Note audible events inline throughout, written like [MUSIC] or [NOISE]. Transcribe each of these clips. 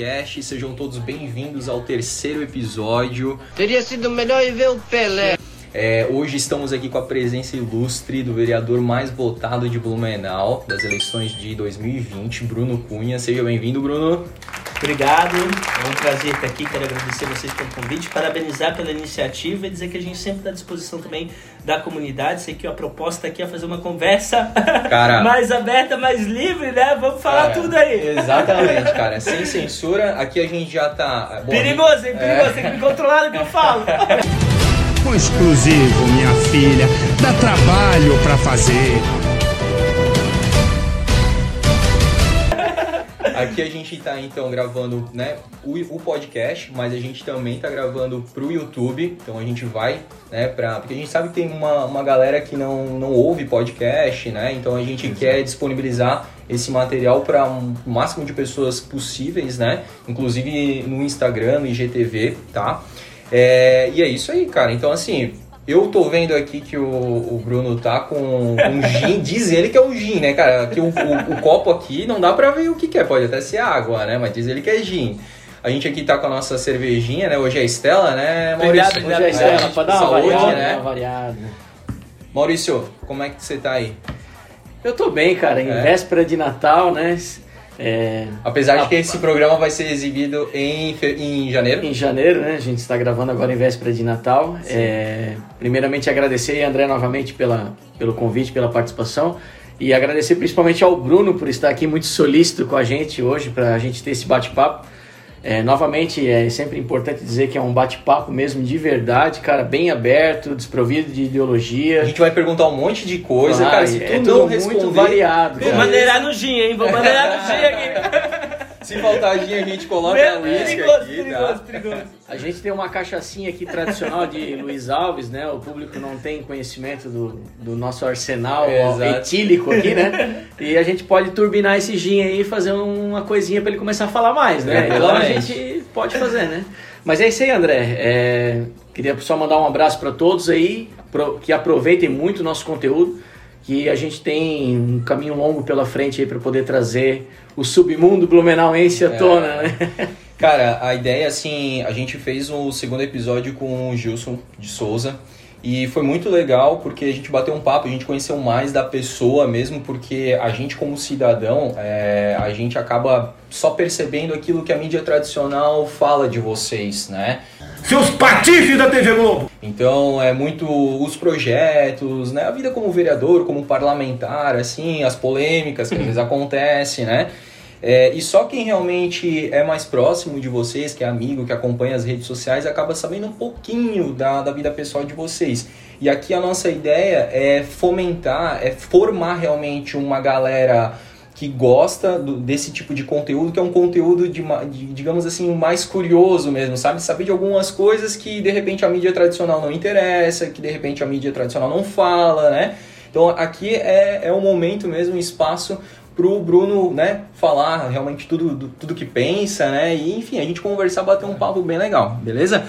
podcast. Sejam todos bem-vindos ao terceiro episódio. Teria sido melhor ver o Pelé. É, hoje estamos aqui com a presença ilustre do vereador mais votado de Blumenau das eleições de 2020, Bruno Cunha. Seja bem-vindo, Bruno. Obrigado, é um prazer estar aqui. Quero agradecer vocês pelo convite, parabenizar pela iniciativa e dizer que a gente sempre está à disposição também da comunidade. Sei que a proposta aqui é fazer uma conversa [LAUGHS] Cara. mais aberta, mais livre, né? Vamos falar Cara, tudo aí. Exatamente, cara. [LAUGHS] Sem censura. Aqui a gente já tá. bom, Perigoso, hein? Perigoso, tem que me controlar no que eu falo. [LAUGHS] Um exclusivo, minha filha. Dá trabalho pra fazer. Aqui a gente tá então gravando né, o, o podcast, mas a gente também tá gravando pro YouTube. Então a gente vai, né, pra. Porque a gente sabe que tem uma, uma galera que não, não ouve podcast, né? Então a gente quer disponibilizar esse material para um máximo de pessoas possíveis, né? Inclusive no Instagram, no IGTV, tá? É, e é isso aí, cara. Então assim. Eu tô vendo aqui que o, o Bruno tá com um gin, [LAUGHS] diz ele que é um gin, né, cara? Que o, o, o copo aqui não dá pra ver o que, que é, pode até ser água, né? Mas diz ele que é gin. A gente aqui tá com a nossa cervejinha, né? Hoje é a Estela, né, Maurício? Obrigado, obrigado. Hoje é Estela, É, pra dar uma saúde, variada, né? dar uma variada. Maurício, como é que você tá aí? Eu tô bem, cara, em É? véspera de Natal, né? É, Apesar de que esse programa vai ser exibido em, fe- em janeiro. em janeiro, né? A gente está gravando agora em véspera de Natal. É, primeiramente agradecer a André novamente pela, pelo convite, pela participação. E agradecer principalmente ao Bruno por estar aqui muito solícito com a gente hoje, para a gente ter esse bate-papo. É, novamente, é sempre importante dizer que é um bate-papo mesmo de verdade, cara, bem aberto, desprovido de ideologia. A gente vai perguntar um monte de coisa, Vai, cara. Se tu é não tudo responder, muito variado. Vou maneirar no gin, hein? Vou [LAUGHS] maneirar no gin aqui. Se faltar gin, a gente coloca a Meu, whisky perigoso, aqui, perigoso, tá? perigoso. A gente tem uma cachaçinha aqui tradicional de Luiz Alves, né? O público não tem conhecimento do, do nosso arsenal Exato. etílico aqui, né? E a gente pode turbinar esse gin aí e fazer uma coisinha pra ele começar a falar mais, né? Então a gente pode fazer, né? Mas é isso aí, André. É, queria só mandar um abraço pra todos aí, que aproveitem muito o nosso conteúdo, que a gente tem um caminho longo pela frente aí pra poder trazer o submundo blumenauense à tona, né? [LAUGHS] Cara, a ideia, assim, a gente fez o segundo episódio com o Gilson de Souza. E foi muito legal porque a gente bateu um papo, a gente conheceu mais da pessoa mesmo, porque a gente, como cidadão, é, a gente acaba só percebendo aquilo que a mídia tradicional fala de vocês, né? Seus patifes da TV Globo. Então é muito os projetos, né? A vida como vereador, como parlamentar, assim, as polêmicas que às vezes acontecem, né? É, e só quem realmente é mais próximo de vocês, que é amigo, que acompanha as redes sociais, acaba sabendo um pouquinho da, da vida pessoal de vocês. E aqui a nossa ideia é fomentar, é formar realmente uma galera que gosta do- desse tipo de conteúdo, que é um conteúdo de, de, digamos assim, mais curioso mesmo, sabe? Saber de algumas coisas que de repente a mídia tradicional não interessa, que de repente a mídia tradicional não fala, né? Então aqui é, é o momento mesmo, um espaço pro Bruno, né, falar realmente tudo, do- tudo que pensa, né? E enfim, a gente conversar, bater um papo bem legal, beleza?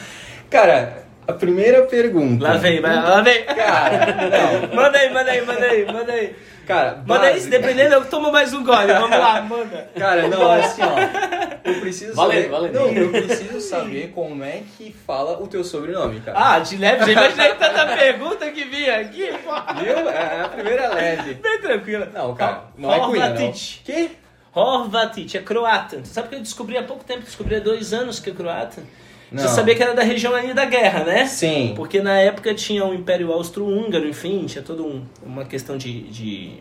Cara, a primeira pergunta. Lá vem, lá vem. Cara, não, [LAUGHS] Manda aí, manda aí, manda aí, manda aí. Cara, Manda aí, se básico. dependendo, eu tomo mais um gole. Vamos lá, [LAUGHS] manda. Cara, não, assim, ó. Eu preciso Valendo, saber. valendo. Não, eu preciso saber como é que fala o teu sobrenome, cara. Ah, de leve, já imaginei tanta pergunta que vinha aqui, pô. Viu? É a primeira leve. Bem tranquila. Não, cara, não é Cunha, não. Horvatic. Que? Horvatic, é croata. Tu sabe que eu descobri há pouco tempo, descobri há dois anos que é croata. Não. Você sabia que era da região ali da guerra, né? Sim. Porque na época tinha o Império Austro-Húngaro, enfim, tinha toda um, uma questão de, de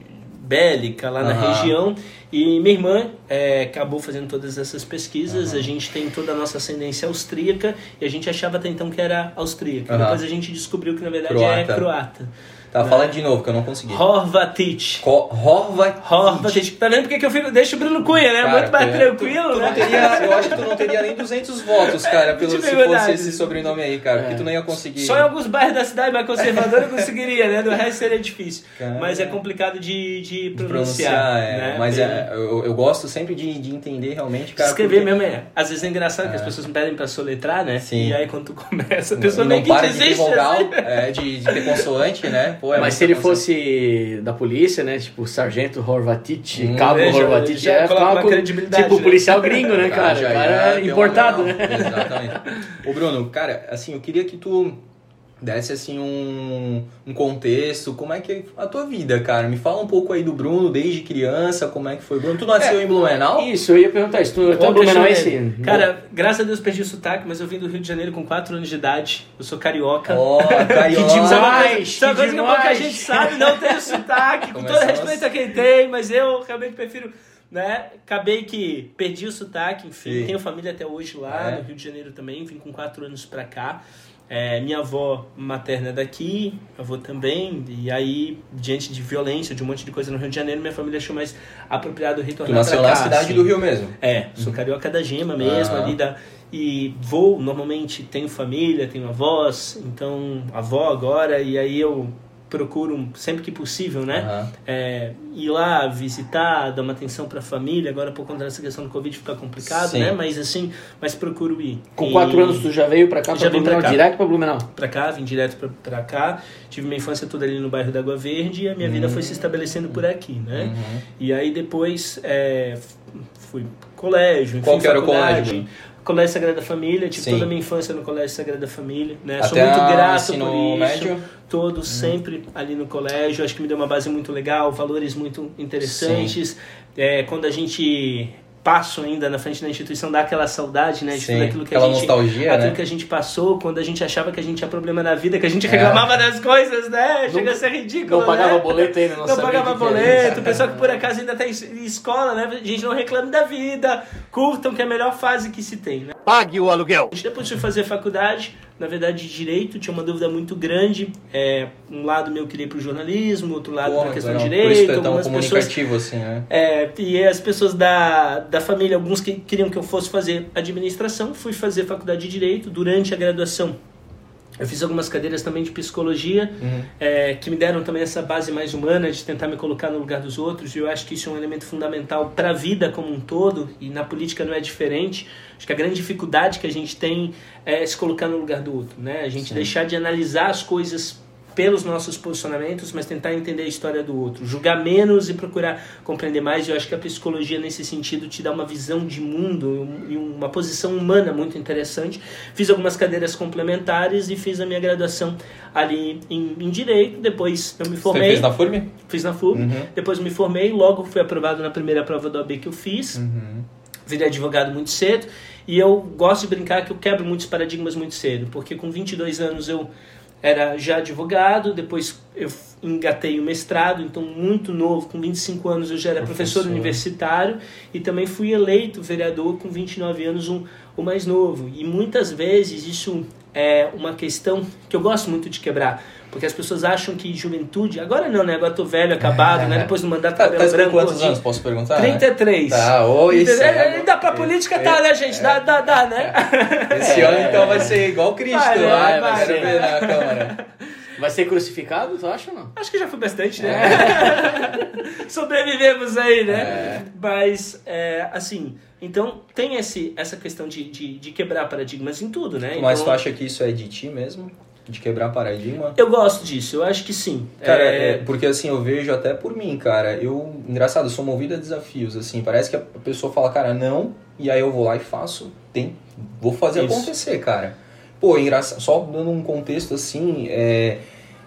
bélica lá na Aham. região. E minha irmã é, acabou fazendo todas essas pesquisas. A gente tem toda a nossa ascendência austríaca e a gente achava até então que era austríaca. Aham. Depois a gente descobriu que na verdade Croata. é croata. Tá, fala de novo, que eu não consegui. Horvatic. Co- Horvat. Horvatic. Tá vendo porque que eu fico, deixo o Bruno Cunha, né? Cara, Muito mais tu- tranquilo, tu, tu né? não teria, [LAUGHS] eu acho que tu não teria nem 200 votos, cara, pelo, [LAUGHS] se verdade. fosse esse sobrenome aí, cara. Porque tu não ia conseguir. Só em alguns bairros da cidade mais conservadora eu conseguiria, né? Do resto seria difícil. Cara. Mas é complicado de, de de pronunciar. pronunciar, é. né? Mas é, eu, eu gosto sempre de, de entender realmente, cara. Escrever porque- mesmo é. Às vezes é engraçado que as pessoas me pedem pra soletrar, né? Sim. E aí quando tu [LAUGHS] começa, a pessoa não que para de ter desiste. vogal, assim. é, de, de ter consoante, né? Pô, é Mas se ele fosse da polícia, né? Tipo, Sargento Horvatic, Hum, Cabo veja, Horvatic, já é uma credibilidade, Tipo, né? policial gringo, né, cara? já o cara ia é uma importado, né? Exatamente. Ô Bruno, cara, assim, eu queria que tu desse assim um, um contexto, como é que é a tua vida, cara? Me fala um pouco aí do Bruno, desde criança, como é que foi, Bruno? Tu nasceu em Blumenau? Isso, eu ia perguntar isso. Tu, tu é blumenauense? Cara, graças a Deus perdi o sotaque, mas eu vim do Rio de Janeiro com 4 anos de idade. Eu sou carioca. Ó, [LAUGHS] Que carioca. demais! Sabe uma coisa, sabe uma coisa que demais! pouca gente [LAUGHS] sabe, não tenho sotaque, com todo respeito a quem tem, mas eu realmente prefiro, né? Acabei que perdi o sotaque, enfim, Sim. tenho família até hoje lá, É. no Rio de Janeiro também, vim com 4 anos pra cá. É, minha avó materna é daqui, avô também, e aí, diante de violência, de um monte de coisa no Rio de Janeiro, minha família achou mais apropriado retornar Tu nasceu na cá, cidade assim. do Rio mesmo? É, sou carioca da gema mesmo, Ah. ali da. E vou, normalmente tenho família, tenho avós, então avó agora, e aí eu procuro sempre que possível, né? Aham. É, ir lá visitar, dar uma atenção pra família, agora por conta dessa questão do Covid fica complicado, Sim. né? Mas assim, mas procuro ir. Com E- quatro anos tu já veio pra cá, Já pra cá. direto pra Blumenau? pra cá, vim direto pra, pra cá. Tive minha infância toda ali no bairro da Água Verde e a minha vida foi se estabelecendo por aqui, né? Uhum. E aí depois é, fui colégio, enfim, Qual que era o colégio? Colégio Sagrada Família, tive Sim. toda a minha infância no Colégio Sagrada Família, né? Sou Até muito a grato por isso. médio? Uhum. Todo sempre ali no colégio, acho que me deu uma base muito legal, valores muito interessantes. É, quando a gente passo ainda na frente da instituição, dá aquela saudade, né? De Sim, tudo aquilo que a gente, nostalgia, aquilo né? que a gente passou, quando a gente achava que a gente tinha problema na vida, que a gente É. reclamava das coisas, né? Chega a ser ridículo, Não pagava né? boleto ainda, não, Não pagava boleto, o pessoal que por acaso ainda tá em escola, né? Gente, não reclame da vida, curtam que é a melhor fase que se tem, né? Pague o aluguel. Depois de fazer faculdade, na verdade, de direito, tinha uma dúvida muito grande. É, um lado meu queria ir pro jornalismo, outro lado Porra, pra questão legal. de Por isso direito, é tão algumas pessoas comunicativo assim, né? é, e as pessoas da, da família, alguns que queriam que eu fosse fazer administração, fui fazer faculdade de direito durante a graduação. Eu fiz algumas cadeiras também de psicologia, Uhum. é, que me deram também essa base mais humana de tentar me colocar no lugar dos outros. E eu acho que isso é um elemento fundamental para a vida como um todo, e na política não é diferente. Acho que a grande dificuldade que a gente tem é se colocar no lugar do outro, né? A gente Sim. deixar de analisar as coisas pelos nossos posicionamentos, mas tentar entender a história do outro, julgar menos e procurar compreender mais. Eu acho que a psicologia nesse sentido te dá uma visão de mundo e uma posição humana muito interessante. Fiz algumas cadeiras complementares e fiz a minha graduação ali em, em direito. Depois eu me Você formei, fez na FURB? fiz na FUB. Uhum. Depois me formei, logo fui aprovado na primeira prova do AB que eu fiz Uhum. virei advogado muito cedo e eu gosto de brincar que eu quebro muitos paradigmas muito cedo, porque com 22 anos eu era já advogado, depois eu engatei o mestrado, então muito novo, com 25 anos eu já era professor, Professor. universitário e também fui eleito vereador com 29 anos, um, o mais novo. E muitas vezes isso é uma questão que eu gosto muito de quebrar, porque as pessoas acham que juventude, agora não, né? Agora tô velho, acabado, né? Depois do mandato Tá, cabelo tá branco, quantos gordinho. anos? Posso perguntar? 33. Tá, oi, Entendeu? céu. Ainda pra política tá, né, gente? Dá, dá, dá, né? Esse ano então vai ser igual Cristo, Vai, né? vai, Vai, vai. Quero ver na Câmara. Vai ser crucificado, tu acha ou não? Acho que já foi bastante, né? [LAUGHS] Sobrevivemos aí, né? É. Mas, é, assim, então tem esse, essa questão de, de, de quebrar paradigmas em tudo, né? Mas então, tu acha que isso é de ti mesmo? De quebrar paradigma? Eu gosto disso, eu acho que sim. Cara, É, é, porque assim, eu vejo até por mim, cara. Eu, engraçado, eu sou movido a desafios, assim. Parece que a pessoa fala, cara, não, e aí eu vou lá e faço. Tem, vou fazer Isso. acontecer, cara. Pô, engraçado, só dando um contexto assim, é,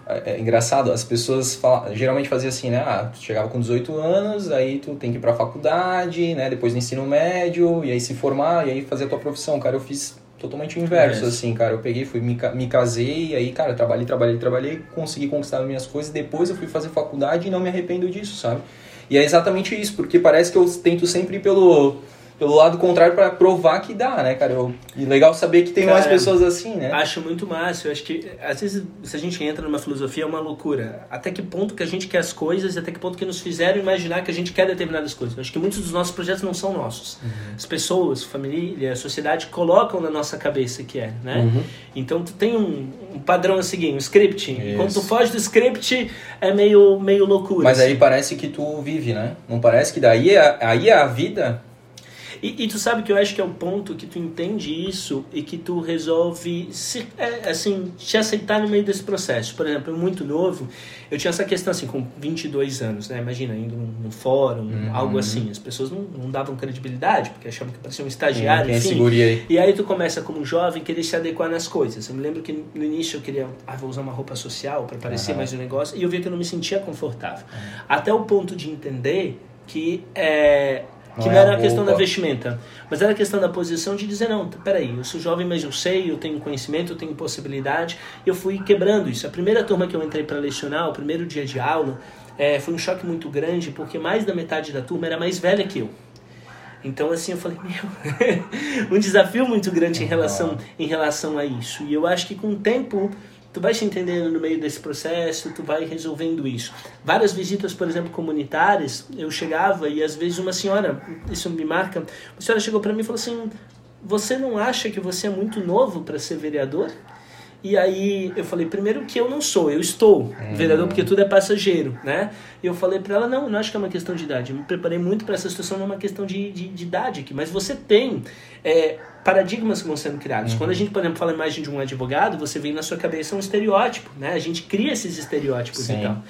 é engraçado, as pessoas falam, geralmente faziam assim, né? Ah, tu chegava com 18 anos, aí tu tem que ir pra faculdade, né? Depois do ensino médio, e aí se formar, e aí fazer a tua profissão. Cara, eu fiz totalmente o inverso, Inverso. assim, cara. Eu peguei, fui, me, me casei, aí, cara, trabalhei, trabalhei, trabalhei, consegui conquistar as minhas coisas, depois eu fui fazer faculdade e não me arrependo disso, sabe? E é exatamente isso, porque parece que eu tento sempre ir pelo, pelo lado contrário pra provar que dá, né, cara? Eu, e legal saber que tem mais Cara, pessoas assim, né? Acho muito massa. Eu acho que, às vezes, se a gente entra numa filosofia, é uma loucura. Até que ponto que a gente quer as coisas e até que ponto que nos fizeram imaginar que a gente quer determinadas coisas. Eu acho que muitos dos nossos projetos não são nossos. As pessoas, família, a sociedade colocam na nossa cabeça que é, né? Então, tu tem um, um padrão a seguir, um script. Quando tu foge do script, é meio, meio loucura. Mas aí assim. parece que tu vive, né? Não parece que daí é, aí é a vida? E, e tu sabe que eu acho que é o ponto que tu entende isso e que tu resolve se, é, assim, te aceitar no meio desse processo. Por exemplo, eu muito novo, eu tinha essa questão assim, com 22 anos, né? Imagina, indo num, num fórum, Uhum. algo assim. As pessoas não, não davam credibilidade, porque achavam que parecia um estagiário, é enfim. aí? E aí tu começa como jovem querer se adequar nas coisas. Eu me lembro que no início eu queria, ah, vou usar uma roupa social para parecer Aham. mais um negócio, e eu via que eu não me sentia confortável. Até o ponto de entender que é que Não não, é era a questão da vestimenta, mas era a questão da posição de dizer, não, peraí, eu sou jovem, mas eu sei, eu tenho conhecimento, eu tenho possibilidade. Eu fui quebrando isso. A primeira turma que eu entrei para lecionar, o primeiro dia de aula, é, foi um choque muito grande, porque mais da metade da turma era mais velha que eu. Então, assim, eu falei, [LAUGHS] meu, um desafio muito grande em relação, em relação a isso. E eu acho que com o tempo, tu vai se entendendo no meio desse processo, tu vai resolvendo isso. Várias visitas, por exemplo, comunitárias, eu chegava e às vezes uma senhora, isso me marca, uma senhora chegou para mim e falou assim: Você não acha que você é muito novo para ser vereador? E aí eu falei, primeiro que eu não sou, eu estou vereador porque tudo é passageiro, né? E eu falei para ela, não, não acho que é uma questão de idade. Eu me preparei muito para essa situação, não é uma questão de, de, de idade aqui. Mas você tem é, paradigmas que vão sendo criados. Quando a gente, por exemplo, fala a imagem de um advogado, você vem na sua cabeça um estereótipo, né? A gente cria esses estereótipos Sim. e tal.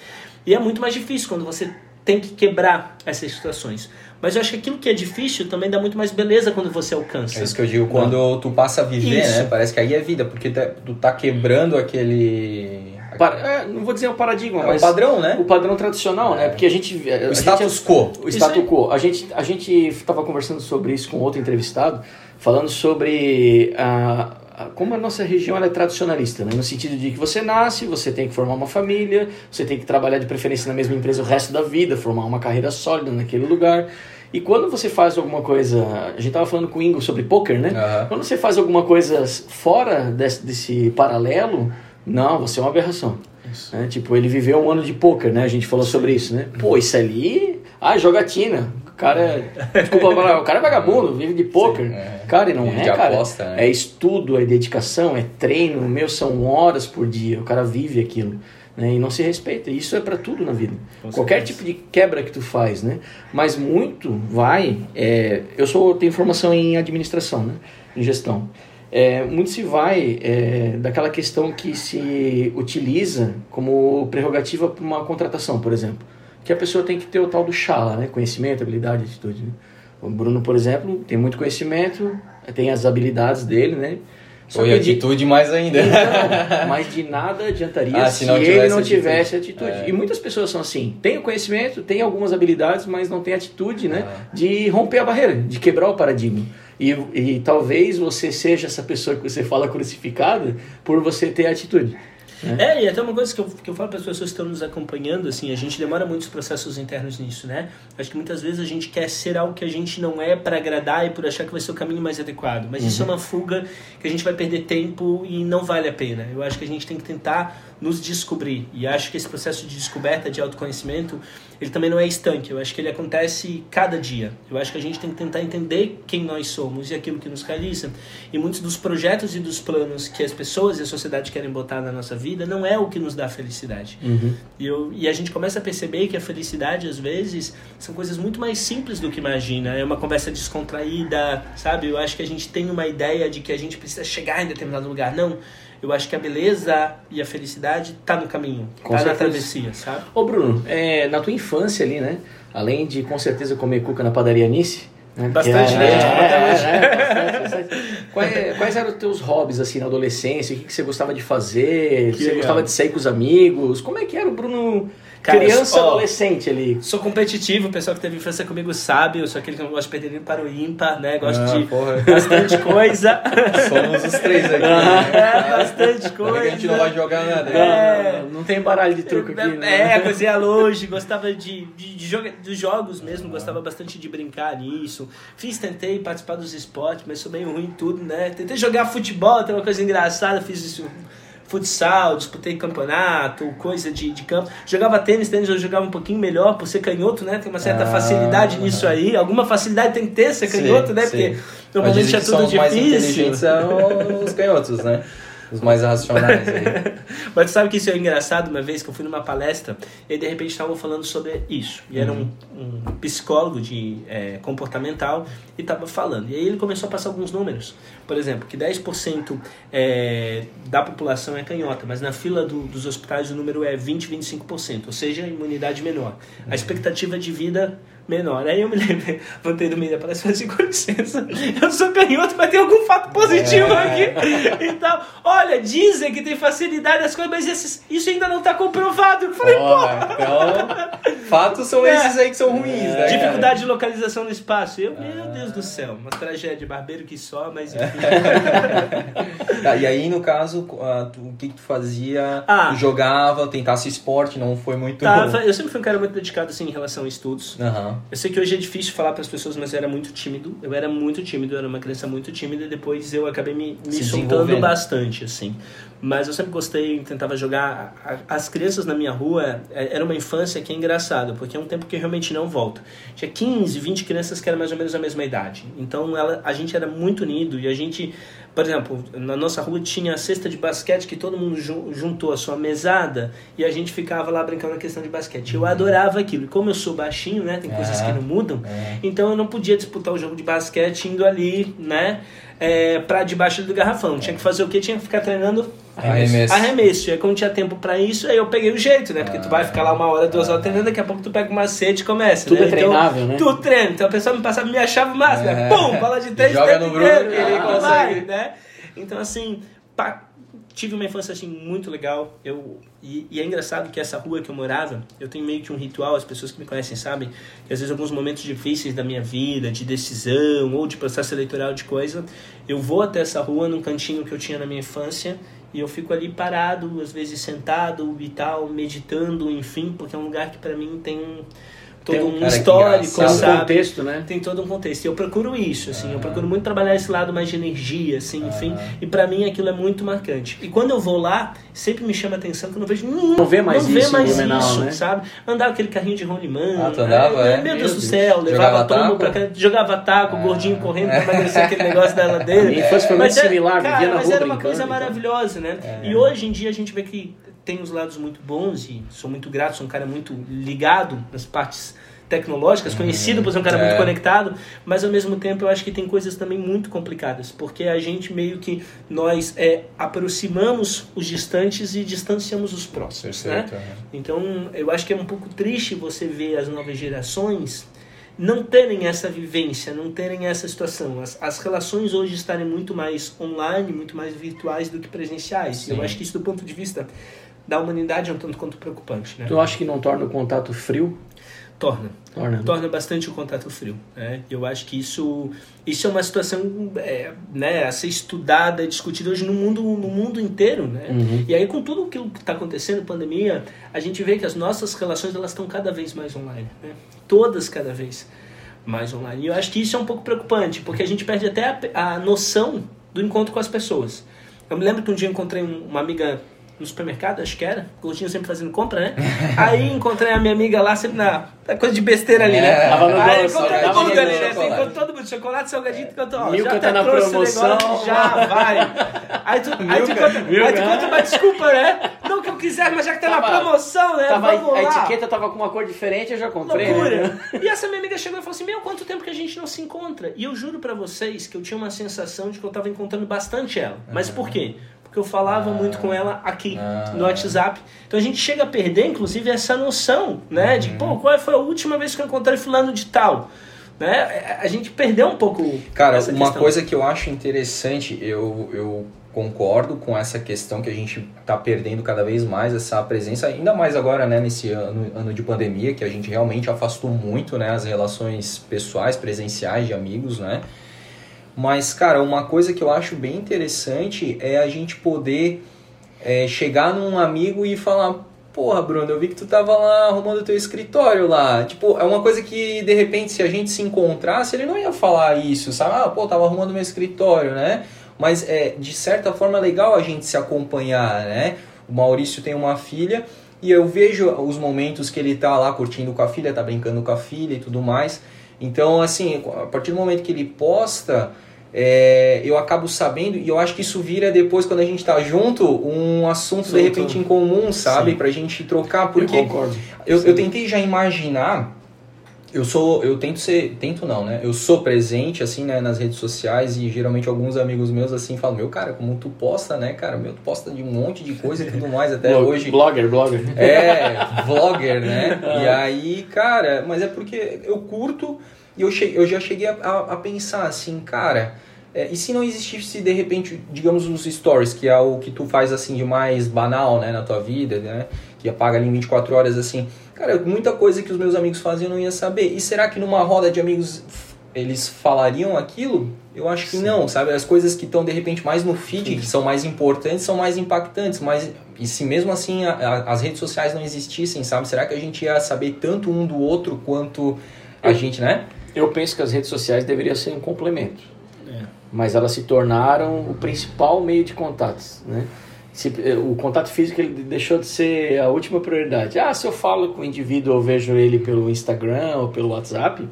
E é muito mais difícil quando você tem que quebrar essas situações. Mas eu acho que aquilo que é difícil também dá muito mais beleza quando você alcança. É isso que eu digo, quando tu passa a viver, Isso. né? Parece que aí é vida, porque tá- tu tá quebrando aquele. Para- é, não vou dizer o paradigma, É o mas padrão, né? o padrão tradicional, né? Porque a gente... a O gente status quo. O Isso status aí. quo. A gente a gente estava conversando sobre isso com outro entrevistado, falando sobre a, a- como a nossa região é tradicionalista, né? no sentido de que você nasce, você tem que formar uma família, você tem que trabalhar de preferência na mesma empresa o resto da vida, formar uma carreira sólida naquele lugar. E quando você faz alguma coisa, a gente estava falando com o Ingo sobre poker, né? Aham. Quando você faz alguma coisa fora desse, desse paralelo, não, você é uma aberração. Né? Tipo, ele viveu um ano de poker, né? A gente falou sobre isso, né? Pô, isso ali. Ah, jogatina. O cara é. Desculpa, o cara é vagabundo, vive de poker. é. Cara, e não Vive é, de cara. aposta, né? É estudo, é dedicação, é treino. Meu, são horas por dia. O cara vive aquilo. Né? E não se respeita. Isso é pra tudo na vida. Com Qualquer certeza. tipo de quebra que tu faz, né? Mas muito vai. é, eu sou tenho formação em administração, né? Em gestão. É, muito se vai é, daquela questão que se utiliza como prerrogativa para uma contratação, por exemplo. Que a pessoa tem que ter o tal do chala, né? Conhecimento, habilidade, atitude. né? O Bruno, por exemplo, tem muito conhecimento, tem as habilidades dele, né? Só Ou que e de- atitude mais ainda. então, mas de nada adiantaria [LAUGHS] Ah, se, ele não atitude. tivesse atitude. É. E muitas pessoas são assim. Tem o conhecimento, tem algumas habilidades, mas não tem atitude, né? Ah. De romper a barreira, de quebrar o paradigma. E, e talvez você seja essa pessoa que você fala crucificada por você ter atitude. É, e até uma coisa que eu, que eu falo para as pessoas que estão nos acompanhando, assim, a gente demora muitos processos internos nisso, né? Acho que muitas vezes a gente quer ser algo que a gente não é para agradar e por achar que vai ser o caminho mais adequado. Mas isso é uma fuga que a gente vai perder tempo e não vale a pena. Eu acho que a gente tem que tentar nos descobrir. E acho que esse processo de descoberta, de autoconhecimento, ele também não é estanque. Eu acho que ele acontece cada dia. Eu acho que a gente tem que tentar entender quem nós somos e aquilo que nos realiza. E muitos dos projetos e dos planos que as pessoas e a sociedade querem botar na nossa vida não é o que nos dá felicidade. E, eu, e a gente começa a perceber que a felicidade, às vezes, são coisas muito mais simples do que imagina. É uma conversa descontraída, sabe? Eu acho que a gente tem uma ideia de que a gente precisa chegar em determinado lugar. Não. Eu acho que a beleza e a felicidade tá no caminho, Com tá na certeza. travessia, sabe? Ô Bruno, é, na tua infância ali, né? Além de com certeza comer cuca na padaria Nice. Né? Bastante, né? Hoje. é, bastante, bastante. Quais, quais eram os teus hobbies assim na adolescência? O que, que você gostava de fazer? Que você legal. gostava de sair com os amigos? Como é que era o Bruno Cara, criança ó, adolescente ali? Sou competitivo, o pessoal que teve infância comigo sabe, eu sou aquele que não gosta de perder para o ímpar, né? Gosto Ah, de porra. bastante coisa. [LAUGHS] Somos os três aqui. É, bastante Não é que a gente não coisa. vai jogar nada. É. Não, não tem baralho de truco aqui, né? É, cozinhar longe, gostava de, de, de joga- dos jogos mesmo, gostava bastante de brincar nisso. Fiz, tentei participar dos esportes, mas sou meio ruim em tudo, né? Tentei jogar futebol, tem uma coisa engraçada, fiz isso. Futsal, disputei campeonato, coisa de, de campo. Jogava tênis, tênis eu jogava um pouquinho melhor por ser canhoto, né? Tem uma certa Ah. facilidade nisso aí. Alguma facilidade tem que ter ser Sim, canhoto, né? sim. Porque normalmente é tudo mais difícil. inteligentes são os canhotos, né? [LAUGHS] Os mais racionais aí. [LAUGHS] Mas sabe que isso é engraçado? Uma vez que eu fui numa palestra e de repente estavam falando sobre isso. E era um, um psicólogo de é, comportamental e estava falando. E aí ele começou a passar alguns números. Por exemplo, que 10% é, da população é canhota, mas na fila do, dos hospitais o número é 20, 25%, ou seja, a imunidade menor. A expectativa de vida menor. Aí eu me lembro, [LAUGHS] voltei do meio da palestra e falei assim, com licença, eu sou canhoto, mas tem algum fato positivo aqui. Então, olha, dizem que tem facilidade nas coisas, mas esses- isso ainda não está comprovado. Eu falei, pô, então, fatos são [LAUGHS] É. esses aí que são ruins, né? cara? dificuldade de localização no espaço. Eu, meu Deus do céu, uma tragédia, barbeiro que só, mas enfim. [LAUGHS] Tá, e aí, no caso, ah, o que, que tu fazia? Ah. Tu jogava, tentasse esporte, não foi muito. Tá, eu sempre fui um cara muito dedicado assim, em relação a estudos. Eu sei que hoje é difícil falar para as pessoas, mas eu era muito tímido. Eu era muito tímido, eu era uma criança muito tímida e depois eu acabei me, me soltando bastante, assim. Mas eu sempre gostei, tentava jogar. As crianças na minha rua, é- era uma infância que é engraçado, porque é um tempo que realmente não volta. Tinha 15, 20 crianças que eram mais ou menos a mesma idade. Então ela, a gente era muito unido e a gente, por exemplo, na nossa rua tinha a cesta de basquete que todo mundo ju- juntou a sua mesada e a gente ficava lá brincando na questão de basquete. Eu adorava aquilo. E como eu sou baixinho, né, tem coisas É. que não mudam, É. então eu não podia disputar o jogo de basquete indo ali, né, é, pra debaixo do garrafão. Tinha que fazer o quê? Tinha que ficar treinando Arremesso. arremesso. E aí quando tinha tempo pra isso, aí eu peguei o jeito, né? Porque tu vai ficar lá uma hora, duas horas treinando, daqui a pouco tu pega um macete e começa. Tudo né? é treinável, né? Tudo treino. Então a pessoa me passava, me achava o máximo, né? É. Pum, bola de três, Joga no Bruno ele ah, consegue. vai, né? Então assim, pá, tive uma infância assim muito legal. Eu e, e é engraçado que essa rua que eu morava, eu tenho meio que um ritual, as pessoas que me conhecem sabem, que às vezes alguns momentos difíceis da minha vida, de decisão ou de processo eleitoral de coisa, eu vou até essa rua num cantinho que eu tinha na minha infância e eu fico ali parado, às vezes sentado e tal, meditando, enfim, porque é um lugar que pra mim tem todo Tem um- cara, que histórico, engraçado. Tem um sabe? contexto, né? tem todo um contexto. E eu procuro isso, assim, eu procuro muito trabalhar esse lado mais de energia, assim, enfim. E pra mim aquilo é muito marcante. E quando eu vou lá, sempre me chama a atenção que eu não vejo nenhum. Não vê mais não vê isso em mais Blumenau, isso, né? sabe? Andar aquele carrinho de rolimã. Ah, tu andava, ai, é? Meu Meu Deus do Deus. céu, levava todo mundo taco? pra cá, jogava taco, o gordinho correndo [LAUGHS] pra emagrecer aquele negócio da ladeira. Minha infância foi muito Mas é- similar, cara, vivia na mas rua era uma coisa então. maravilhosa, né? E hoje em dia a gente vê que tem os lados muito bons e sou muito grato, sou um cara muito ligado nas partes tecnológicas, conhecido por ser um cara É. muito conectado, mas ao mesmo tempo eu acho que tem coisas também muito complicadas, porque a gente meio que nós é, aproximamos os distantes e distanciamos os próximos, né? Perfeito, é. Então eu acho que é um pouco triste você ver as novas gerações não terem essa vivência, não terem essa situação. As, as relações hoje estarem muito mais online, muito mais virtuais do que presenciais. Sim. Eu acho que isso do ponto de vista da humanidade é um tanto quanto preocupante, né? Tu acha que não torna o contato frio? Torna Torna. né? torna bastante o contato frio. Né? Eu acho que isso, isso é uma situação é, né, a ser estudada discutida hoje no mundo, no mundo inteiro. Né? Uhum. E aí, com tudo aquilo que está acontecendo, pandemia, a gente vê que as nossas relações elas estão cada vez mais online. Né? Todas cada vez mais online. E eu acho que isso é um pouco preocupante, porque a gente perde até a, a noção do encontro com as pessoas. Eu me lembro que um dia encontrei um- uma amiga no supermercado, acho que era, gordinho sempre fazendo compra, né? [LAUGHS] Aí encontrei a minha amiga lá, sempre na, na coisa de besteira ali, né? É, tava no Aí encontrei todo mundo ali, né? Encontrei todo mundo, chocolate, salgadinho, que eu tô, ó, Milka já tá na promoção. negócio, já vai. Aí tu, aí tu, Milka, encontra, aí tu Milka. encontra uma desculpa, né? Não que eu quiser, mas já que tá na Tava- promoção, né? Tava, Vamos a lá. etiqueta tava com uma cor diferente, eu já comprei. né? Loucura. E essa minha amiga chegou e falou assim: Meu, quanto tempo que a gente não se encontra? E eu juro pra vocês que eu tinha uma sensação de que eu tava encontrando bastante ela. Mas por quê? Porque eu falava muito com ela aqui Ah. no WhatsApp. Então a gente chega a perder, inclusive, essa noção, né? De, pô, qual foi a última vez que eu encontrei fulano de tal? Né? A gente perdeu um pouco. Cara, uma questão. coisa que eu acho interessante, eu, eu concordo com essa questão que a gente tá perdendo cada vez mais essa presença, ainda mais agora, né, nesse ano, ano de pandemia, que a gente realmente afastou muito, né, as relações pessoais, presenciais de amigos, né? Mas, cara, uma coisa que eu acho bem interessante é a gente poder é, chegar num amigo e falar, porra, Bruno, eu vi que tu tava lá arrumando teu escritório lá. Tipo, é uma coisa que, de repente, se a gente se encontrasse, ele não ia falar isso, sabe? Ah, pô, tava arrumando meu escritório, né? Mas, é, de certa forma, é legal a gente se acompanhar, né? O Maurício tem uma filha e eu vejo os momentos que ele tá lá curtindo com a filha, tá brincando com a filha e tudo mais. Então, assim, a partir do momento que ele posta, é, eu acabo sabendo e eu acho que isso vira depois, quando a gente tá junto, um assunto de repente em comum, sabe? Sim. Pra gente trocar, Eu porque concordo. eu, eu tentei já imaginar. Eu sou, eu tento ser, tento não, né? Eu sou presente assim, né, nas redes sociais e geralmente alguns amigos meus assim falam: "Meu cara, como tu posta, né, cara? Meu, tu posta de um monte de coisa e tudo mais até Blog- hoje". Blogger, blogger. É, vlogger, né? [LAUGHS] E aí, cara, mas é porque eu curto e eu, che eu já cheguei a, a- a pensar assim, cara, é, e se não existisse de repente, digamos, os stories, que é o que tu faz assim de mais banal, né, na tua vida, né? Que apaga ali em 24 horas assim. Cara, muita coisa que os meus amigos fazem eu não ia saber. E será que numa roda de amigos eles falariam aquilo? Eu acho que não, sabe? As coisas que estão de repente mais no feed, que são mais importantes, são mais impactantes. Mas e se mesmo assim a- a- as redes sociais não existissem, sabe? Será que a gente ia saber tanto um do outro quanto a gente, né? Eu penso que as redes sociais deveriam ser um complemento. É. Mas elas se tornaram o principal meio de contatos, né? Se- o contato físico ele deixou de ser a última prioridade. Ah, se eu falo com o indivíduo, eu vejo ele pelo Instagram ou pelo WhatsApp,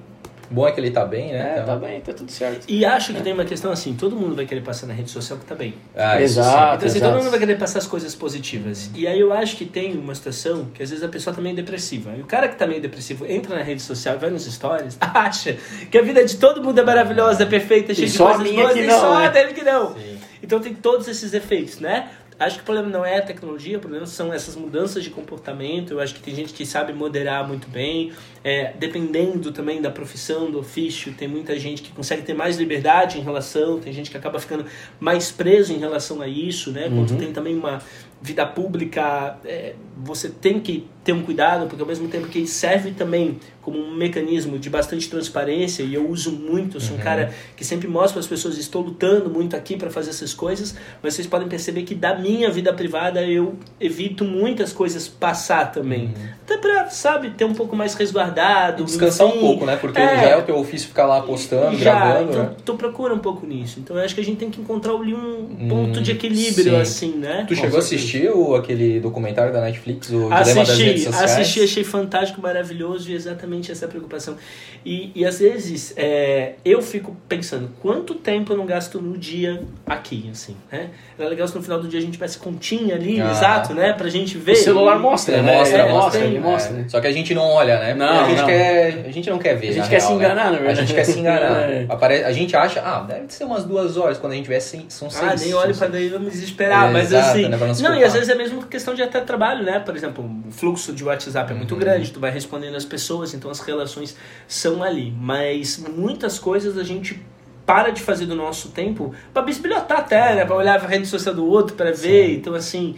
Bom é que ele tá bem, né? é, Então- tá bem, tá tudo certo. E acho que tem uma questão assim, todo mundo vai querer passar na rede social que tá bem. Ah, isso Exato. Então assim, exato. todo mundo vai querer passar as coisas positivas. E aí eu acho que tem uma situação que às vezes a pessoa tá meio depressiva. E o cara que tá meio depressivo entra na rede social e vai nos stories, [LAUGHS] acha que a vida de todo mundo é maravilhosa, é perfeita, cheia de só a coisas minha boas, que e não, só né? dele que não. Então tem todos esses efeitos, né? Acho que o problema não é a tecnologia, o problema são essas mudanças de comportamento. Eu acho que tem gente que sabe moderar muito bem. É, dependendo também da profissão, do ofício, tem muita gente que consegue ter mais liberdade em relação, tem gente que acaba ficando mais preso em relação a isso, né? Quando tem também uma vida pública, é, você tem que ter um cuidado, porque ao mesmo tempo que serve também como um mecanismo de bastante transparência, e eu uso muito, eu sou um cara que sempre mostra para as pessoas, estou lutando muito aqui para fazer essas coisas, mas vocês podem perceber que da minha vida privada eu evito muitas coisas passar também. Até pra, sabe, ter um pouco mais resguardado. Descansar um enfim. pouco, né? Porque É. já é o teu ofício ficar lá postando, Já, gravando, então né? tu procura um pouco nisso. Então eu acho que a gente tem que encontrar ali um ponto de Hum, equilíbrio, sim. assim, né? Tu chegou a assistir o, aquele documentário da Netflix, o Dilema das Assisti, Sociais? assisti, achei fantástico, maravilhoso e exatamente essa preocupação. E, e às vezes é, eu fico pensando, quanto tempo eu não gasto no dia aqui, assim, né? Era legal se no final do dia a gente tivesse continha ali, Ah. exato, né? Pra gente ver. O celular mostra, É, né? mostra, É, mostra, ele é. mostra, né? Só que a gente não olha, né? Não, a gente não. quer, a gente não quer ver. A gente quer real, se enganar, né? na verdade. A gente quer se enganar. [LAUGHS] É. Apare- A gente acha, ah, deve ser umas duas horas quando a gente vê assim, são seis. Ah, nem olho pra daí eu me desesperar, É, mas exato, assim. né, não Não, e às vezes é mesmo questão de até trabalho, né? Por exemplo, o fluxo de WhatsApp é Uhum. muito grande, tu vai respondendo as pessoas, então as relações são ali. Mas muitas coisas a gente para de fazer do nosso tempo pra bisbilhotar até, né? Pra olhar a rede social do outro, pra ver. Então, assim.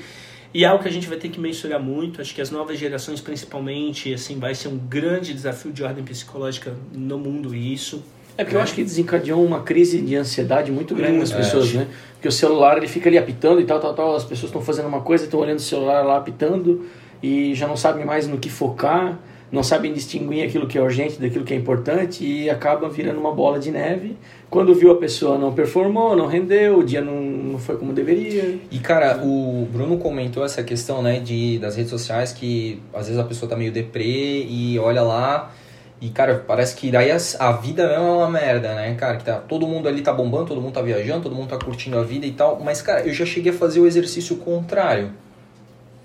E é algo que a gente vai ter que mensurar muito. Acho que as novas gerações, principalmente, assim, vai ser um grande desafio de ordem psicológica no mundo isso. É porque eu acho que desencadeou uma crise de ansiedade muito grande nas É. pessoas, né? Porque o celular ele fica ali apitando e tal, tal, tal. As pessoas estão fazendo uma coisa, estão olhando o celular lá apitando e já não sabem mais no que focar, não sabem distinguir aquilo que é urgente daquilo que é importante e acaba virando uma bola de neve. Quando viu a pessoa não performou, não rendeu, o dia não, não foi como deveria. E cara, o Bruno comentou essa questão, né, de das redes sociais que às vezes a pessoa tá meio deprê e olha lá e cara, parece que daí a, a vida mesmo é uma merda, né, cara, que tá todo mundo ali tá bombando, todo mundo tá viajando, todo mundo tá curtindo a vida e tal, mas cara, eu já cheguei a fazer o exercício contrário.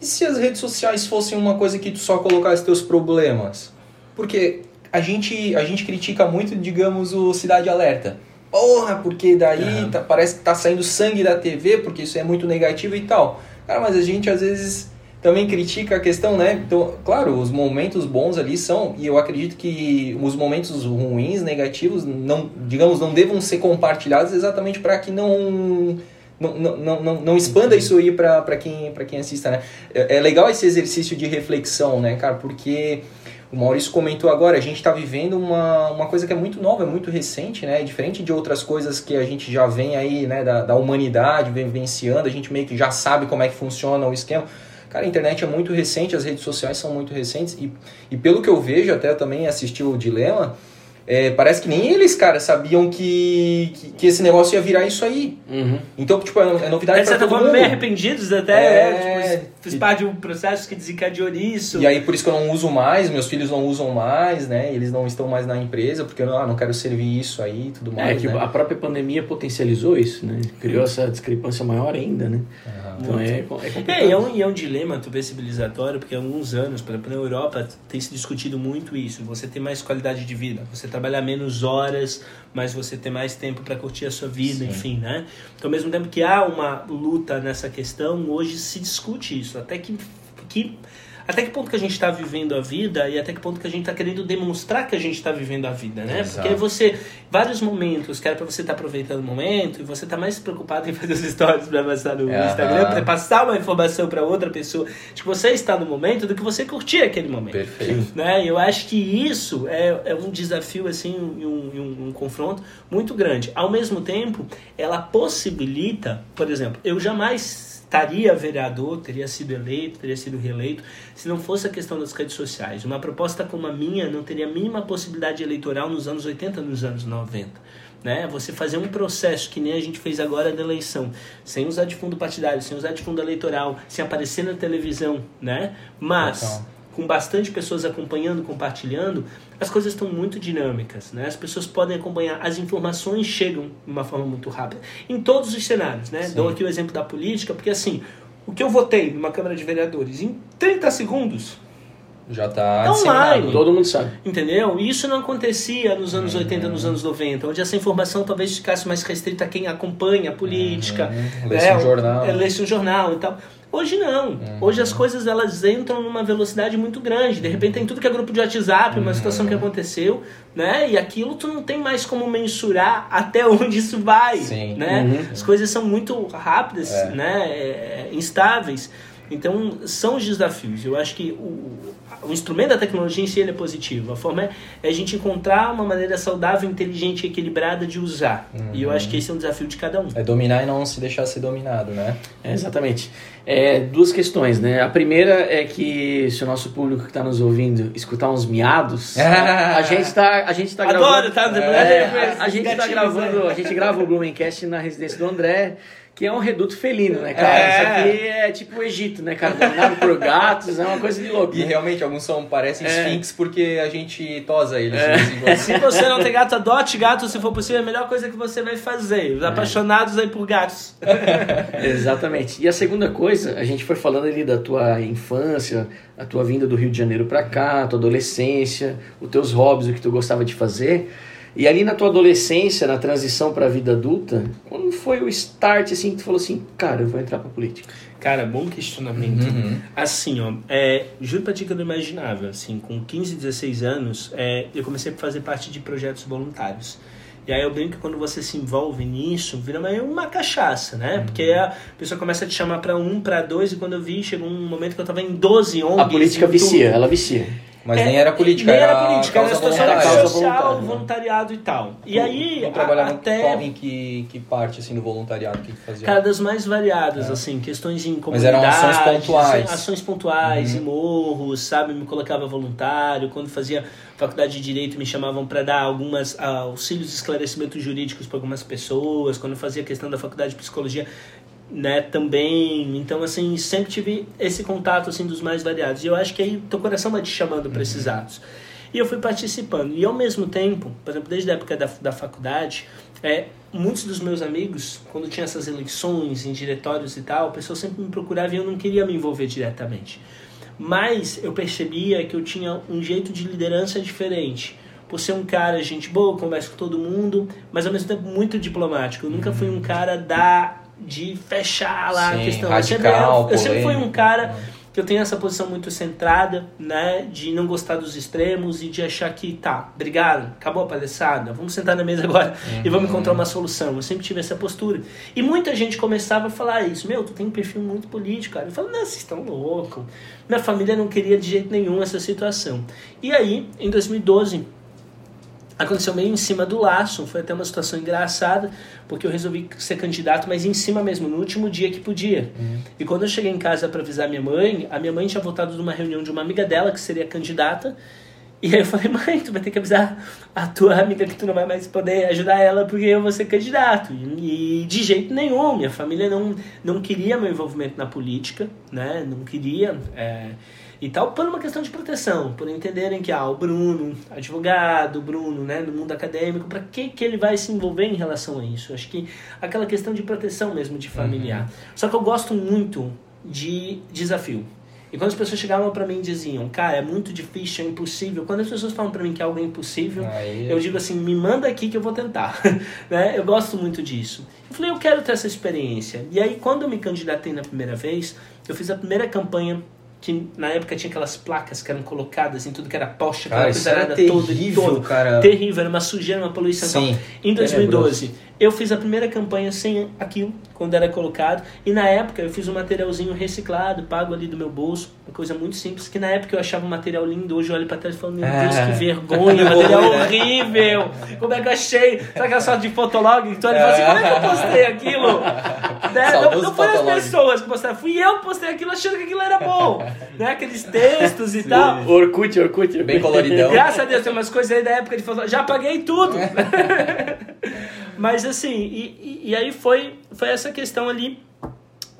E se as redes sociais fossem uma coisa que tu só colocasse teus problemas? Porque a gente a gente critica muito, digamos, o Cidade Alerta. Porra, porque daí tá- parece que tá saindo sangue da TV, porque isso é muito negativo e tal. Cara, mas a gente às vezes também critica a questão, né? Então, claro, os momentos bons ali são, e eu acredito que os momentos ruins, negativos, não, digamos, não devam ser compartilhados exatamente para que não não, não, não, não, expanda isso aí pra, quem, quem assista, né? É, é legal esse exercício de reflexão, né, cara? Porque o Maurício comentou agora, a gente está vivendo uma, uma coisa que é muito nova, é muito recente, né? Diferente de outras coisas que a gente já vem aí, né, da, da humanidade vivenciando, a gente meio que já sabe como é que funciona o esquema. Cara, a internet é muito recente, as redes sociais são muito recentes, e, e pelo que eu vejo, até também assisti o Dilema, é, parece que nem eles, cara, sabiam que, que, que esse negócio ia virar isso aí. Uhum. Então, tipo, é é novidade De pra certa todo mundo. meio arrependidos até, É, né? Tipo, fiz parte de um processo que desencadeou nisso. E aí por isso que eu não uso mais, meus filhos não usam mais, né? Eles não estão mais na empresa, porque eu não, ah, não quero servir isso aí e tudo É mais. que né? a própria pandemia potencializou isso, né? Criou essa discrepância maior ainda, né? Então é, é complicado. É, e é um, é um dilema também civilizatório, porque há alguns anos, por exemplo, na Europa tem se discutido muito isso. Você ter mais qualidade de vida, você trabalhar menos horas, mas você ter mais tempo para curtir a sua vida, Sim. enfim, né? Então, ao mesmo tempo que há uma luta nessa questão, hoje se discute isso. Até que, que até que ponto que a gente está vivendo a vida e até que ponto que a gente está querendo demonstrar que a gente está vivendo a vida, né? Exato. Porque você, vários momentos que era para você estar aproveitando o momento e você tá mais preocupado em [LAUGHS] fazer os stories para passar no. Instagram, para passar uma informação para outra pessoa de que você está no momento do que você curtir aquele momento. Perfeito. Né? E eu acho que isso é, é um desafio assim e um, um- um confronto muito grande. Ao mesmo tempo, ela possibilita, por exemplo, eu jamais estaria vereador, teria sido eleito, teria sido reeleito, se não fosse a questão das redes sociais. Uma proposta como a minha não teria a mínima possibilidade eleitoral nos anos 80, nos anos 90. Né? Você fazer um processo que nem a gente fez agora da eleição, sem usar de fundo partidário, sem usar de fundo eleitoral, sem aparecer na televisão, né? Mas Total. com bastante pessoas acompanhando, compartilhando, as coisas estão muito dinâmicas, né? As pessoas podem acompanhar, as informações chegam de uma forma muito rápida. Em todos os cenários, né? Sim. Dou aqui o exemplo da política, porque assim, o que eu votei numa Câmara de Vereadores em 30 segundos, Já tá Tá online. Todo mundo sabe. entendeu? E isso não acontecia nos anos 80, nos anos 90, onde essa informação talvez ficasse mais restrita a quem acompanha a política, Uhum. Lesse um jornal. é, lesse um jornal e tal. Hoje não. Uhum. Hoje as coisas elas entram numa velocidade muito grande. De repente tem tudo que é grupo de WhatsApp, uma situação Uhum. que aconteceu, né? E aquilo tu não tem mais como mensurar até [LAUGHS] onde isso vai, Sim. né? Uhum. As coisas são muito rápidas, É. né? É, instáveis. Então são os desafios. Eu acho que o, o instrumento da tecnologia em si ele é positivo. A forma é, é a gente encontrar uma maneira saudável, inteligente e equilibrada de usar. E eu acho que esse é um desafio de cada um. É dominar e não se deixar ser dominado, né? É, exatamente. É, duas questões, né? A primeira é que se o nosso público que está nos ouvindo escutar uns miados, [LAUGHS] a gente tá, a gente tá Adoro, gravando. tá? É, Esses a, a gente tá gatinhos gravando, a gente grava o Blumencast na residência do André, que é um reduto felino, né, cara? É. Isso aqui é tipo o Egito, né, cara? Dominado por gatos, é uma coisa de louco. E né? realmente alguns são, parecem É. esfinx porque a gente tosa eles. quando. Se você não tem gato, adote gato se for possível. É a melhor coisa que você vai fazer. Os apaixonados aí por gatos. [LAUGHS] Exatamente. E a segunda coisa, a gente foi falando ali da tua infância, a tua vinda do Rio de Janeiro pra cá, tua adolescência, os teus hobbies, o que tu gostava de fazer. E ali na tua adolescência, na transição pra vida adulta, quando foi o start assim que tu falou assim, cara, eu vou entrar pra política? Cara, bom questionamento. Uhum. Assim, ó, é, juro pra ti que eu não imaginava. Assim, com 15, 16 anos, é, eu comecei a fazer parte de projetos voluntários. E aí eu brinco que quando você se envolve nisso, vira meio uma cachaça, né? Porque a pessoa começa a te chamar pra um, pra dois, e quando eu vi, chegou um momento que eu tava em 12 ONGs. A política vicia, tudo. ela vicia. Mas É, nem era política, nem era, era política, era situação voluntária. Causa social, voluntária, né? voluntariado e tal. E aí, Não trabalhava até em que, que parte assim, do voluntariado que que fazia? Cara, das mais variadas, assim, questões em Mas eram comunidades, ações pontuais. Uhum. ações pontuais, em morros, sabe? Me colocava voluntário. Quando fazia faculdade de Direito, me chamavam para dar algumas ah, auxílios de esclarecimentos jurídicos para algumas pessoas. Quando eu fazia questão da faculdade de Psicologia, né, também. Então, assim, sempre tive esse contato, assim, dos mais variados. E eu acho que aí teu coração vai te chamando para esses atos. E eu fui participando. E ao mesmo tempo, por exemplo, desde a época da, da faculdade, é, muitos dos meus amigos, quando tinha essas eleições em diretórios e tal, o pessoal sempre me procurava e eu não queria me envolver diretamente. Mas eu percebia que eu tinha um jeito de liderança diferente. Por ser um cara, gente boa, conversa com todo mundo, mas ao mesmo tempo muito diplomático. Eu nunca fui um cara da de fechar lá Sim, a questão. Eu sempre, radical, eu sempre fui um cara que eu tenho essa posição muito centrada, né, de não gostar dos extremos e de achar que tá, obrigado, acabou a palhaçada, vamos sentar na mesa agora e vamos encontrar uma solução. Eu sempre tive essa postura. E muita gente começava a falar isso, meu, tu tem um perfil muito político, cara. Eu falo, não, vocês estão loucos. Minha família não queria de jeito nenhum essa situação. E aí, em 2012, aconteceu meio em cima do laço, foi até uma situação engraçada, porque eu resolvi ser candidato, mas em cima mesmo, no último dia que podia. E quando eu cheguei em casa para avisar minha mãe, a minha mãe tinha voltado de uma reunião de uma amiga dela que seria candidata, E aí eu falei, mãe, tu vai ter que avisar a tua amiga que tu não vai mais poder ajudar ela porque eu vou ser candidato. E, e de jeito nenhum, minha família não, não queria meu envolvimento na política, né? Não queria. É, e tal, por uma questão de proteção, por entenderem que ah, o Bruno, advogado, Bruno, né, no mundo acadêmico, para que, que ele vai se envolver em relação a isso? Acho que aquela questão de proteção mesmo, de familiar. Uhum. Só que eu gosto muito de desafio. E quando as pessoas chegavam para mim e diziam, cara, é muito difícil, é impossível. Quando as pessoas falam para mim que algo é impossível, Aí... eu digo assim, me manda aqui que eu vou tentar. [LAUGHS] né? Eu gosto muito disso. Eu falei, eu quero ter essa experiência. E aí, quando eu me candidatei na primeira vez, eu fiz a primeira campanha que na época tinha aquelas placas que eram colocadas em tudo que era poste, aquela coisa era terrível, toda, cara. terrível, era uma sujeira, uma poluição. Sim, em 2012, eu fiz a primeira campanha sem aquilo, quando era colocado, e na época eu fiz um materialzinho reciclado, pago ali do meu bolso, uma coisa muito simples, que na época eu achava o material lindo, hoje eu olho pra trás e falo, meu Deus, que é. vergonha, [LAUGHS] material horrível, como é que eu achei? Sabe aquela sorte de fotolog? Então ele fala assim, como é que eu postei aquilo? [LAUGHS] né? Não, não foi as pessoas que postaram, fui eu que postei aquilo achando que aquilo era bom, né? Aqueles textos e Sim. tal. Orkut, Orkut. Bem coloridão. Graças a Deus, tem umas coisas aí da época de fotolog, já paguei tudo. [LAUGHS] Mas assim, e, e, aí foi, foi essa questão ali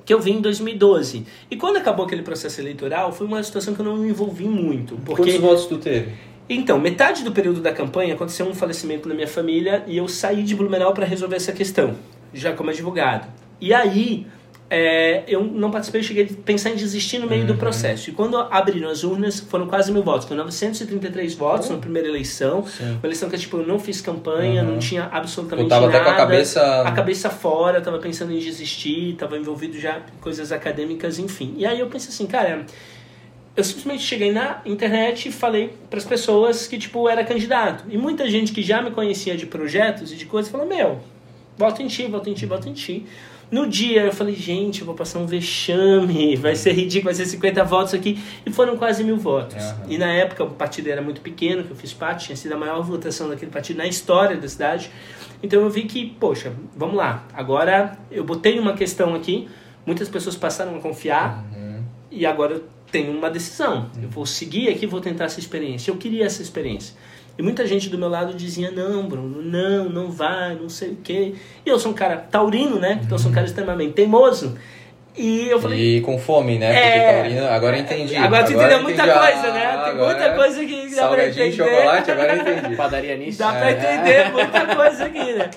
que eu vi em 2012. E quando acabou aquele processo eleitoral, foi uma situação que eu não me envolvi muito. Porque... Quantos votos tu teve? Então, metade do período da campanha aconteceu um falecimento na minha família e eu saí de Blumenau para resolver essa questão, já como advogado. E aí, é, eu não participei, cheguei a pensar em desistir no meio uhum. do processo. E quando abriram as urnas, foram quase mil votos. Foram 933 votos uhum. na primeira eleição. Sim. Uma eleição que tipo, eu não fiz campanha, uhum. não tinha absolutamente eu tava nada. Até com a cabeça... A cabeça fora, eu tava pensando em desistir, tava envolvido já em coisas acadêmicas, enfim. E aí eu pensei assim, cara... Eu simplesmente cheguei na internet e falei para as pessoas que, tipo, era candidato. E muita gente que já me conhecia de projetos e de coisas falou: Meu, voto em ti, voto em ti, voto em ti. No dia eu falei, gente, eu vou passar um vexame, vai ser ridículo, vai ser 50 votos aqui. E foram quase mil votos. Uhum. E na época o partido era muito pequeno, que eu fiz parte, tinha sido a maior votação daquele partido na história da cidade. Então eu vi que, poxa, vamos lá. Agora eu botei uma questão aqui, muitas pessoas passaram a confiar, uhum. e agora eu tenho uma decisão. Uhum. Eu vou seguir aqui, vou tentar essa experiência. Eu queria essa experiência. E muita gente do meu lado dizia: não, Bruno, não, não vai, não sei o quê. E eu sou um cara taurino, né? Então eu sou um cara extremamente teimoso. E eu falei. E com fome, né? Porque é... taurino, agora eu entendi. Agora tu entendeu muita coisa, né? Tem muita coisa que dá pra entender. chocolate, agora eu entendi. Padaria nisso. Dá pra é. entender muita coisa aqui, né?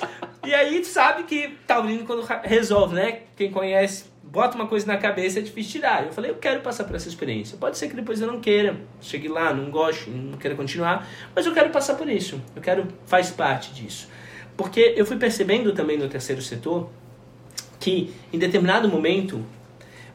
E aí tu sabe que taurino quando resolve, né? Quem conhece bota uma coisa na cabeça, é difícil tirar. Eu falei, eu quero passar por essa experiência. Pode ser que depois eu não queira, chegue lá, não goste, não queira continuar, mas eu quero passar por isso. Eu quero, faz parte disso. Porque eu fui percebendo também no terceiro setor que em determinado momento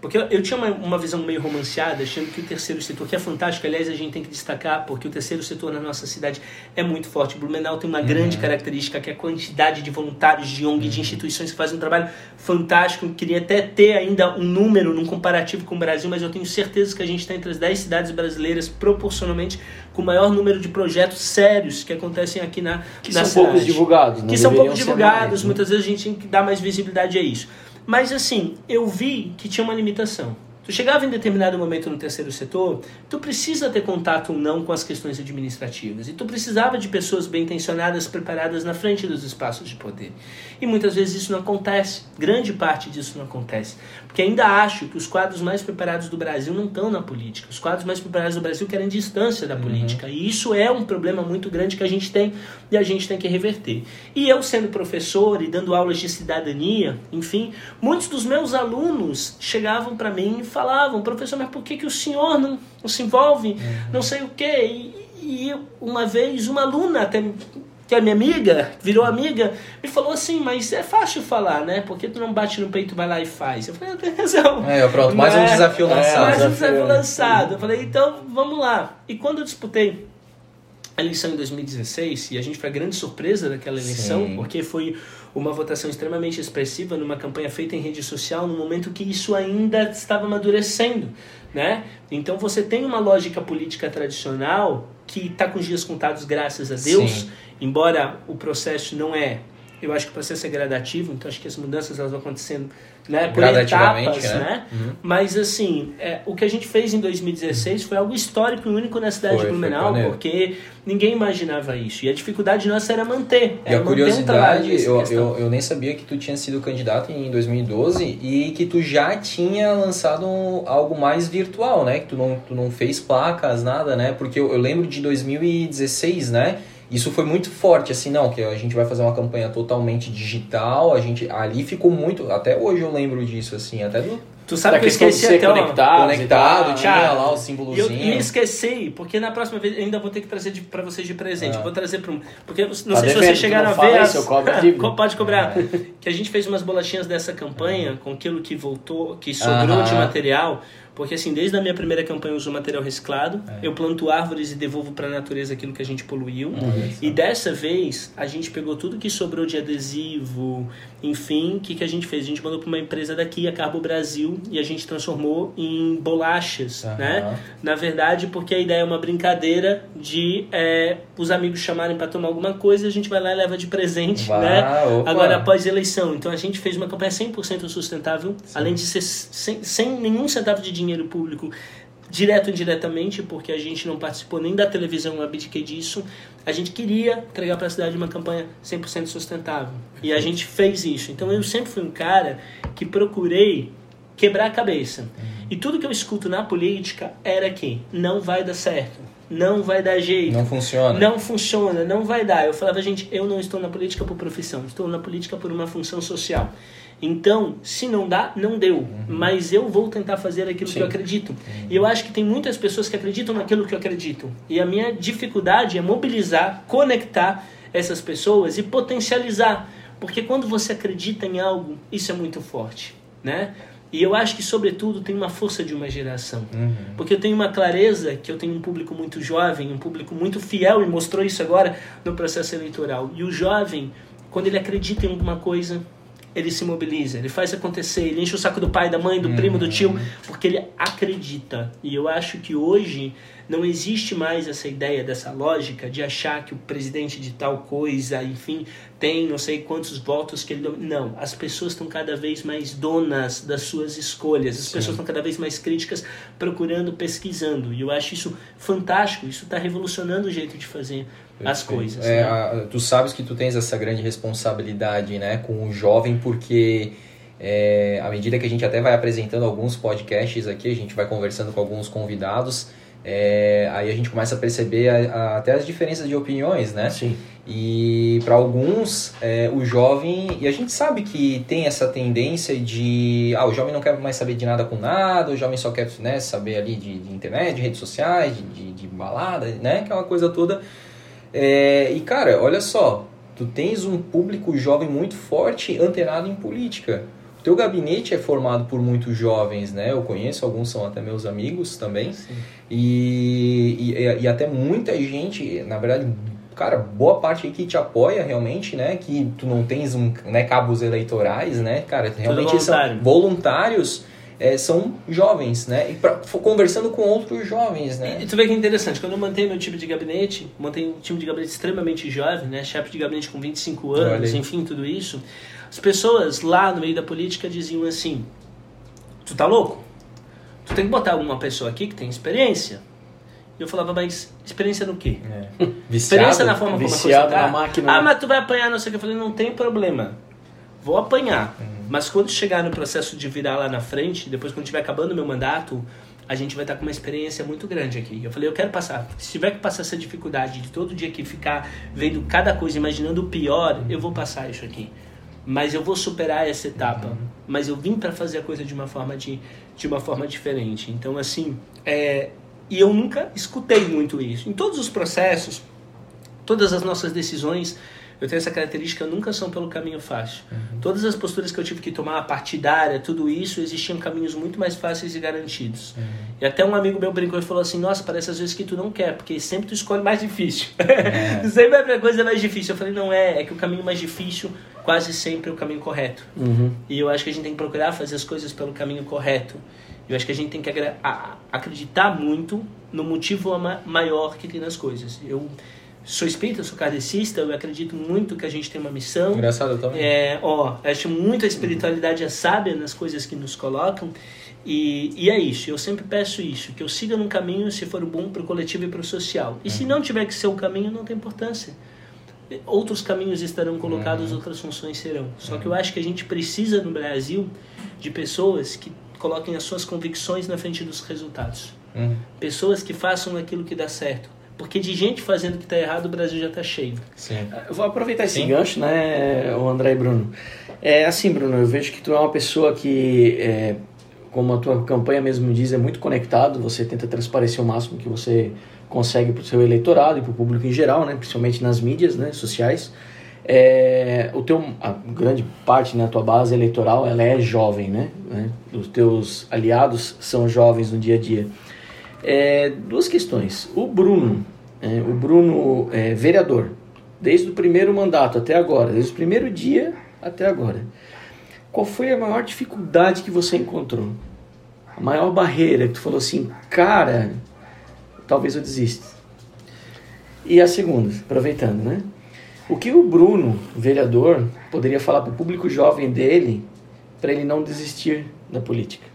porque eu, eu tinha uma, uma, visão meio romanceada, achando que o terceiro setor, que é fantástico, aliás, a gente tem que destacar, porque o terceiro setor na nossa cidade é muito forte. O Blumenau tem uma uhum. grande característica, que é a quantidade de voluntários, de ONG, uhum. de instituições que fazem um trabalho fantástico. Eu queria até ter ainda um número num comparativo com o Brasil, mas eu tenho certeza que a gente está entre as 10 cidades brasileiras, proporcionalmente, com o maior número de projetos sérios que acontecem aqui na, que na são cidade. poucos divulgados. Que são poucos divulgados, né? muitas vezes a gente tem que dar mais visibilidade a isso. Mas assim, eu vi que tinha uma limitação. Tu chegava em determinado momento no terceiro setor, tu precisa ter contato ou não com as questões administrativas. E tu precisava de pessoas bem intencionadas, preparadas na frente dos espaços de poder. E muitas vezes isso não acontece. Grande parte disso não acontece. Porque ainda acho que os quadros mais preparados do Brasil não estão na política. Os quadros mais preparados do Brasil querem distância da uhum. política. Uhum. E isso é um problema muito grande que a gente tem e a gente tem que reverter. E eu, sendo professor e dando aulas de cidadania, enfim, muitos dos meus alunos chegavam para mim e falavam, professor, mas por que, que o senhor não, não se envolve? Uhum. Não sei o quê. E, e uma vez uma aluna até que é minha amiga, virou amiga, me falou assim, mas é fácil falar, né? Porque tu não bate no peito, vai lá e faz. Eu falei, eu tenho razão. É, pronto, mais um desafio é, lançado. mais um desafio lançado. Eu falei, então, vamos lá. E quando eu disputei a eleição em 2016, e a gente foi a grande surpresa daquela eleição, Sim. porque foi uma votação extremamente expressiva numa campanha feita em rede social no momento que isso ainda estava amadurecendo, né? Então você tem uma lógica política tradicional que está com os dias contados graças a Deus, Sim. embora o processo não é eu acho que o processo é gradativo, então acho que as mudanças elas vão acontecendo né, por etapas, né? né? Uhum. Mas assim, é, o que a gente fez em 2016 foi algo histórico e único na cidade Foi, de Blumenau, porque ninguém imaginava isso. E a dificuldade nossa era manter. E era a um trabalho curiosidade, nessa eu, eu, eu nem sabia que tu tinha sido candidato em 2012 e que tu já tinha lançado um- algo mais virtual, né? Que tu não, tu não fez placas, nada, né? Porque eu, eu lembro de 2016, né? Isso foi muito forte, assim, não, que a gente vai fazer uma campanha totalmente digital, a gente, ali ficou muito, até hoje eu lembro disso, assim, até do Tu sabe que eu esqueci até, conectado, conectado, tinha cara, lá o E eu símbolozinho. me esqueci, porque na próxima vez eu ainda vou ter que trazer de, pra vocês de presente. Ah. Eu vou trazer pra um. Porque eu não Tá sei se devendo, vocês chegaram a ver. isso, eu cobro a dívida. [LAUGHS] Pode cobrar. É. Que a gente fez umas bolachinhas dessa campanha com aquilo que voltou, que sobrou Aham. de material. Porque assim, desde a minha primeira campanha eu uso material reciclado, É. eu planto árvores e devolvo pra natureza aquilo que a gente poluiu. Uhum. E dessa vez a gente pegou tudo que sobrou de adesivo, enfim, o que, que a gente fez? A gente mandou para uma empresa daqui, a Carbo Brasil, e a gente transformou em bolachas, Aham. né? Na verdade, porque a ideia é uma brincadeira de é, os amigos chamarem para tomar alguma coisa, a gente vai lá e leva de presente, Vá, né? opa. Agora após a eleição. Então a gente fez uma campanha 100% sustentável, além de ser sem, sem nenhum centavo de dinheiro público direto ou indiretamente, porque a gente não participou nem da televisão, eu abdiquei disso. A gente queria entregar para a cidade uma campanha 100% sustentável. E a gente fez isso. Então eu sempre fui um cara que procurei quebrar a cabeça. E tudo que eu escuto na política era que não vai dar certo, não vai dar jeito. Não funciona. Não funciona, não vai dar. Eu falava, gente, eu não estou na política por profissão, estou na política por uma função social. Então, se não dá, não deu. Mas eu vou tentar fazer aquilo que eu acredito. E eu acho que tem muitas pessoas que acreditam naquilo que eu acredito. E a minha dificuldade é mobilizar, conectar essas pessoas e potencializar. Porque quando você acredita em algo, isso é muito forte, né? E eu acho que, sobretudo, tem uma força de uma geração. Uhum. Porque eu tenho uma clareza que eu tenho um público muito jovem, um público muito fiel, e mostrou isso agora no processo eleitoral. E o jovem, quando ele acredita em alguma coisa, ele se mobiliza, ele faz acontecer, ele enche o saco do pai, da mãe, do primo, do tio, porque ele acredita. E eu acho que hoje não existe mais essa ideia, dessa lógica de achar que o presidente de tal coisa, enfim, tem não sei quantos votos que ele. Não, as pessoas estão cada vez mais donas das suas escolhas, as pessoas estão cada vez mais críticas, procurando, pesquisando. E eu acho isso fantástico, isso está revolucionando o jeito de fazer as coisas. É, né? a- tu sabes que tu tens essa grande responsabilidade, né, com o jovem, porque é, à medida que a gente até vai apresentando alguns podcasts aqui, a gente vai conversando com alguns convidados, é, aí a gente começa a perceber a- a- até as diferenças de opiniões, né? Sim. E para alguns, é, o jovem. E a gente sabe que tem essa tendência de. Ah, o jovem não quer mais saber de nada com nada, o jovem só quer né, saber ali de, de internet, de redes sociais, de, de, de balada, né? Aquela coisa toda. É, e cara, olha só, tu tens um público jovem muito forte antenado em política. O teu gabinete é formado por muitos jovens, né? Eu conheço, alguns são até meus amigos também. E, e, e até muita gente, na verdade, cara, boa parte aí que te apoia realmente, né? Que tu não tens um, né, cabos eleitorais, né? Cara, realmente são voluntários, é, são jovens, né? E pra, conversando com outros jovens, né? E tu vê que é interessante, quando eu mantenho meu time de gabinete, montei um time de gabinete extremamente jovem, né? Chefe de gabinete com 25 Olha anos, enfim, tudo isso. As pessoas lá no meio da política diziam assim: Tu tá louco? Tu tem que botar uma pessoa aqui que tem experiência. E eu falava, mas experiência no quê? É. [LAUGHS] Experiência na forma como a coisa viciado tá? na máquina. Ah, mas tu vai apanhar, não sei o que. Eu falei, não tem problema. Vou apanhar. Uhum. Mas quando chegar no processo de virar lá na frente, depois quando estiver acabando o meu mandato, a gente vai estar com uma experiência muito grande aqui. Eu falei, eu quero passar. Se tiver que passar essa dificuldade de todo dia aqui ficar vendo cada coisa, imaginando o pior, eu vou passar isso aqui. Mas eu vou superar essa etapa. Mas eu vim para fazer a coisa de uma forma de, de uma forma diferente. Então, assim, é, e eu nunca escutei muito isso. Em todos os processos, todas as nossas decisões, eu tenho essa característica, nunca são pelo caminho fácil. Todas as posturas que eu tive que tomar, a partidária, tudo isso, existiam caminhos muito mais fáceis e garantidos. E até um amigo meu brincou e falou assim, nossa, parece às vezes que tu não quer, porque sempre tu escolhe mais difícil. tu [LAUGHS] sempre pra coisa mais difícil. Eu falei, não é, é que o caminho mais difícil quase sempre é o caminho correto. Uhum. E eu acho que a gente tem que procurar fazer as coisas pelo caminho correto. Eu acho que a gente tem que a- acreditar muito no motivo ma- maior que tem nas coisas. Eu sou espírita, sou kardecista, eu acredito muito que a gente tem uma missão. Engraçado eu também. É, ó, acho muito a espiritualidade é sábia nas coisas que nos colocam. E, e é isso, eu sempre peço isso, que eu siga num caminho, se for bom, para o coletivo e para o social. E se não tiver que ser o caminho, não tem importância. Outros caminhos estarão colocados, outras funções serão. Só que eu acho que a gente precisa no Brasil de pessoas que coloquem as suas convicções na frente dos resultados. Uhum. Pessoas que façam aquilo que dá certo. Porque de gente fazendo o que está errado, o Brasil já está cheio. Sim. Eu vou aproveitar esse Sim. gancho, né, o André e Bruno. É assim, Bruno, eu vejo que tu é uma pessoa que, é, como a tua campanha mesmo diz, é muito conectado. Você tenta transparecer o máximo que você consegue para o seu eleitorado e para o público em geral, né, principalmente nas mídias, né, sociais. É, o teu, a grande parte na tua base eleitoral, ela é jovem, né? né? Os teus aliados são jovens no dia a dia. É, duas questões. O Bruno, é, o Bruno é, vereador, desde o primeiro mandato até agora, desde o primeiro dia até agora, qual foi a maior dificuldade que você encontrou? A maior barreira que tu falou assim, cara, talvez eu desista. E a segunda, aproveitando, né? O que o Bruno, vereador, poderia falar para o público jovem dele para ele não desistir da política?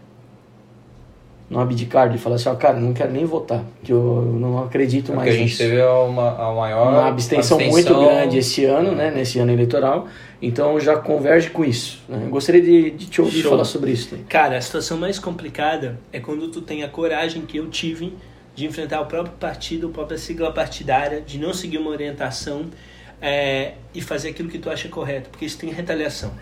Não abdicar de falar assim, ó, cara, não quero nem votar, que eu não acredito Porque mais a gente nisso. teve uma, a maior Uma abstenção, muito abstenção- grande esse ano, né, nesse ano eleitoral, então já converge com isso. né? Eu gostaria de, de te ouvir Show. falar sobre isso. também. Cara, a situação mais complicada é quando tu tem a coragem que eu tive de enfrentar o próprio partido, a própria sigla partidária, de não seguir uma orientação é, e fazer aquilo que tu acha correto, porque isso tem retaliação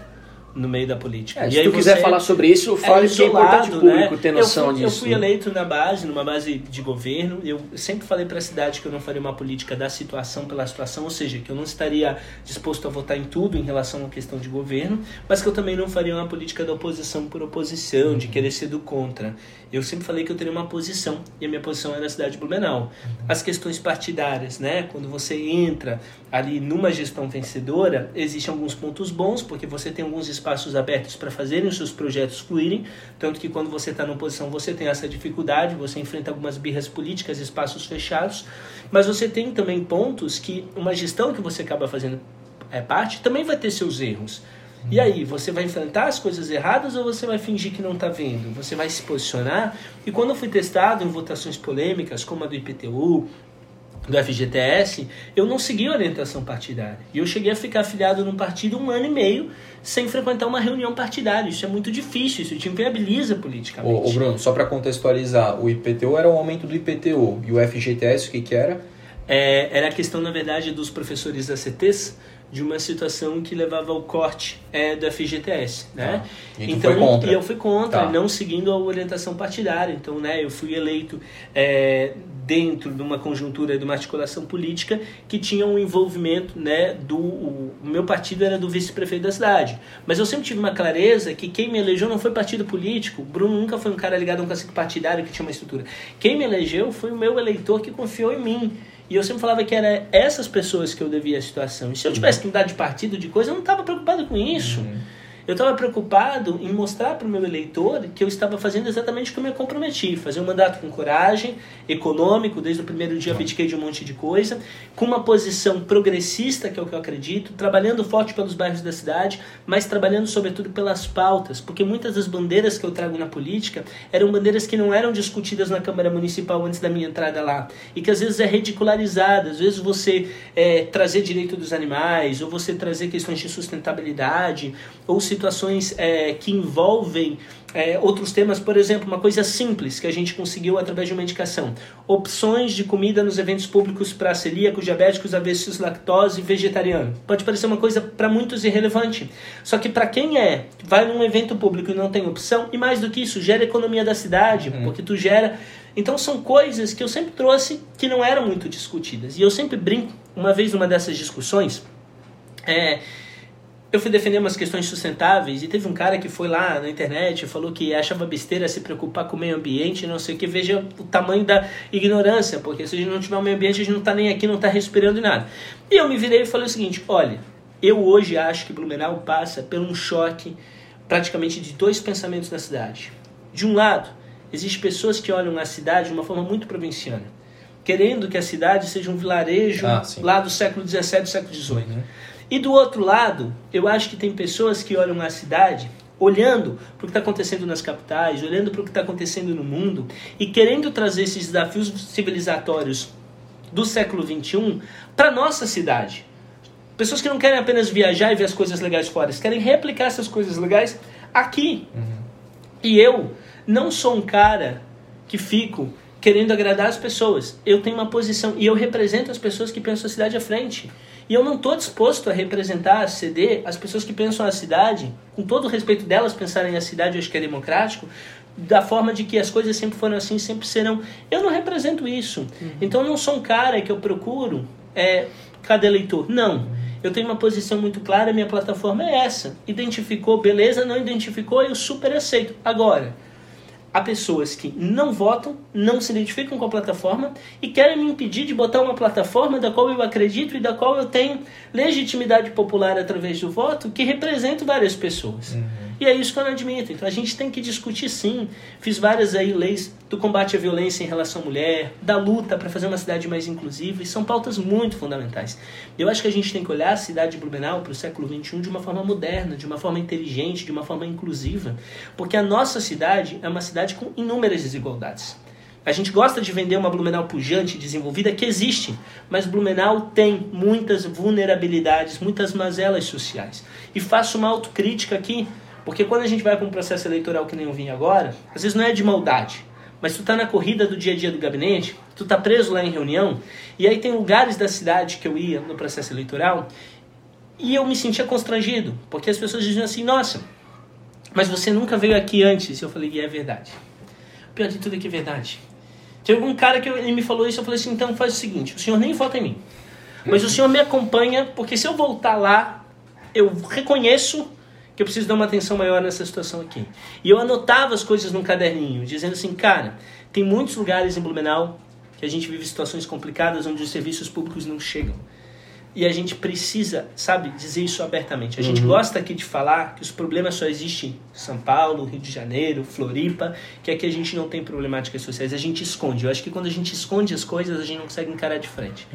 no meio da política. É, E se aí tu quiser falar sobre isso, fale que é importante o isolado, público né? ter noção eu fui, disso. Eu fui né? eleito na base, numa base de governo. Eu sempre falei para a cidade que eu não faria uma política da situação pela situação, ou seja, que eu não estaria disposto a votar em tudo em relação à questão de governo, mas que eu também não faria uma política da oposição por oposição, de querer ser do contra. Eu sempre falei que eu teria uma posição, e a minha posição era a cidade de Blumenau. As questões partidárias, né? Quando você entra ali numa gestão vencedora, existem alguns pontos bons, porque você tem alguns espaços abertos para fazerem os seus projetos fluírem, tanto que quando você está numa posição você tem essa dificuldade, você enfrenta algumas birras políticas, espaços fechados, mas você tem também pontos que uma gestão que você acaba fazendo é, parte também vai ter seus erros. E aí, você vai enfrentar as coisas erradas ou você vai fingir que não está vendo? Você vai se posicionar? E quando eu fui testado em votações polêmicas, como a do IPTU, do FGTS, eu não segui a orientação partidária. E eu cheguei a ficar afiliado num partido um ano e meio sem frequentar uma reunião partidária. Isso é muito difícil, isso te inviabiliza politicamente. Ô, ô, Bruno, só para contextualizar, o IPTU era o aumento do IPTU e o FGTS o que que era? É, era a questão, na verdade, dos professores da CTs de uma situação que levava ao corte é, do FGTS, né? Tá. E então, foi? E eu fui contra, Tá. não seguindo a orientação partidária. Então, né, eu fui eleito é, dentro de uma conjuntura, de uma articulação política que tinha um envolvimento, né, do... O, o meu partido era do vice-prefeito da cidade. Mas eu sempre tive uma clareza que quem me elegeu não foi partido político. Bruno nunca foi um cara ligado a um cacique partidário que tinha uma estrutura. Quem me elegeu foi o meu eleitor que confiou em mim. E eu sempre falava que era essas pessoas que eu devia a situação. E se eu tivesse que mudar de partido, de coisa, eu não estava preocupado com isso. Eu estava preocupado em mostrar para o meu eleitor que eu estava fazendo exatamente o que eu me comprometi. Fazer um mandato com coragem, econômico, desde o primeiro dia abdiquei de um monte de coisa, com uma posição progressista, que é o que eu acredito, trabalhando forte pelos bairros da cidade, mas trabalhando sobretudo pelas pautas, porque muitas das bandeiras que eu trago na política eram bandeiras que não eram discutidas na Câmara Municipal antes da minha entrada lá, e que às vezes é ridicularizada, às vezes você é, trazer direito dos animais, ou você trazer questões de sustentabilidade, ou situações é, que envolvem é, outros temas, por exemplo, uma coisa simples que a gente conseguiu através de uma indicação: opções de comida nos eventos públicos para celíacos, diabéticos, avessos, lactose e vegetariano. Pode parecer uma coisa para muitos irrelevante, só que para quem é, vai num evento público e não tem opção, e mais do que isso, gera economia da cidade, porque tu gera. Então são coisas que eu sempre trouxe que não eram muito discutidas. E eu sempre brinco, uma vez numa dessas discussões, é, eu fui defender umas questões sustentáveis e teve um cara que foi lá na internet e falou que achava besteira se preocupar com o meio ambiente, não sei o que, veja o tamanho da ignorância, porque se a gente não tiver o meio ambiente, a gente não está nem aqui, não está respirando nada. E eu me virei e falei o seguinte: olha, eu hoje acho que Blumenau passa por um choque praticamente de dois pensamentos na cidade. De um lado, existem pessoas que olham a cidade de uma forma muito provinciana. Querendo que a cidade seja um vilarejo Ah, lá do século XVII, século XVIII. Uhum. E do outro lado, eu acho que tem pessoas que olham a cidade olhando para o que está acontecendo nas capitais, olhando para o que está acontecendo no mundo e querendo trazer esses desafios civilizatórios do século XXI para nossa cidade. Pessoas que não querem apenas viajar e ver as coisas legais fora, eles querem replicar essas coisas legais aqui. E eu não sou um cara que fico querendo agradar as pessoas. Eu tenho uma posição e eu represento as pessoas que pensam a cidade à frente. E eu não estou disposto a representar, a ceder as pessoas que pensam a cidade, com todo o respeito delas pensarem a cidade, eu acho que é democrático, da forma de que as coisas sempre foram assim, sempre serão. Eu não represento isso. Então eu não sou um cara que eu procuro é, cada eleitor. Não. Eu tenho uma posição muito clara, minha plataforma é essa. Identificou, beleza, não identificou, eu super aceito. Agora, há pessoas que não votam, não se identificam com a plataforma e querem me impedir de botar uma plataforma da qual eu acredito e da qual eu tenho legitimidade popular através do voto que representa várias pessoas. E é isso que eu não admito. Então a gente tem que discutir sim. Fiz várias aí leis do combate à violência em relação à mulher, da luta para fazer uma cidade mais inclusiva, e são pautas muito fundamentais. Eu acho que a gente tem que olhar a cidade de Blumenau para o século XXI de uma forma moderna, de uma forma inteligente, de uma forma inclusiva, porque a nossa cidade é uma cidade com inúmeras desigualdades. A gente gosta de vender uma Blumenau pujante, desenvolvida, que existe, mas Blumenau tem muitas vulnerabilidades, muitas mazelas sociais. E faço uma autocrítica aqui, porque quando a gente vai para um processo eleitoral que nem eu vim agora, às vezes não é de maldade, mas tu tá na corrida do dia a dia do gabinete, tu tá preso lá em reunião, e aí tem lugares da cidade que eu ia no processo eleitoral, e eu me sentia constrangido, porque as pessoas diziam assim, nossa, mas você nunca veio aqui antes. E eu falei, e é verdade. O pior de tudo é que é verdade. Teve um cara que ele me falou isso, eu falei assim, então faz o seguinte, o senhor nem vota em mim. Mas o senhor me acompanha, porque se eu voltar lá, eu reconheço que eu preciso dar uma atenção maior nessa situação aqui. E eu anotava as coisas num caderninho, dizendo assim, cara, tem muitos lugares em Blumenau que a gente vive situações complicadas onde os serviços públicos não chegam. E a gente precisa, sabe, dizer isso abertamente. A gente gosta aqui de falar que os problemas só existem em São Paulo, Rio de Janeiro, Floripa, que aqui a gente não tem problemáticas sociais. A gente esconde. Eu acho que quando a gente esconde as coisas, a gente não consegue encarar de frente.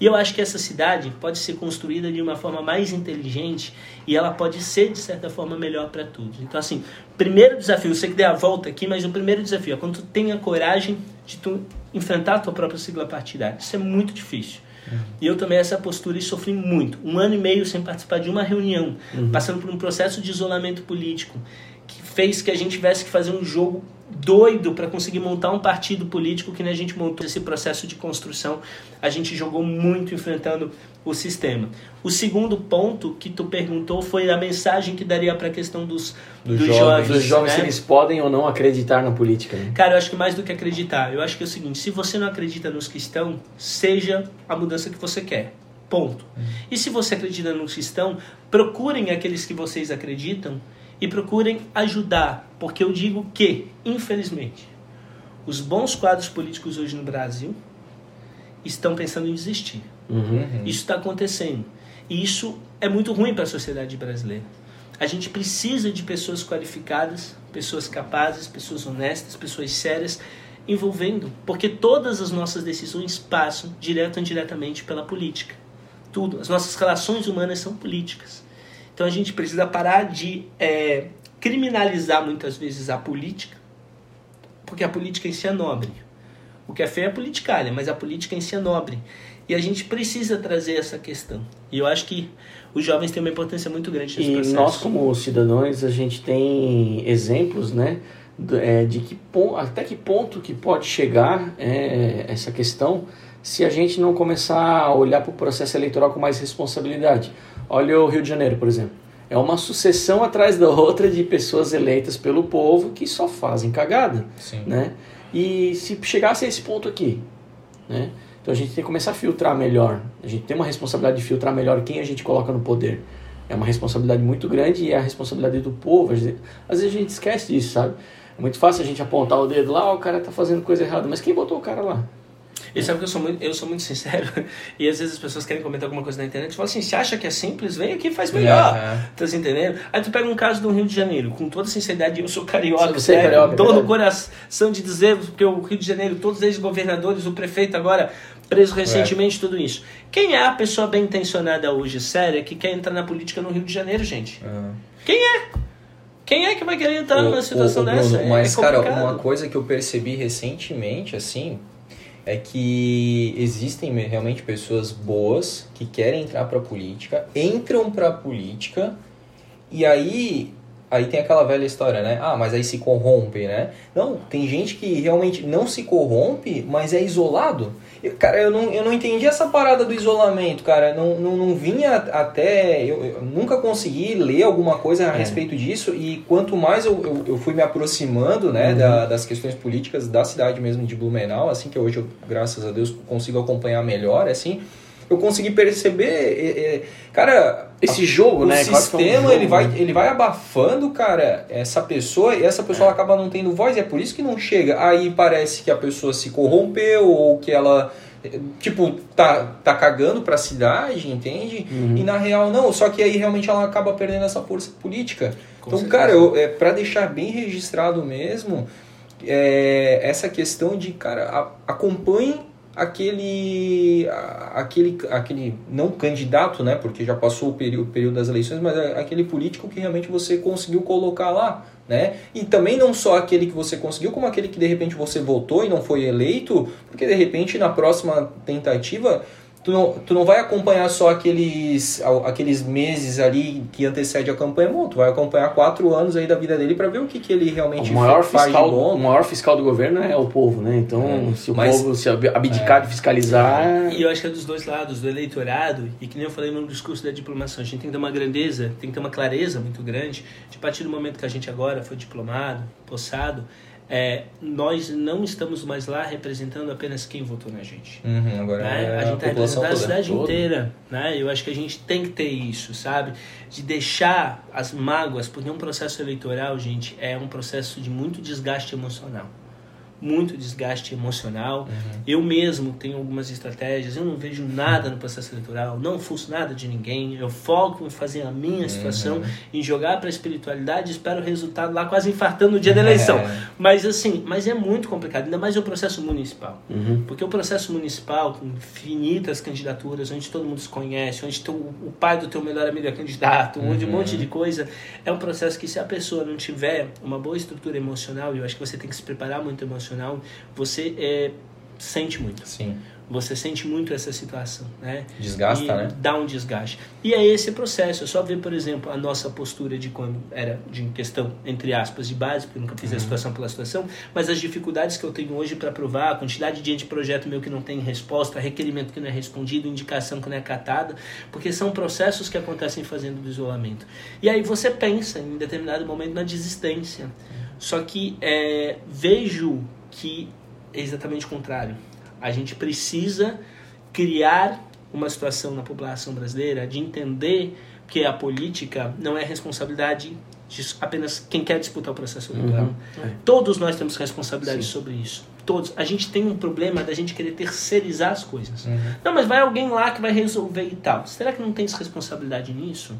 E eu acho que essa cidade pode ser construída de uma forma mais inteligente e ela pode ser, de certa forma, melhor para todos. Então, assim, primeiro desafio, eu sei que dei a volta aqui, mas o primeiro desafio é quando tu tem a coragem de tu enfrentar a tua própria sigla partidária. Isso é muito difícil. E eu tomei essa postura e sofri muito. Um ano e meio sem participar de uma reunião, passando por um processo de isolamento político, que fez que a gente tivesse que fazer um jogo doido para conseguir montar um partido político que nem a gente montou esse processo de construção. A gente jogou muito enfrentando o sistema. O segundo ponto que tu perguntou foi a mensagem que daria para a questão dos, Dos dos jovens. jovens. Os jovens, né? se eles podem ou não acreditar na política. Né? Cara, eu acho que mais do que acreditar, eu acho que é o seguinte: se você não acredita nos que estão, seja a mudança que você quer. Ponto. E se você acredita nos que estão, procurem aqueles que vocês acreditam e procurem ajudar. Porque eu digo que, infelizmente, os bons quadros políticos hoje no Brasil estão pensando em desistir. Uhum. Isso está acontecendo. E isso é muito ruim para a sociedade brasileira. A gente precisa de pessoas qualificadas, pessoas capazes, pessoas honestas, pessoas sérias envolvendo, porque todas as nossas decisões passam direto ou indiretamente pela política. Tudo. As nossas relações humanas são políticas. Então a gente precisa parar de é, criminalizar muitas vezes a política, porque a política em si é nobre. O que é feio é a politicalha, mas a política em si é nobre. E a gente precisa trazer essa questão. E eu acho que os jovens têm uma importância muito grande nesse E processo. nós, como cidadãos, a gente tem exemplos, né? é, de que até que ponto que pode chegar é, essa questão se a gente não começar a olhar para o processo eleitoral com mais responsabilidade. Olha o Rio de Janeiro, por exemplo. É uma sucessão atrás da outra de pessoas eleitas pelo povo que só fazem cagada Sim. né? E se chegasse a esse ponto aqui, né? Então a gente tem que começar a filtrar melhor. A gente tem uma responsabilidade de filtrar melhor quem a gente coloca no poder. É uma responsabilidade muito grande e é a responsabilidade do povo. Às vezes, a gente esquece disso, sabe? É muito fácil a gente apontar o dedo lá, "Ah, o cara tá fazendo coisa errada, mas quem botou o cara lá? E sabe que eu sou muito, eu sou muito [LAUGHS] sincero, e às vezes as pessoas querem comentar alguma coisa na internet e falam assim, você acha que é simples? Vem aqui e faz melhor. Uhum. Tá se entendendo? Aí tu pega um caso do Rio de Janeiro, com toda sinceridade, eu sou carioca, Você é sério, carioca, no verdade. coração de dizer, porque o Rio de Janeiro, todos eles governadores, o prefeito agora preso recentemente, tudo isso. Quem é a pessoa bem intencionada hoje, séria, que quer entrar na política no Rio de Janeiro, gente? Uhum. Quem é? Quem é que vai querer entrar numa situação o dessa? Bruno, É- mas, é cara, uma coisa que eu percebi recentemente, assim, é que existem me- realmente pessoas boas que querem entrar pra política, entram pra política, e aí. Aí tem aquela velha história, né? Ah, mas aí se corrompe, né? Não, tem gente que realmente não se corrompe, mas é isolado. Eu- cara, eu não, eu não entendi essa parada do isolamento, cara. Não, não, não vinha até. Eu, eu nunca consegui ler alguma coisa a É. respeito disso. E quanto mais eu, eu, eu fui me aproximando né, da- das questões políticas da cidade mesmo de Blumenau, assim, que hoje eu, graças a Deus, consigo acompanhar melhor, assim, eu consegui perceber. é, é, cara, Esse jogo, o né? quase que é um sistema jogo, ele vai, né? ele vai abafando, cara, essa pessoa e essa pessoa acaba não tendo voz, e é por isso que não chega. Aí parece que a pessoa se corrompeu ou que ela tipo tá tá cagando pra cidade, entende? Uhum. E na real não, só que aí realmente ela acaba perdendo essa força política. Com então, certeza. cara, eu, é, para deixar bem registrado mesmo, é, essa questão de, cara, a, acompanhe aquele, aquele, aquele, não candidato, né, porque já passou o período, o período das eleições, mas aquele político que realmente você conseguiu colocar lá, né, e também não só aquele que você conseguiu, como aquele que de repente você votou e não foi eleito, porque de repente na próxima tentativa tu não, tu não vai acompanhar só aqueles, aqueles meses ali que antecede a campanha, não, tu vai acompanhar quatro anos aí da vida dele para ver o que, que ele realmente O maior, faz fiscal, de bom. o maior fiscal do governo é o povo, né? Então, É, se o mas- povo se ab- abdicar de fiscalizar. E eu acho que é dos dois lados, do eleitorado, e que nem eu falei no discurso da diplomação, a gente tem que ter uma grandeza, tem que ter uma clareza muito grande, de a partir do momento que a gente agora foi diplomado, possado, é, nós não estamos mais lá representando apenas quem votou na gente. Uhum, agora né? é a gente está representando a cidade toda. inteira. Né? Eu acho que a gente tem que ter isso, sabe? De deixar as mágoas, porque um processo eleitoral, gente, é um processo de muito desgaste emocional. Muito desgaste emocional. Uhum. Eu mesmo tenho algumas estratégias, eu não vejo nada no processo eleitoral, não fuço nada de ninguém, eu foco em fazer a minha situação, Uhum. em jogar para a espiritualidade e espero o resultado lá quase infartando no dia da eleição. [LAUGHS] É. Mas assim, mas é muito complicado, ainda mais o processo municipal. Uhum. Porque o processo municipal, com infinitas candidaturas, onde todo mundo se conhece, onde teu, o pai do teu melhor amigo é candidato, onde um Uhum. monte de coisa, é um processo que se a pessoa não tiver uma boa estrutura emocional, e eu acho que você tem que se preparar muito emocional, você é, sente muito. Sim, Você sente muito essa situação, né? desgasta, e né? dá um desgaste. E é esse processo. É só ver, por exemplo, a nossa postura de quando era de questão, entre aspas, de base, porque eu nunca fiz Uhum. a situação pela situação, mas as dificuldades que eu tenho hoje para aprovar, a quantidade de anteprojeto meu que não tem resposta, requerimento que não é respondido, indicação que não é acatada, porque são processos que acontecem fazendo do isolamento. E aí você pensa, em determinado momento, na desistência. Só que é, vejo que é exatamente o contrário. A gente precisa criar uma situação na população brasileira de entender que a política não é responsabilidade de apenas quem quer disputar o processo eleitoral. Uhum. É. Todos nós temos responsabilidade Sim. sobre isso. Todos. A gente tem um problema da gente querer terceirizar as coisas. Uhum. Não, mas vai alguém lá que vai resolver e tal. Será que não tem responsabilidade nisso?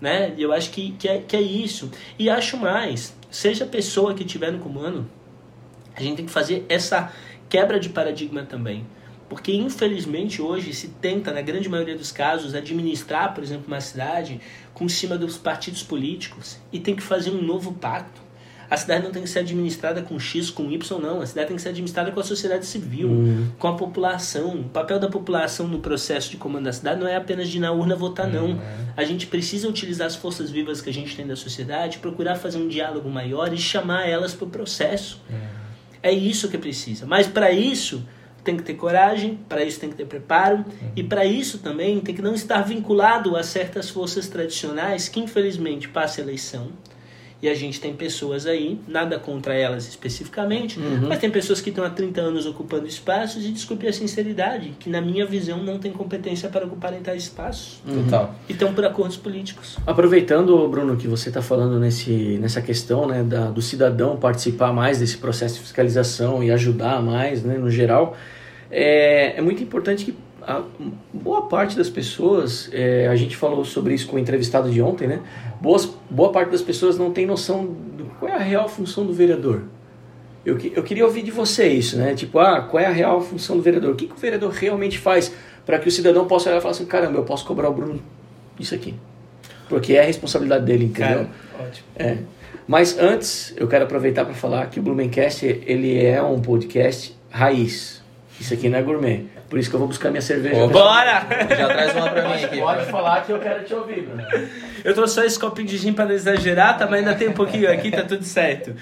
Né? Eu acho que, que, é, que é isso. E acho mais, seja a pessoa que estiver no comando, a gente tem que fazer essa quebra de paradigma também. Porque, infelizmente, hoje se tenta, na grande maioria dos casos, administrar, por exemplo, uma cidade com cima dos partidos políticos e tem que fazer um novo pacto. A cidade não tem que ser administrada com X, com Y, não. A cidade tem que ser administrada com a sociedade civil, Uhum. com a população. O papel da população no processo de comando da cidade não é apenas de ir na urna votar, não. A gente precisa utilizar as forças vivas que a gente tem da sociedade, procurar fazer um diálogo maior e chamar elas para o processo. É isso que precisa. Mas para isso tem que ter coragem, para isso tem que ter preparo e para isso também tem que não estar vinculado a certas forças tradicionais que infelizmente passa a eleição. E a gente tem pessoas aí, nada contra elas especificamente, mas tem pessoas que estão há 30 anos ocupando espaços e desculpe a sinceridade, que na minha visão não tem competência para ocuparem tais espaços. Total. E estão por acordos políticos. Aproveitando, Bruno, que você está falando nesse, nessa questão né, da, do cidadão participar mais desse processo de fiscalização e ajudar mais, né, no geral, é, é muito importante que a boa parte das pessoas, é, a gente falou sobre isso com o entrevistado de ontem, né? Boas, boa parte das pessoas não tem noção do qual é a real função do vereador. Eu, eu queria ouvir de você isso, né? Tipo, ah, qual é a real função do vereador? O que, que o vereador realmente faz para que o cidadão possa olhar e falar assim, caramba, eu posso cobrar o Bruno isso aqui. Porque é a responsabilidade dele, entendeu? Cara, ótimo. É. Mas antes, eu quero aproveitar para falar que o Blumencast, ele é um podcast raiz. Isso aqui não é gourmet. Por isso que eu vou buscar minha cerveja. Opa. Bora! Já traz uma pra mim aqui. Pode falar que eu quero te ouvir, Bruno. Eu trouxe só esse copinho de gin para não exagerar, tá? mas ainda tem um pouquinho aqui, tá tudo certo.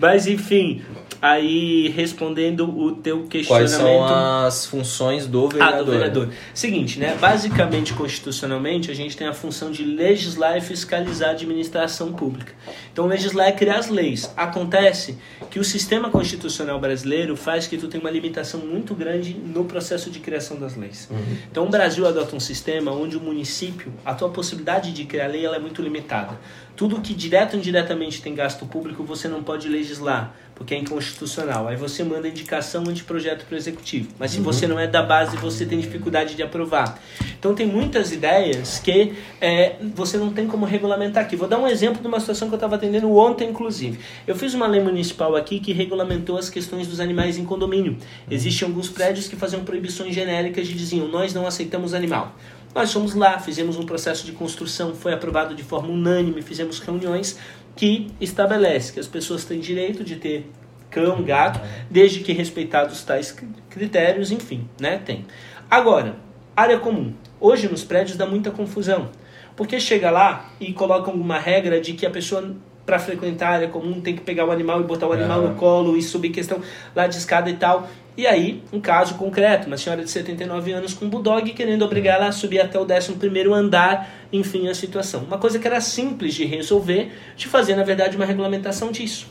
Mas enfim, aí respondendo o teu Quais questionamento. são as funções do Ah, vereador? do vereador. Seguinte, né? Basicamente, constitucionalmente, a gente tem a função de legislar e fiscalizar a administração pública. Então, legislar é criar as leis. Acontece que o sistema constitucional brasileiro faz que tu tenha uma limitação muito grande no processo de criação das leis. Então, o Brasil adota um sistema onde o município, a tua possibilidade de criar lei, ela é muito limitada. Tudo que direto ou indiretamente tem gasto público, você não pode legislar, porque é inconstitucional. Aí você manda indicação anteprojeto para o executivo. Mas se você não é da base, você tem dificuldade de aprovar. Então tem muitas ideias que é, você não tem como regulamentar aqui. Vou dar um exemplo de uma situação que eu estava atendendo ontem, inclusive. Eu fiz uma lei municipal aqui que regulamentou as questões dos animais em condomínio. Existem alguns prédios que faziam proibições genéricas e diziam: nós não aceitamos animal. Nós fomos lá, fizemos um processo de construção, foi aprovado de forma unânime, fizemos reuniões que estabelece que as pessoas têm direito de ter cão, gato, desde que respeitados tais cri- critérios, enfim, né? Tem. Agora, área comum. Hoje nos prédios dá muita confusão. Porque chega lá e coloca alguma regra de que a pessoa para frequentar a área comum tem que pegar o animal e botar o animal Aham. no colo e subir questão lá de escada e tal. E aí, um caso concreto, uma senhora de 79 anos com um bulldog querendo obrigar ela a subir até o 11º andar, enfim, a situação. Uma coisa que era simples de resolver, de fazer, na verdade, uma regulamentação disso.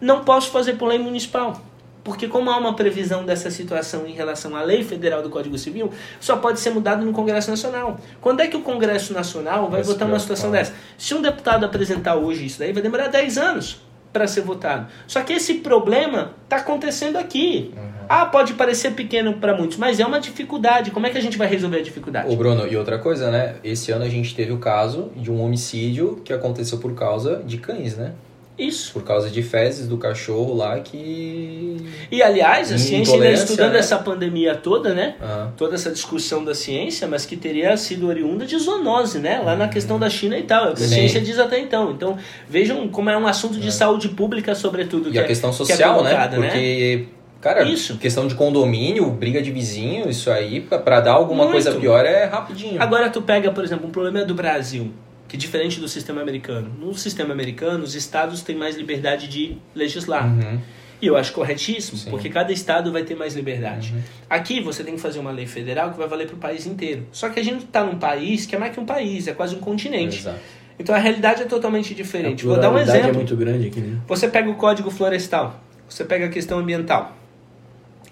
Não posso fazer por lei municipal. Porque como há uma previsão dessa situação em relação à lei federal do Código Civil, só pode ser mudado no Congresso Nacional. Quando é que o Congresso Nacional vai votar uma situação dessa? Se um deputado apresentar hoje isso daí, vai demorar 10 anos para ser votado. Só que esse problema está acontecendo aqui. Ah, pode parecer pequeno para muitos, mas é uma dificuldade. Como é que a gente vai resolver a dificuldade? Ô Bruno, e outra coisa, né? Esse ano a gente teve o caso de um homicídio que aconteceu por causa de cães, né? Isso. Por causa de fezes do cachorro lá que. E aliás, a ciência ainda estudando né? essa pandemia toda, né? Toda essa discussão da ciência, mas que teria sido oriunda de zoonose, né? Lá na questão da China e tal. É o que a Sim. ciência diz até então. Então, vejam como é um assunto de saúde pública, sobretudo. e que a é- questão que é social, né? colocada, Porque. Cara, Isso. questão de condomínio, briga de vizinho, isso aí, pra dar alguma Muito. coisa pior é rapidinho. Agora tu pega, por exemplo, um problema do Brasil, que é diferente do sistema americano. No sistema americano, os estados têm mais liberdade de legislar. Uhum. E eu acho corretíssimo, Sim. porque cada estado vai ter mais liberdade. Uhum. Aqui você tem que fazer uma lei federal que vai valer para o país inteiro. Só que a gente está num país que é mais que um país, é quase um continente. Exato. Então a realidade é totalmente diferente. A Vou dar um pluralidade exemplo. é muito grande aqui, né? Você pega o Código Florestal, você pega a questão ambiental.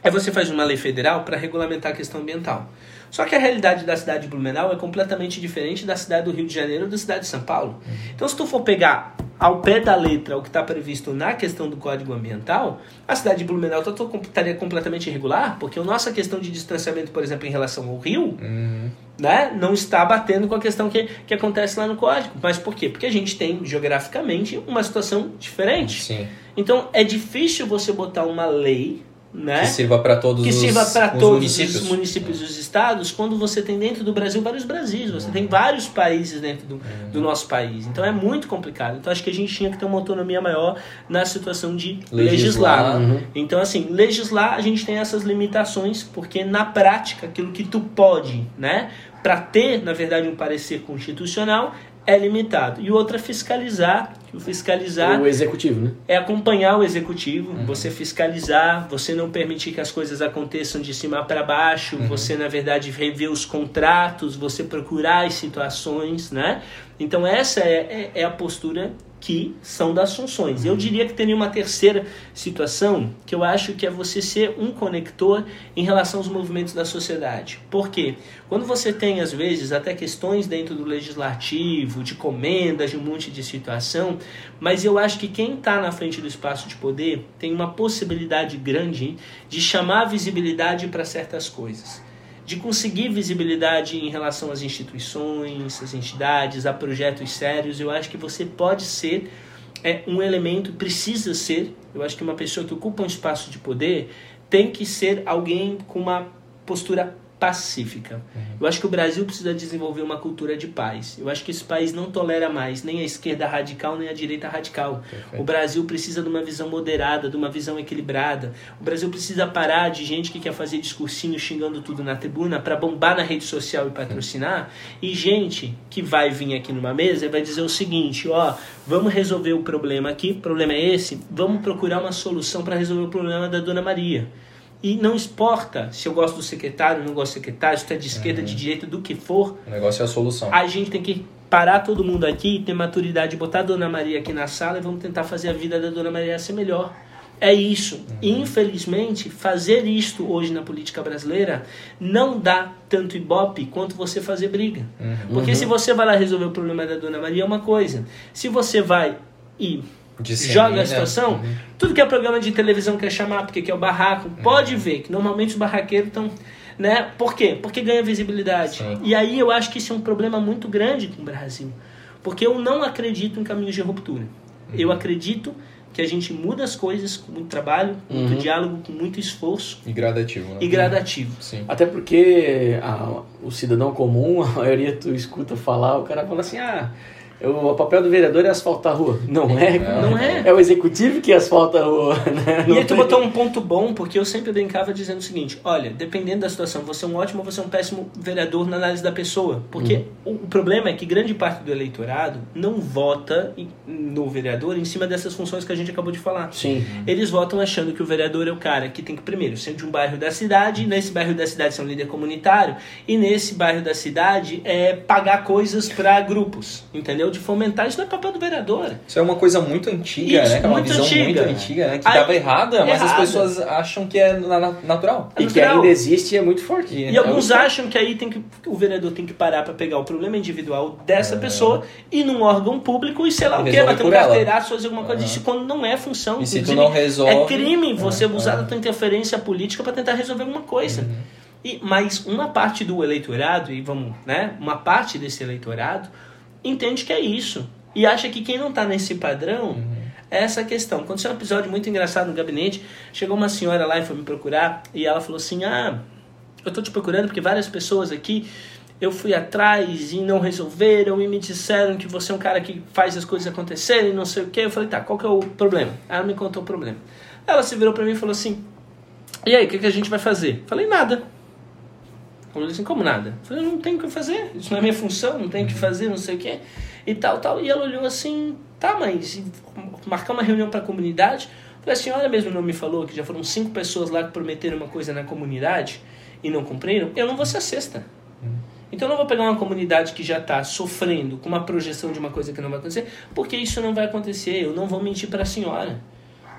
Aí você faz uma lei federal para regulamentar a questão ambiental. Só que a realidade da cidade de Blumenau é completamente diferente da cidade do Rio de Janeiro ou da cidade de São Paulo. Então, se tu for pegar ao pé da letra o que está previsto na questão do Código Ambiental, a cidade de Blumenau tá- estaria completamente irregular, porque a nossa questão de distanciamento, por exemplo, em relação ao rio, Uhum. né, não está batendo com a questão que, que acontece lá no código. Mas por quê? Porque a gente tem, geograficamente, uma situação diferente. Sim. Então é difícil você botar uma lei né, Que sirva para todos que os, sirva para os todos municípios. os municípios dos estados, quando você tem dentro do Brasil vários Brasis, você tem vários países dentro do, do nosso país. Então é muito complicado. Então acho que a gente tinha que ter uma autonomia maior na situação de legislar. Legislar. Uhum. Então, assim, legislar a gente tem essas limitações, porque na prática, aquilo que tu pode, né, para ter, na verdade, um parecer constitucional, é limitado. E o outro é fiscalizar, fiscalizar O executivo, né? é acompanhar o executivo, Uhum. você fiscalizar, você não permitir que as coisas aconteçam de cima para baixo, Uhum. você na verdade rever os contratos, você procurar as situações, né? Então essa é, é, é a postura que são das funções. Eu diria que tem uma terceira situação que eu acho que é você ser um conector em relação aos movimentos da sociedade. Por quê? Quando você tem, às vezes, até questões dentro do legislativo, de comendas, de um monte de situação, mas eu acho que quem está na frente do espaço de poder tem uma possibilidade grande de chamar visibilidade para certas coisas de conseguir visibilidade em relação às instituições, às entidades, a projetos sérios. Eu acho que você pode ser é, um elemento, precisa ser. Eu acho que uma pessoa que ocupa um espaço de poder tem que ser alguém com uma postura pacífica. Uhum. Eu acho que o Brasil precisa desenvolver uma cultura de paz. Eu acho que esse país não tolera mais nem a esquerda radical nem a direita radical. Perfeito. O Brasil precisa de uma visão moderada, de uma visão equilibrada. O Brasil precisa parar de gente que quer fazer discursinho xingando tudo na tribuna para bombar na rede social e patrocinar, uhum. e gente que vai vir aqui numa mesa e vai dizer o seguinte, ó, vamos resolver o problema aqui, o problema é esse, vamos procurar uma solução para resolver o problema da Dona Maria. E não importa se eu gosto do secretário, não gosto do secretário, se tu é de esquerda, uhum. de direita, do que for. O negócio é a solução. A gente tem que parar todo mundo aqui, ter maturidade, botar a Dona Maria aqui na sala e vamos tentar fazer a vida da Dona Maria ser melhor. É isso. Uhum. infelizmente, fazer isto hoje na política brasileira não dá tanto ibope quanto você fazer briga. Uhum. Porque se você vai lá resolver o problema da Dona Maria é uma coisa. Se você vai e joga a situação. Uhum. Tudo que é programa de televisão quer chamar, porque quer o barraco, uhum. pode ver que normalmente os barraqueiros estão. Né? Por quê? Porque ganha visibilidade. Sim. E aí eu acho que isso é um problema muito grande com o Brasil. Porque eu não acredito em caminhos de ruptura. Uhum. Eu acredito que a gente muda as coisas com muito trabalho, com muito uhum. diálogo, com muito esforço. E gradativo. Né? E gradativo. Sim. Até porque a, o cidadão comum, [LAUGHS] a maioria tu escuta falar, o cara fala assim, ah, o papel do vereador é asfaltar a rua. Não é? Não é. É o executivo que asfalta a rua. [LAUGHS] Né? e aí tu botou um ponto bom, porque eu sempre brincava dizendo o seguinte: olha, dependendo da situação, você é um ótimo ou você é um péssimo vereador na análise da pessoa. Porque uhum. o problema é que grande parte do eleitorado não vota no vereador em cima dessas funções que a gente acabou de falar. Sim. Eles votam achando que o vereador é o cara que tem que, primeiro, ser de um bairro da cidade, nesse bairro da cidade ser um líder comunitário, e nesse bairro da cidade é pagar coisas para grupos. Entendeu? Entendeu? De fomentar. Isso não é papel do vereador. Isso é uma coisa muito antiga, isso, né? É uma visão antiga. muito antiga, né? Que estava errada, mas errada. as pessoas acham que é natural. E que ainda existe e é muito forte. E, e alguns acham que aí tem que, o vereador tem que parar para pegar o problema individual dessa é. pessoa e num órgão público e sei lá o que, bater um carteiraço, fazer alguma coisa. Isso quando não é função. E se tu não resolve... É crime você é. usar a tua interferência política para tentar resolver alguma coisa. Uhum. E, mas uma parte do eleitorado, e vamos, né? Uma parte desse eleitorado entende que é isso. E acha que quem não está nesse padrão uhum. é essa questão. Aconteceu um episódio muito engraçado no gabinete. Chegou uma senhora lá e foi me procurar. E ela falou assim: Ah, eu estou te procurando porque várias pessoas aqui eu fui atrás e não resolveram e me disseram que você é um cara que faz as coisas acontecerem, não sei o que. Eu falei, tá, qual que é o problema? Ela me contou o problema. Ela se virou para mim e falou assim: E aí, o que, que a gente vai fazer? Falei, nada. Falou assim, como nada? Eu falei, não tenho o que fazer, isso não é minha função, não tenho o que fazer, não sei o que, e tal, tal. E ela olhou assim, tá, mas marcar uma reunião para a comunidade? Eu falei, a senhora mesmo não me falou que já foram cinco pessoas lá que prometeram uma coisa na comunidade e não cumpriram? Eu não vou ser a sexta. Então eu não vou pegar uma comunidade que já está sofrendo com uma projeção de uma coisa que não vai acontecer, porque isso não vai acontecer. Eu não vou mentir para a senhora.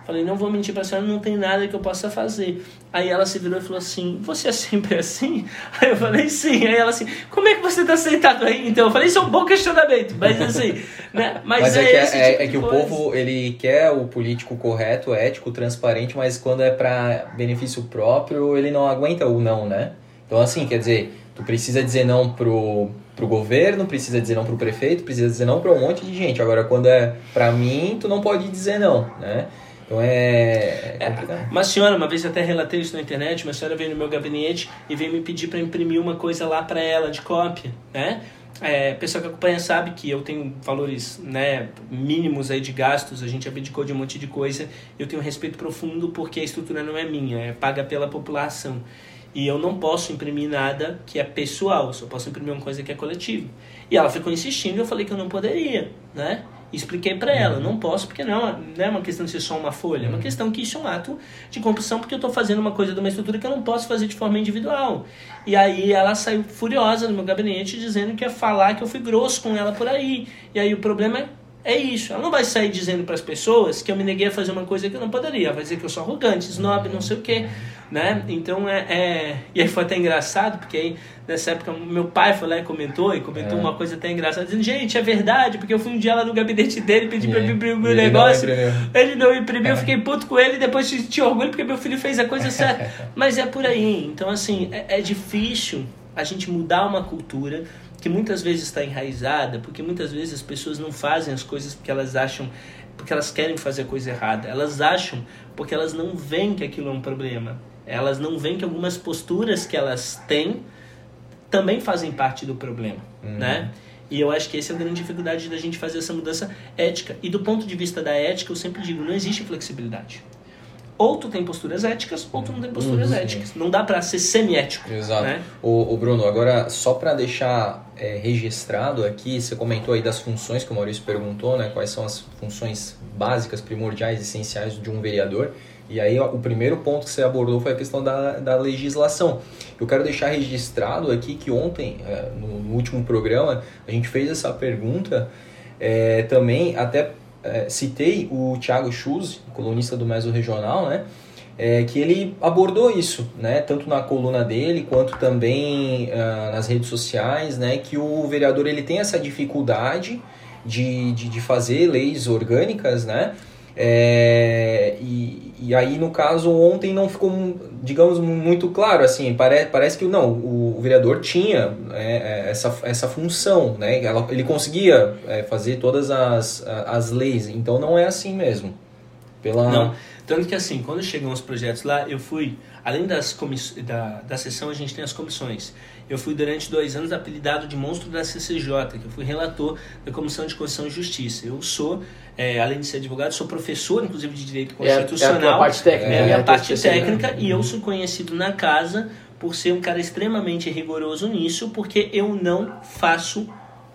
Falei, não vou mentir pra senhora, não tem nada que eu possa fazer. Aí ela se virou e falou assim, você é sempre assim? [LAUGHS] Aí eu falei, sim. Aí ela assim, como é que você tá sentado aí? Então eu falei, isso é um bom questionamento, mas assim, né? Mas, mas é, é, que, é, tipo é que o povo, ele quer o político correto, ético, transparente, mas quando é para benefício próprio, ele não aguenta o não, né? Então assim, quer dizer, tu precisa dizer não pro pro governo, precisa dizer não pro prefeito, precisa dizer não para um monte de gente. Agora, quando é para mim, tu não pode dizer não, né? Então é, é, é Uma senhora, uma vez até relatei isso na internet, uma senhora veio no meu gabinete e veio me pedir para imprimir uma coisa lá para ela de cópia, né? É, pessoa que acompanha sabe que eu tenho valores né, mínimos aí de gastos, a gente abdicou de um monte de coisa. Eu tenho um respeito profundo porque a estrutura não é minha, é paga pela população. E eu não posso imprimir nada que é pessoal, só posso imprimir uma coisa que é coletiva. E ela ficou insistindo e eu falei que eu não poderia, né? Expliquei para ela, uhum. não posso porque não, não é uma questão de ser só uma folha, é uma uhum. questão que isso é um ato de compulsão porque eu estou fazendo uma coisa de uma estrutura que eu não posso fazer de forma individual. E aí ela saiu furiosa do meu gabinete dizendo que ia falar que eu fui grosso com ela por aí. E aí o problema é é isso. Ela não vai sair dizendo para as pessoas que eu me neguei a fazer uma coisa que eu não poderia. Ela vai dizer que eu sou arrogante, snob, não sei o quê. Né? Então é, é. E aí foi até engraçado, porque aí nessa época meu pai foi lá e comentou, e comentou É. uma coisa até engraçada, dizendo: gente, é verdade, porque eu fui um dia lá no gabinete dele, pedi pra ele imprimir o ele não negócio. imprimiu. Ele não imprimiu, eu fiquei puto com ele e depois senti orgulho porque meu filho fez a coisa certa. [LAUGHS] Mas é por aí. Então, assim, é, é difícil a gente mudar uma cultura que muitas vezes está enraizada, porque muitas vezes as pessoas não fazem as coisas porque elas acham, porque elas querem fazer a coisa errada. Elas acham porque elas não veem que aquilo é um problema. Elas não veem que algumas posturas que elas têm também fazem parte do problema, né? E eu acho que essa é a grande dificuldade da gente fazer essa mudança ética. E do ponto de vista da ética, eu sempre digo, não existe flexibilidade. Ou tu tem posturas éticas, ou tu não tem posturas éticas. Não dá pra ser semi-ético. Exato. Né? O, o Bruno, agora só para deixar é, registrado aqui, você comentou aí das funções que o Maurício perguntou, né? Quais são as funções básicas, primordiais, essenciais de um vereador. E aí o primeiro ponto que você abordou foi a questão da, da legislação. Eu quero deixar registrado aqui que ontem, é, no, no último programa, a gente fez essa pergunta é, também, até é, citei o Thiago Schuz, colunista do Meso Regional, né? é, que ele abordou isso, né, tanto na coluna dele quanto também ah, nas redes sociais, né, que o vereador ele tem essa dificuldade de, de, de fazer leis orgânicas, né, é, e, e aí no caso ontem não ficou, digamos, muito claro, assim, pare, parece que não, o, o vereador tinha é, é, essa, essa função, né, ela, ele conseguia é, fazer todas as, as leis, então não é assim mesmo. Pela... Não. Tanto que assim, quando chegam os projetos lá, eu fui, além das comiss... da, da sessão, a gente tem as comissões. Eu fui durante dois anos apelidado de monstro da CCJ, que eu fui relator da Comissão de Constituição e Justiça. Eu sou, é, além de ser advogado, sou professor, inclusive, de Direito É a- é a Constitucional. parte técnica, É a né? minha A tua parte especialidade. técnica e eu sou conhecido na casa por ser um cara extremamente rigoroso nisso, porque eu não faço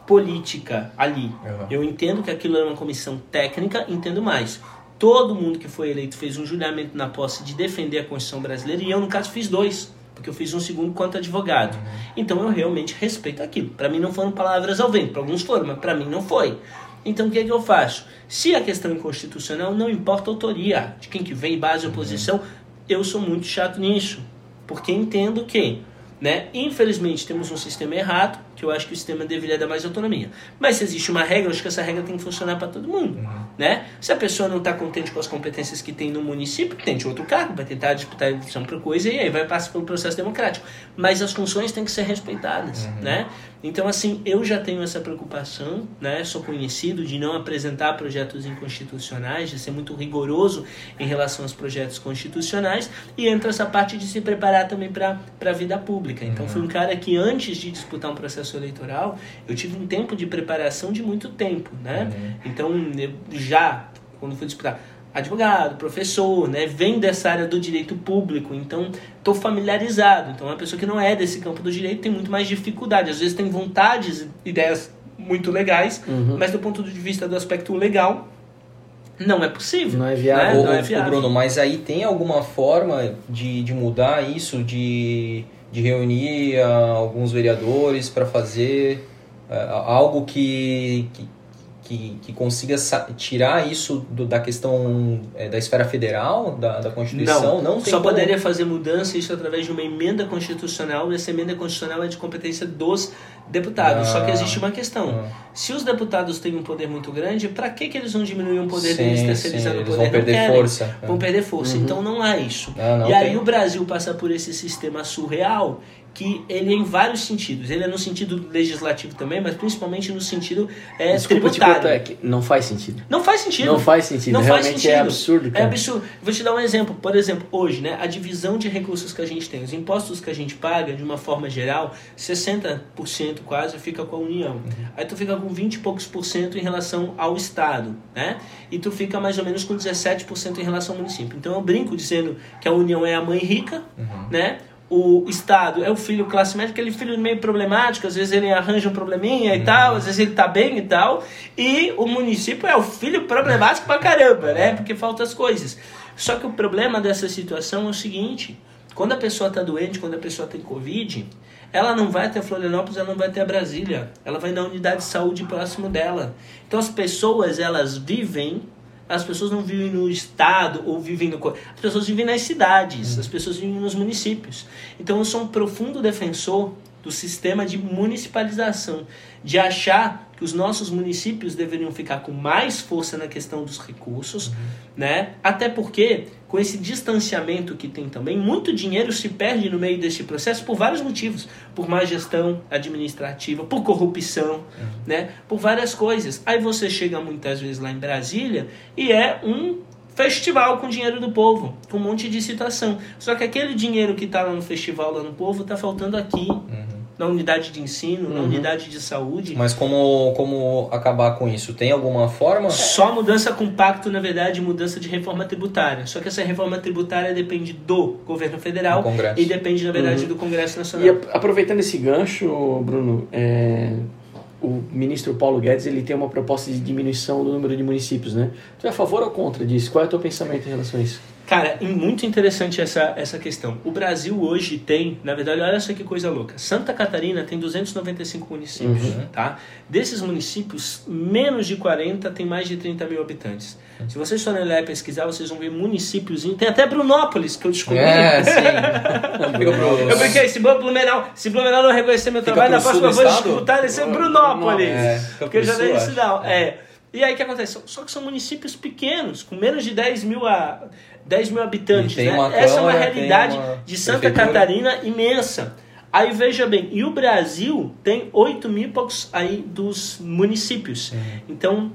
política ali. Uhum. Eu entendo que aquilo é uma comissão técnica, entendo mais. Todo mundo que foi eleito fez um juramento na posse de defender a Constituição brasileira e eu, no caso, fiz dois. Porque eu fiz um segundo quanto advogado. Então eu realmente respeito aquilo. Para mim não foram palavras ao vento. Para alguns foram, mas para mim não foi. Então o que, é que eu faço? Se a questão é inconstitucional, não importa a autoria de quem que vem, base oposição, eu sou muito chato nisso. Porque entendo que, né, infelizmente, temos um sistema errado, que eu acho que o sistema deveria dar mais autonomia. Mas se existe uma regra, eu acho que essa regra tem que funcionar para todo mundo. Né? Se a pessoa não está contente com as competências que tem no município, tente outro cargo, vai tentar disputar a eleição para coisa e aí vai passar pelo processo democrático. Mas as funções têm que ser respeitadas. Né? Então, assim, eu já tenho essa preocupação, né? sou conhecido de não apresentar projetos inconstitucionais, de ser muito rigoroso em relação aos projetos constitucionais, e entra essa parte de se preparar também para a vida pública. Então, fui um cara que antes de disputar um processo eleitoral, eu tive um tempo de preparação de muito tempo. Né? Então, eu já, quando fui disputar, advogado, professor, né, vem dessa área do direito público, então estou familiarizado. Então, uma pessoa que não é desse campo do direito tem muito mais dificuldade. Às vezes tem vontades, ideias muito legais, Uhum. mas do ponto de vista do aspecto legal, não é possível. Não é viável. né? Não é viável. Bruno, mas aí tem alguma forma de, de mudar isso, de, de reunir ah, alguns vereadores para fazer ah, algo que, que, que, que consiga tirar isso do- da questão eh, da esfera federal, da, da Constituição? Não, tem só como. poderia fazer mudança isso através de uma emenda constitucional. E essa emenda constitucional é de competência dos deputados. Ah. Só que existe uma questão. Ah. Se os deputados têm um poder muito grande, para que, que eles vão diminuir o poder Sim, deles, terceirizando o poder? vão perder querem. força. Vão perder força. Então não há isso. Ah, não e aí tem. o Brasil passa por esse sistema surreal que ele é em vários sentidos. Ele é no sentido legislativo também, mas principalmente no sentido é, Desculpa te tributário. cortar, é que não faz sentido. Não faz sentido. Não faz sentido. Não faz Realmente é sentido. absurdo, É cara. absurdo. Vou te dar um exemplo. Por exemplo, hoje, né, a divisão de recursos que a gente tem, os impostos que a gente paga, de uma forma geral, 60% quase fica com a União. Aí tu fica com 20 e poucos por cento em relação ao Estado, né? E tu fica mais ou menos com 17% em relação ao município. Então eu brinco dizendo que a União é a mãe rica, né? O Estado é o filho classe média, aquele filho meio problemático, às vezes ele arranja um probleminha e tal, às vezes ele tá bem e tal. E o município é o filho problemático pra caramba, né? Porque faltam as coisas. Só que o problema dessa situação é o seguinte: Quando a pessoa está doente, quando a pessoa tem Covid, ela não vai até Florianópolis, ela não vai até Brasília. Ela vai na unidade de saúde próximo dela. Então as pessoas, elas vivem as pessoas não vivem no estado ou vivem no. As pessoas vivem nas cidades, as pessoas vivem nos municípios. Então eu sou um profundo defensor do sistema de municipalização, de achar que os nossos municípios deveriam ficar com mais força na questão dos recursos, uhum. né? Até porque com esse distanciamento que tem também, muito dinheiro se perde no meio desse processo por vários motivos, por má gestão administrativa, por corrupção, uhum. né? Por várias coisas. Aí você chega muitas vezes lá em Brasília e é um festival com dinheiro do povo, com um monte de situação. Só que aquele dinheiro que está lá no festival, lá no povo, está faltando aqui. Uhum. Na unidade de ensino, uhum. na unidade de saúde. Mas como, como acabar com isso? Tem alguma forma? Só mudança com pacto, na verdade, mudança de reforma tributária. Só que essa reforma tributária depende do governo federal e depende, na verdade, uhum. do Congresso Nacional. E aproveitando esse gancho, Bruno, é, o ministro Paulo Guedes ele tem uma proposta de diminuição do número de municípios, né? Tu é a favor ou contra disso? Qual é o teu pensamento em relação a isso? Cara, muito interessante essa, essa questão. O Brasil hoje tem, na verdade, olha só que coisa louca. Santa Catarina tem 295 municípios, uhum. tá? Desses municípios, menos de 40 tem mais de 30 mil habitantes. Se vocês forem lá e pesquisar, vocês vão ver municípios. Tem até Brunópolis, que eu descobri. É, sim. [LAUGHS] eu brinquei, se Blumenau, se Blumenau não reconhecer meu trabalho, na próxima eu vou escutar ele ser Brunópolis. É, porque eu já dei isso não. É. E aí o que acontece? Só que são municípios pequenos, com menos de 10 mil, a, 10 mil habitantes. Né? Essa é uma realidade uma de Santa prefeitura. Catarina imensa. Aí veja bem, e o Brasil tem 8 mil e poucos aí dos municípios. Uhum. Então,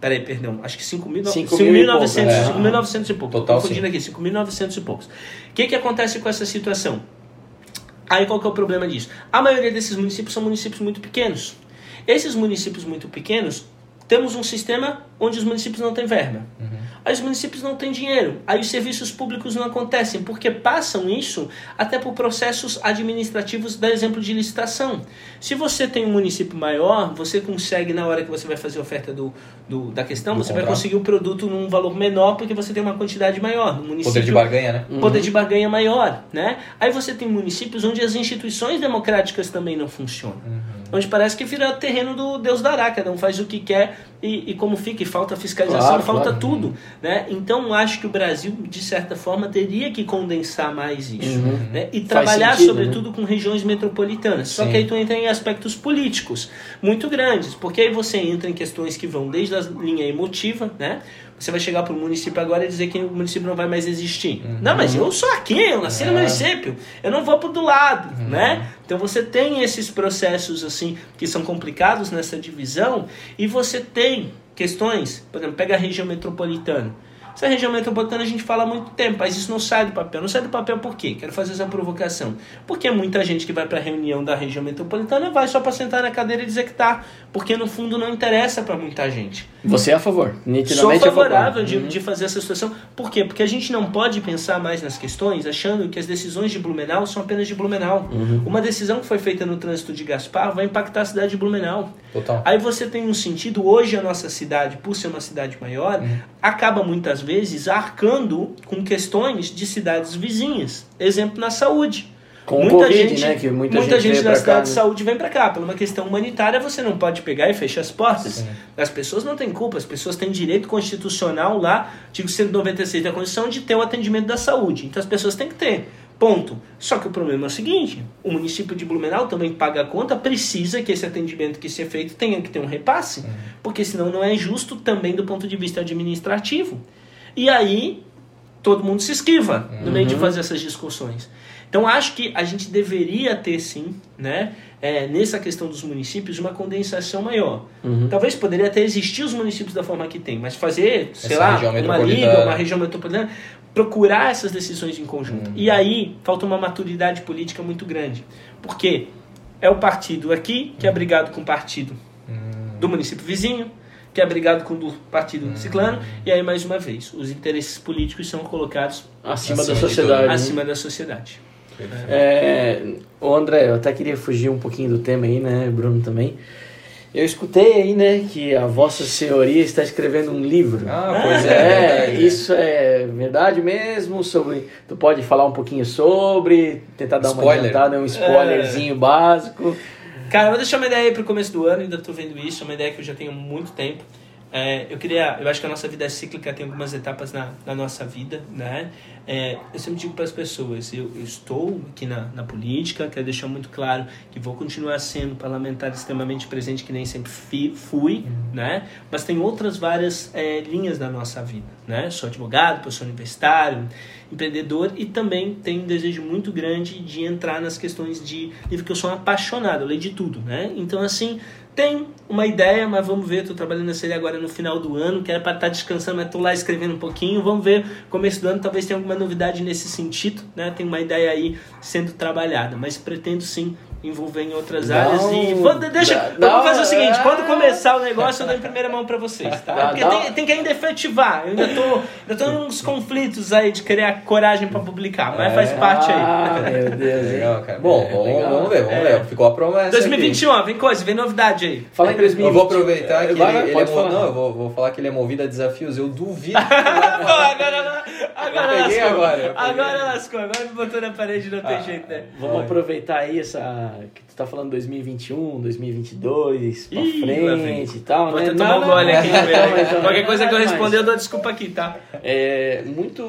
peraí, perdão, acho que 5.900 é. e poucos. Total, confundindo aqui, 5.900 e poucos. O que, que acontece com essa situação? Aí qual que é o problema disso? A maioria desses municípios são municípios muito pequenos. Esses municípios muito pequenos, temos um sistema onde os municípios não têm verba. Uhum. Aí os municípios não têm dinheiro. Aí os serviços públicos não acontecem, porque passam isso até por processos administrativos, da exemplo de licitação. Se você tem um município maior, você consegue, na hora que você vai fazer a oferta do, do da questão, do você contrato. vai conseguir o produto num valor menor, porque você tem uma quantidade maior. No município, poder de barganha, né? Uhum. Poder de barganha maior, né? Aí você tem municípios onde as instituições democráticas também não funcionam. Uhum. Onde parece que vira terreno do Deus dará, cada um faz o que quer e, e como fica, e falta fiscalização, claro, falta claro. tudo. Né? Então acho que o Brasil, de certa forma, teria que condensar mais isso. Uhum. Né? E trabalhar, sentido, sobretudo, né? com regiões metropolitanas. Só Sim. que aí tu entra em aspectos políticos muito grandes, porque aí você entra em questões que vão desde a linha emotiva, né? Você vai chegar para o município agora e dizer que o município não vai mais existir. Uhum. Não, mas eu sou aqui, eu nasci é. no município, eu não vou para do lado, uhum. né? Então você tem esses processos assim que são complicados nessa divisão e você tem questões, por exemplo, pega a região metropolitana. Essa região metropolitana a gente fala há muito tempo, mas isso não sai do papel. Não sai do papel por quê? Quero fazer essa provocação. Porque muita gente que vai para a reunião da região metropolitana vai só para sentar na cadeira e dizer que tá. Porque no fundo não interessa para muita gente. Você é a favor? Nitidamente Sou favorável de, uhum. de fazer essa situação. Por quê? Porque a gente não pode pensar mais nas questões achando que as decisões de Blumenau são apenas de Blumenau. Uhum. Uma decisão que foi feita no trânsito de Gaspar vai impactar a cidade de Blumenau. Total. Aí você tem um sentido, hoje a nossa cidade, por ser uma cidade maior, uhum. acaba muitas vezes arcando com questões de cidades vizinhas. Exemplo na saúde. Com muita COVID, gente, né? Que muita, muita gente, gente da cidade de né? saúde vem para cá. Por uma questão humanitária, você não pode pegar e fechar as portas. Sim. As pessoas não têm culpa, as pessoas têm direito constitucional lá, artigo 196 da Constituição, de ter o atendimento da saúde. Então as pessoas têm que ter. Ponto. Só que o problema é o seguinte: o município de Blumenau também paga a conta, precisa que esse atendimento que seja feito tenha que ter um repasse, uhum. porque senão não é justo também do ponto de vista administrativo. E aí todo mundo se esquiva uhum. no meio de uhum. fazer essas discussões. Então acho que a gente deveria ter sim, né, é, nessa questão dos municípios, uma condensação maior. Uhum. Talvez poderia até existir os municípios da forma que tem, mas fazer, sei Essa lá, uma liga, uma região metropolitana, procurar essas decisões em conjunto. Uhum. E aí falta uma maturidade política muito grande. Porque é o partido aqui que é brigado com o partido uhum. do município vizinho, que é brigado com o partido uhum. ciclano, e aí mais uma vez, os interesses políticos são colocados acima, acima da sociedade. Acima da sociedade. É, o André, eu até queria fugir um pouquinho do tema aí, né, Bruno também. Eu escutei aí, né, que a Vossa Senhoria está escrevendo um livro. Ah, pois é. É, verdade. isso é verdade mesmo? Sobre, tu pode falar um pouquinho sobre, tentar dar uma Spoiler. adiantada, um spoilerzinho básico. Cara, vou deixar uma ideia aí pro começo do ano, ainda tô vendo isso, é uma ideia que eu já tenho há muito tempo. É, eu queria, eu acho que a nossa vida é cíclica, tem algumas etapas na, na nossa vida, né? É, eu sempre digo para as pessoas, eu, eu estou aqui na, na política, quero deixar muito claro que vou continuar sendo parlamentar extremamente presente, que nem sempre fi- fui, né? Mas tem outras várias é, linhas da nossa vida, né? Sou advogado, professor universitário, empreendedor e também tenho um desejo muito grande de entrar nas questões de livro que eu sou um apaixonado, eu leio de tudo, né? Então, assim, tem uma ideia, mas vamos ver, estou trabalhando nessa ideia agora no final do ano, que era para estar descansando, mas estou lá escrevendo um pouquinho, vamos ver, começo do ano talvez tenha alguma novidade nesse sentido, né? Tem uma ideia aí sendo trabalhada, mas pretendo sim envolver em outras Não, áreas e vou- deixa, dá- vamos fazer o seguinte, dá- quando começar o negócio eu dou em primeira mão para vocês, tá? Porque tem, tem que ainda efetivar, eu ainda tô, ainda tô nos conflitos aí de querer a coragem para publicar, mas faz parte aí. Ah, meu Deus? Legal, cara. Bom, É, vamos, legal. vamos ver, vamos É. ver. Ficou a promessa. 2021, ó, vem coisa, vem novidade aí. Fala em 2020. Eu vou aproveitar que Vai, ele, vai, ele é pode mo- falar. Não, eu vou, vou falar que ele é movido a desafios. Eu duvido. [LAUGHS] Agora, agora Eu lascou. agora, eu. Agora lascou, agora me botou na parede, não tem jeito, né? Vamos aproveitar aí essa. Que tu tá falando 2021, 2022, pra Ih, frente e tal, Vou né? tomar um gole aqui, [LAUGHS] não, Qualquer coisa que eu responder, eu dou desculpa aqui, tá? É, muito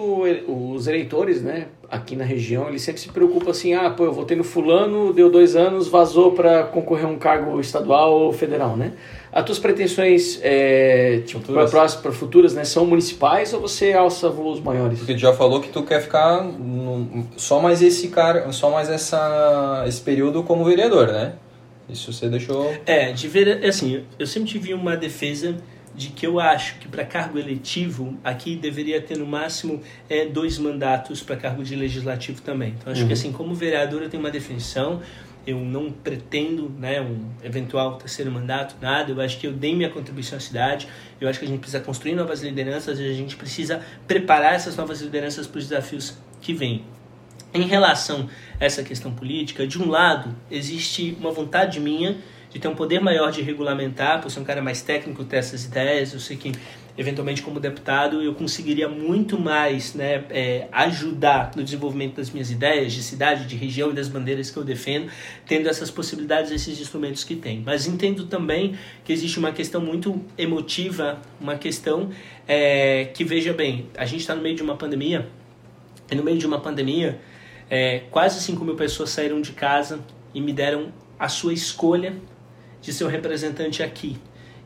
os eleitores, né, aqui na região, eles sempre se preocupam assim, ah, pô, eu votei no fulano, deu dois anos, vazou para concorrer a um cargo estadual ou federal, né? As tuas pretensões é, tipo, Futuras. para futuras, né, são municipais ou você alça voos maiores? Porque tu já falou que tu quer ficar no- só mais esse cara, só mais essa, esse período como vereador, né? Isso você deixou. É, de ver, assim, eu sempre tive uma defesa de que eu acho que para cargo eletivo aqui deveria ter no máximo é, dois mandatos para cargo de legislativo também. Então acho que assim como vereador eu tenho uma definição, eu não pretendo né, um eventual terceiro mandato, nada. Eu acho que eu dei minha contribuição à cidade. Eu acho que a gente precisa construir novas lideranças e a gente precisa preparar essas novas lideranças para os desafios que vêm. Em relação a essa questão política, de um lado, existe uma vontade minha de ter um poder maior de regulamentar, por ser um cara mais técnico, ter essas ideias. Eu sei que, eventualmente, como deputado, eu conseguiria muito mais né, é, ajudar no desenvolvimento das minhas ideias, de cidade, de região e das bandeiras que eu defendo, tendo essas possibilidades, esses instrumentos que tem. Mas entendo também que existe uma questão muito emotiva, uma questão é, que, veja bem, a gente está no meio de uma pandemia, e no meio de uma pandemia, é, quase 5 mil pessoas saíram de casa e me deram a sua escolha de ser o representante aqui.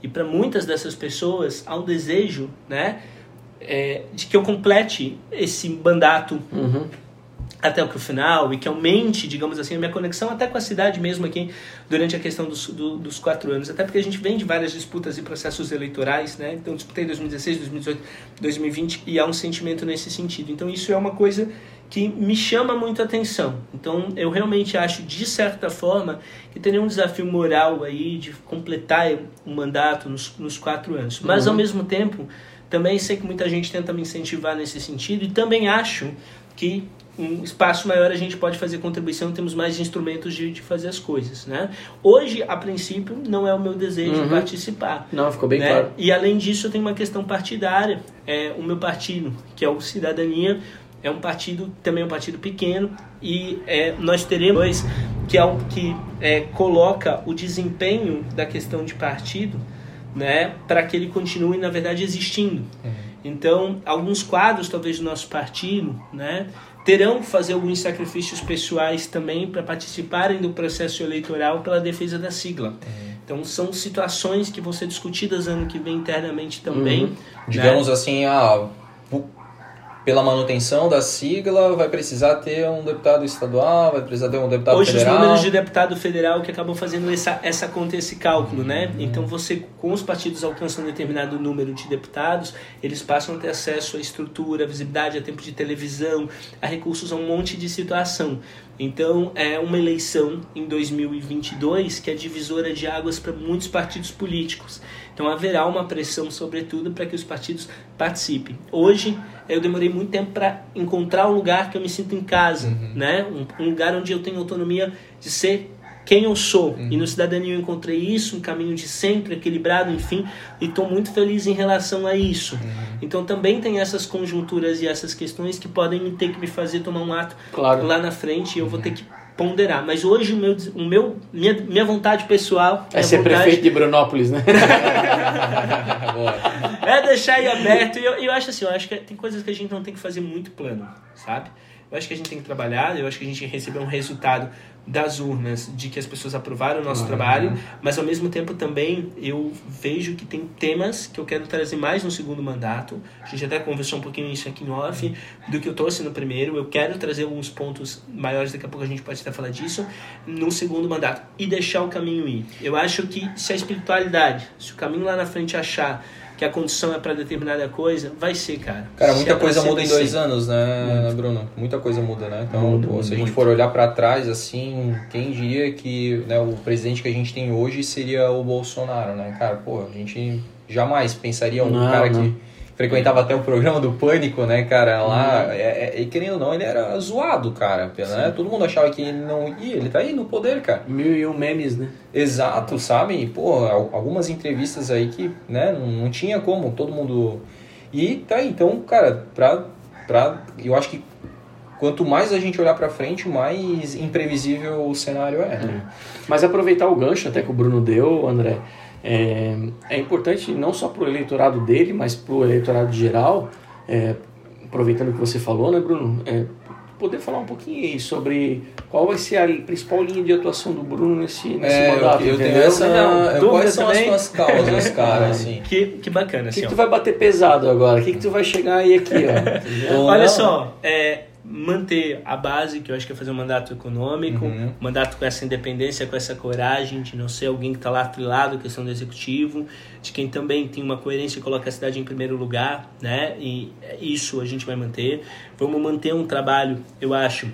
E para muitas dessas pessoas há um desejo né, é, de que eu complete esse mandato Uhum. até o final e que aumente, digamos assim, a minha conexão até com a cidade mesmo aqui durante a questão dos, do- dos quatro anos. Até porque a gente vem de várias disputas e processos eleitorais, né? Então, disputei em 2016, 2018, 2020 e há um sentimento nesse sentido. Então, isso é uma coisa que me chama muito a atenção. Então, eu realmente acho, de certa forma, que teria um desafio moral aí de completar o mandato nos, nos quatro anos. Mas, ao mesmo tempo, também sei que muita gente tenta me incentivar nesse sentido e também acho que um espaço maior a gente pode fazer contribuição, temos mais instrumentos de, de fazer as coisas, né? Hoje, a princípio, não é o meu desejo Uhum. participar. Não, ficou bem né? claro. E além disso, eu tenho uma questão partidária. É, o meu partido, que é o Cidadania, é um partido, também é um partido pequeno, e é, nós teremos que é o que é, coloca o desempenho da questão de partido né, para que ele continue, na verdade, existindo. Então, alguns quadros, talvez, do nosso partido, né, terão que fazer alguns sacrifícios pessoais também para participarem do processo eleitoral pela defesa da sigla. Então, são situações que vão ser discutidas ano que vem internamente também. né? Digamos assim, ah, pu- pela manutenção da sigla, vai precisar ter um deputado estadual, vai precisar ter um deputado Hoje federal. os números de deputado federal que acabam fazendo essa, essa conta, esse cálculo, né? Então você, com os partidos alcançam um determinado número de deputados, eles passam a ter acesso à estrutura, à visibilidade, a tempo de televisão, a recursos, a um monte de situação. Então é uma eleição em 2022 que é divisora de águas para muitos partidos políticos. Então haverá uma pressão, sobretudo, para que os partidos participem. Hoje eu demorei muito tempo para encontrar um lugar que eu me sinto em casa, né? Um, um lugar onde eu tenho autonomia de ser quem eu sou. E no Cidadania eu encontrei isso, um caminho de centro, equilibrado, enfim, e estou muito feliz em relação a isso. Então também tem essas conjunturas e essas questões que podem ter que me fazer tomar um ato Claro. lá na frente e eu vou ter que ponderar. Mas hoje o meu, o meu minha, minha vontade pessoal É ser vontade prefeito de Brunópolis, né? [LAUGHS] É deixar aí aberto. E eu, eu acho assim, eu acho que tem coisas que a gente não tem que fazer muito plano, sabe? Eu acho que a gente tem que trabalhar, eu acho que a gente recebeu um resultado das urnas de que as pessoas aprovaram o nosso trabalho, mas ao mesmo tempo também eu vejo que tem temas que eu quero trazer mais no segundo mandato. A gente até conversou um pouquinho isso aqui em off, do que eu trouxe no primeiro. Eu quero trazer alguns pontos maiores, daqui a pouco a gente pode até falar disso, no segundo mandato e deixar o caminho ir. Eu acho que se a espiritualidade, se o caminho lá na frente achar que a condição é para determinada coisa, vai ser, cara. Cara, muita é coisa ser, muda em dois ser. anos, né, Bruno? Muita coisa muda, né? Então, Muda, pô, muda se a gente muito. for olhar pra trás, assim, quem diria que né, o presidente que a gente tem hoje seria o Bolsonaro, né? Cara, pô, a gente jamais pensaria um Não, cara não. que frequentava até o programa do Pânico, né, cara? Lá, é, é, e querendo ou não, ele era zoado, cara. Né? Todo mundo achava que ele não ia, ele tá aí no poder, cara. Mil e um memes, né? Exato, sabe? Pô, al- algumas entrevistas aí que, né, não, tinha como, todo mundo. E tá aí, então, cara, pra, pra. Eu acho que quanto mais a gente olhar pra frente, mais imprevisível o cenário é, né? Mas aproveitar o gancho até que o Bruno deu, André, é, é importante não só para o eleitorado dele, mas para o eleitorado geral, é, aproveitando o que você falou, né, Bruno, é, poder falar um pouquinho aí sobre qual vai ser a principal linha de atuação do Bruno nesse, nesse É, eu, mandato, eu tenho entendeu? essa. Não, eu- quais são também? as tuas causas, [LAUGHS] cara, assim? Que, que bacana, O que, assim, que tu vai bater pesado agora? O que, que tu vai chegar aí aqui, ó? [LAUGHS] Olha não? só, é, manter a base, que eu acho que é fazer um mandato econômico, Uhum. um mandato com essa independência, com essa coragem de não ser alguém que está lá trilado, questão do executivo, de quem também tem uma coerência e coloca a cidade em primeiro lugar, né? E isso a gente vai manter. Vamos manter um trabalho, eu acho,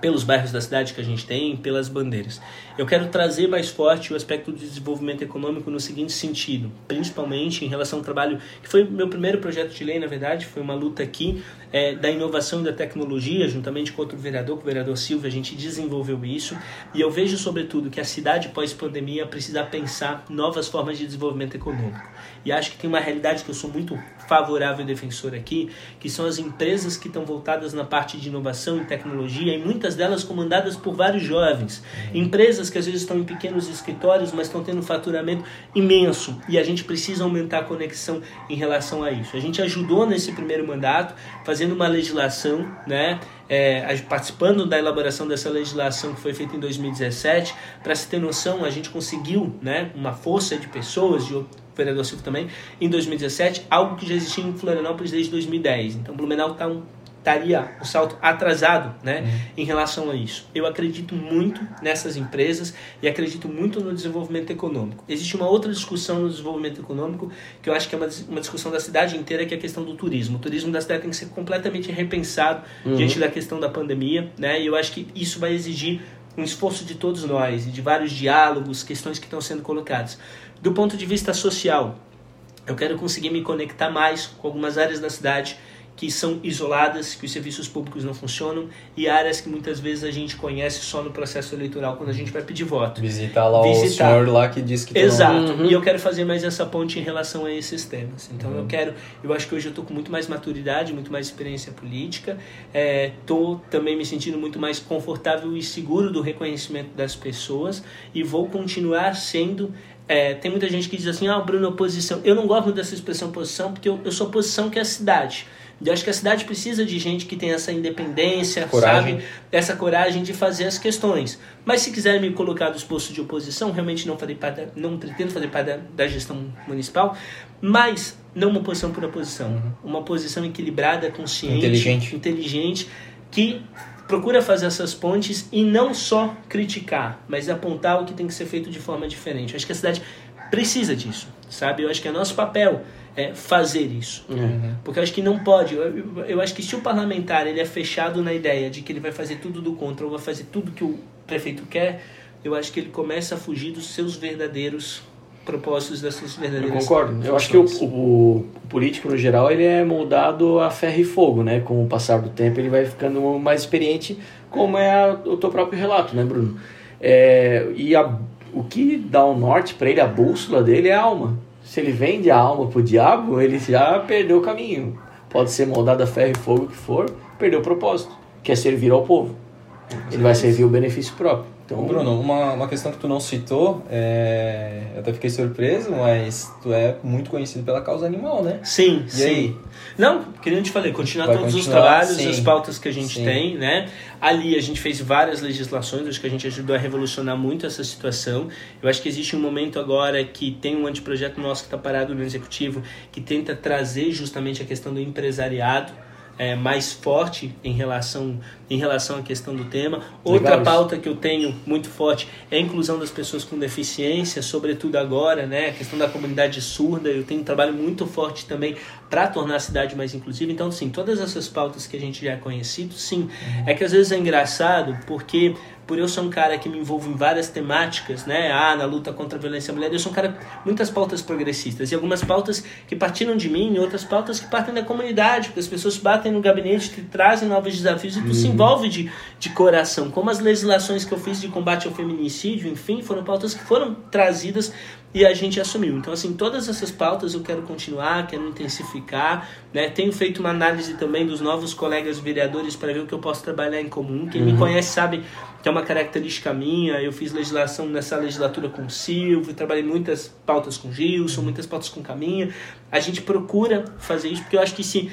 pelos bairros da cidade que a gente tem, pelas bandeiras. Eu quero trazer mais forte o aspecto do desenvolvimento econômico no seguinte sentido, principalmente em relação ao trabalho, que foi meu primeiro projeto de lei, na verdade, foi uma luta aqui é, da inovação e da tecnologia, juntamente com outro vereador, com o vereador Silva, a gente desenvolveu isso, e eu vejo, sobretudo, que a cidade pós-pandemia precisa pensar novas formas de desenvolvimento econômico. E acho que tem uma realidade que eu sou muito favorável defensor aqui, que são as empresas que estão voltadas na parte de inovação e tecnologia, e muitas delas comandadas por vários jovens. Empresas que às vezes estão em pequenos escritórios, mas estão tendo um faturamento imenso, e a gente precisa aumentar a conexão em relação a isso. A gente ajudou nesse primeiro mandato, fazendo uma legislação, né? É, participando da elaboração dessa legislação que foi feita em 2017, para se ter noção, a gente conseguiu, né, uma força de pessoas, de vereador Silvio também, em 2017, algo que já existia em Florianópolis desde 2010. Então, Blumenau está um, estaria um salto atrasado né, em relação a isso. Eu acredito muito nessas empresas e acredito muito no desenvolvimento econômico. Existe uma outra discussão no desenvolvimento econômico que eu acho que é uma, uma discussão da cidade inteira, que é a questão do turismo. O turismo da cidade tem que ser completamente repensado diante da questão da pandemia, né? E eu acho que isso vai exigir um esforço de todos nós e de vários diálogos, questões que estão sendo colocadas. Do ponto de vista social, eu quero conseguir me conectar mais com algumas áreas da cidade que são isoladas, que os serviços públicos não funcionam e áreas que muitas vezes a gente conhece só no processo eleitoral quando a gente vai pedir voto. Visitar lá Visitar. o senhor lá que disse que tu não- Exato. Uhum. E eu quero fazer mais essa ponte em relação a esses temas. Então eu quero, eu acho que hoje eu tô com muito mais maturidade, muito mais experiência política. É, tô também me sentindo muito mais confortável e seguro do reconhecimento das pessoas e vou continuar sendo é, tem muita gente que diz assim, ah, Bruno, oposição. Eu não gosto dessa expressão oposição, porque eu, eu sou oposição que é a cidade. Eu acho que a cidade precisa de gente que tem essa independência, Coragem. sabe? Essa coragem de fazer as questões. Mas se quiser me colocar dos postos de oposição, realmente não farei parte, não pretendo fazer parte da, da gestão municipal, mas não uma posição por oposição, uma posição equilibrada, consciente, Inteligente. inteligente, que procura fazer essas pontes e não só criticar, mas apontar o que tem que ser feito de forma diferente. Eu acho que a cidade precisa disso, sabe? Eu acho que é nosso papel é fazer isso. Porque eu acho que não pode. Eu, eu- eu acho que se o parlamentar ele é fechado na ideia de que ele vai fazer tudo do contra ou vai fazer tudo que o prefeito quer, eu acho que ele começa a fugir dos seus verdadeiros propósitos, das suas Eu verdadeiras concordo. Eu acho que o, funções. o- o político, no geral, ele é moldado a ferro e fogo, né? Com o passar do tempo, ele vai ficando mais experiente, como é a- o teu próprio relato, né, Bruno? É, e a, o que dá o norte para ele, a bússola dele é a alma. Se ele vende a alma pro diabo, ele já perdeu o caminho. Pode ser moldado a ferro e fogo que for, perdeu o propósito, que é servir ao povo. Ele vai servir o benefício próprio. Então, Bruno, uma, uma questão que tu não citou, é... eu até fiquei surpreso, mas tu é muito conhecido pela causa animal, né? Sim, E sim. aí? Não, que nem eu te falei, continuar Vai todos os continuar, trabalhos, sim. as pautas que a gente Sim. tem, né? Ali a gente fez várias legislações, acho que a gente ajudou a revolucionar muito essa situação. Eu acho que existe um momento agora que tem um anteprojeto nosso que está parado no executivo que tenta trazer justamente a questão do empresariado. É, mais forte em relação, em relação à questão do tema. Outra Legal pauta que eu tenho muito forte é a inclusão das pessoas com deficiência, sobretudo agora, né? A questão da comunidade surda. Eu tenho um trabalho muito forte também para tornar a cidade mais inclusiva. Então, sim, todas essas pautas que a gente já é conhecido, sim. É que às vezes é engraçado porque por eu ser um cara que me envolvo em várias temáticas, né? Ah, na luta contra a violência à mulher, eu sou um cara muitas pautas progressistas e algumas pautas que partiram de mim, e outras pautas que partem da comunidade, porque as pessoas batem no gabinete, te trazem novos desafios e tu se envolve de, de coração. Como as legislações que eu fiz de combate ao feminicídio, enfim, foram pautas que foram trazidas e a gente assumiu. Então, assim, todas essas pautas eu quero continuar, quero intensificar, né? Tenho feito uma análise também dos novos colegas vereadores para ver o que eu posso trabalhar em comum. Quem me conhece sabe que é uma característica minha. Eu fiz legislação nessa legislatura com o Silvio, trabalhei muitas pautas com o Gilson, muitas pautas com o Caminha. A gente procura fazer isso porque eu acho que se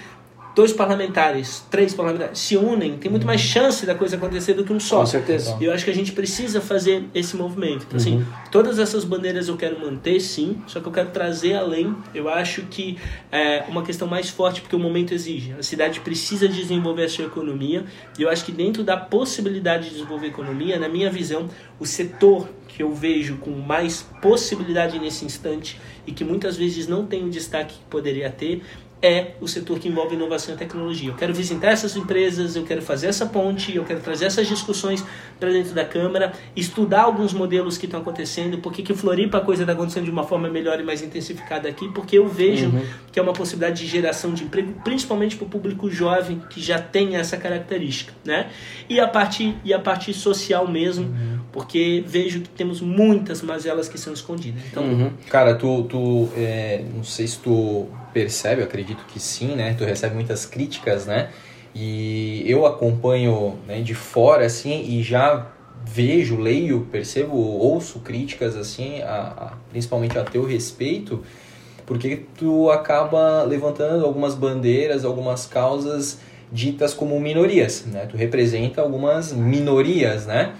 dois parlamentares, três parlamentares se unem, tem muito mais chance da coisa acontecer do que um só. Com certeza. E eu acho que a gente precisa fazer esse movimento. Então, assim, todas essas bandeiras eu quero manter, sim, só que eu quero trazer além. Eu acho que é uma questão mais forte, porque o momento exige. A cidade precisa desenvolver a sua economia, e eu acho que dentro da possibilidade de desenvolver a economia, na minha visão, o setor que eu vejo com mais possibilidade nesse instante e que muitas vezes não tem o destaque que poderia ter é o setor que envolve inovação e tecnologia. Eu quero visitar essas empresas, eu quero fazer essa ponte, eu quero trazer essas discussões para dentro da Câmara, estudar alguns modelos que estão acontecendo, porque que Floripa a coisa está acontecendo de uma forma melhor e mais intensificada aqui, porque eu vejo que é uma possibilidade de geração de emprego, principalmente para o público jovem que já tem essa característica, né? E a parte e a parte social mesmo, porque vejo que temos muitas mazelas que são escondidas. Então, Uhum. Cara, tu, tu é, não sei se tu percebe, eu acredito que sim, né? Tu recebe muitas críticas, né? E eu acompanho né, de fora, assim, e já vejo, leio, percebo, ouço críticas, assim, a, a- principalmente a teu respeito, porque tu acaba levantando algumas bandeiras, algumas causas ditas como minorias, né? Tu representa algumas minorias, né?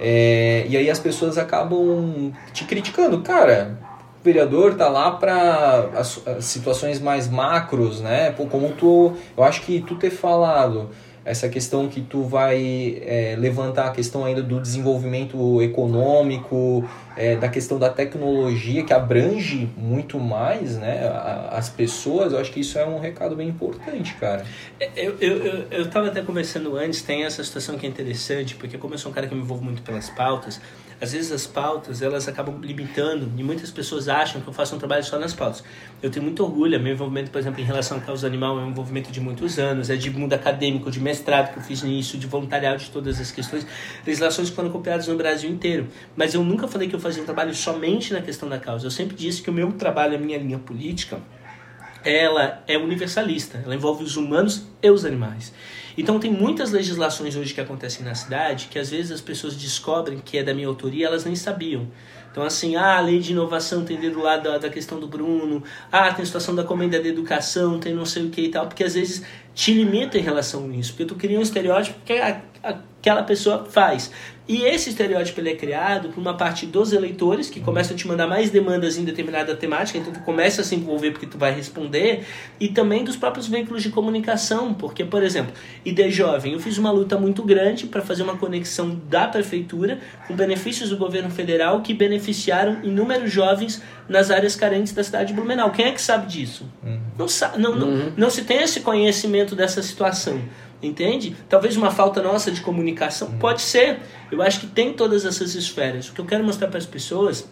É, e aí as pessoas acabam te criticando, cara. O vereador tá lá para as, situações mais macros, né? Como tu, eu acho que tu ter falado essa questão que tu vai é, levantar a questão ainda do desenvolvimento econômico, é, da questão da tecnologia que abrange muito mais, né? a- as pessoas, eu acho que isso é um recado bem importante, cara. Eu, eu, eu, eu tava até conversando antes, tem essa situação que é interessante, porque como eu sou um cara que me envolvo muito pelas pautas, às vezes as pautas elas acabam limitando e muitas pessoas acham que eu faço um trabalho só nas pautas. Eu tenho muito orgulho, meu envolvimento, por exemplo, em relação à causa animal é um envolvimento de muitos anos, é de mundo acadêmico, de mestrado que eu fiz nisso, de voluntariado de todas as questões, legislações que foram copiadas no Brasil inteiro. Mas eu nunca falei que eu fazia um trabalho somente na questão da causa. Eu sempre disse que o meu trabalho, a minha linha política, ela é universalista, ela envolve os humanos e os animais. Então tem muitas legislações hoje que acontecem na cidade que às vezes as pessoas descobrem que é da minha autoria, elas nem sabiam. Então assim, ah, a lei de inovação tem do lado da, da questão do Bruno, ah, tem a situação da comenda de educação, tem não sei o que e tal, porque às vezes te limita em relação a isso, porque tu cria um estereótipo que a, a, aquela pessoa faz. E esse estereótipo ele é criado por uma parte dos eleitores que começam a te mandar mais demandas em determinada temática, então tu começa a se envolver porque tu vai responder, e também dos próprios veículos de comunicação, porque, por exemplo, ID Jovem, eu fiz uma luta muito grande para fazer uma conexão da prefeitura com benefícios do governo federal que beneficiaram inúmeros jovens nas áreas carentes da cidade de Blumenau. Quem é que sabe disso? Não, sa não, não, não se tem esse conhecimento dessa situação. Entende? Talvez uma falta nossa de comunicação. Pode ser. Eu acho que tem todas essas esferas. O que eu quero mostrar para as pessoas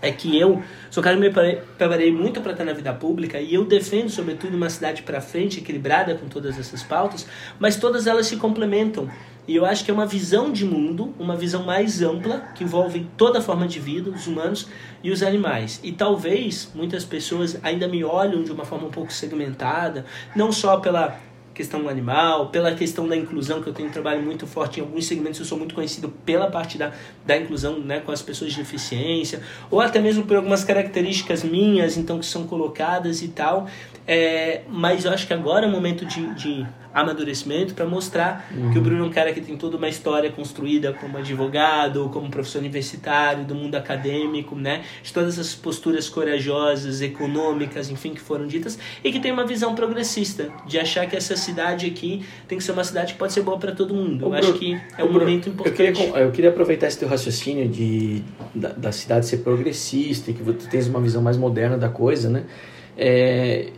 é que eu sou um cara que me preparei- preparei muito para estar na vida pública e eu defendo, sobretudo, uma cidade para frente, equilibrada com todas essas pautas, mas todas elas se complementam. E eu acho que é uma visão de mundo, uma visão mais ampla, que envolve toda a forma de vida, os humanos e os animais. E talvez muitas pessoas ainda me olham de uma forma um pouco segmentada, não só pela questão animal, pela questão da inclusão, que eu tenho um trabalho muito forte em alguns segmentos, eu sou muito conhecido pela parte da, da inclusão né, com as pessoas de deficiência, ou até mesmo por algumas características minhas, então, que são colocadas e tal. É, mas eu acho que agora é o momento de, de amadurecimento para mostrar uhum. que o Bruno é um cara que tem toda uma história construída como advogado, como professor universitário, do mundo acadêmico, né? De todas as posturas corajosas, econômicas, enfim, que foram ditas, e que tem uma visão progressista, de achar que essa cidade aqui tem que ser uma cidade que pode ser boa para todo mundo. Eu acho que é um momento importante. Eu queria, eu queria aproveitar esse teu raciocínio de, da, da cidade ser progressista e que você tens uma visão mais moderna da coisa, né? É,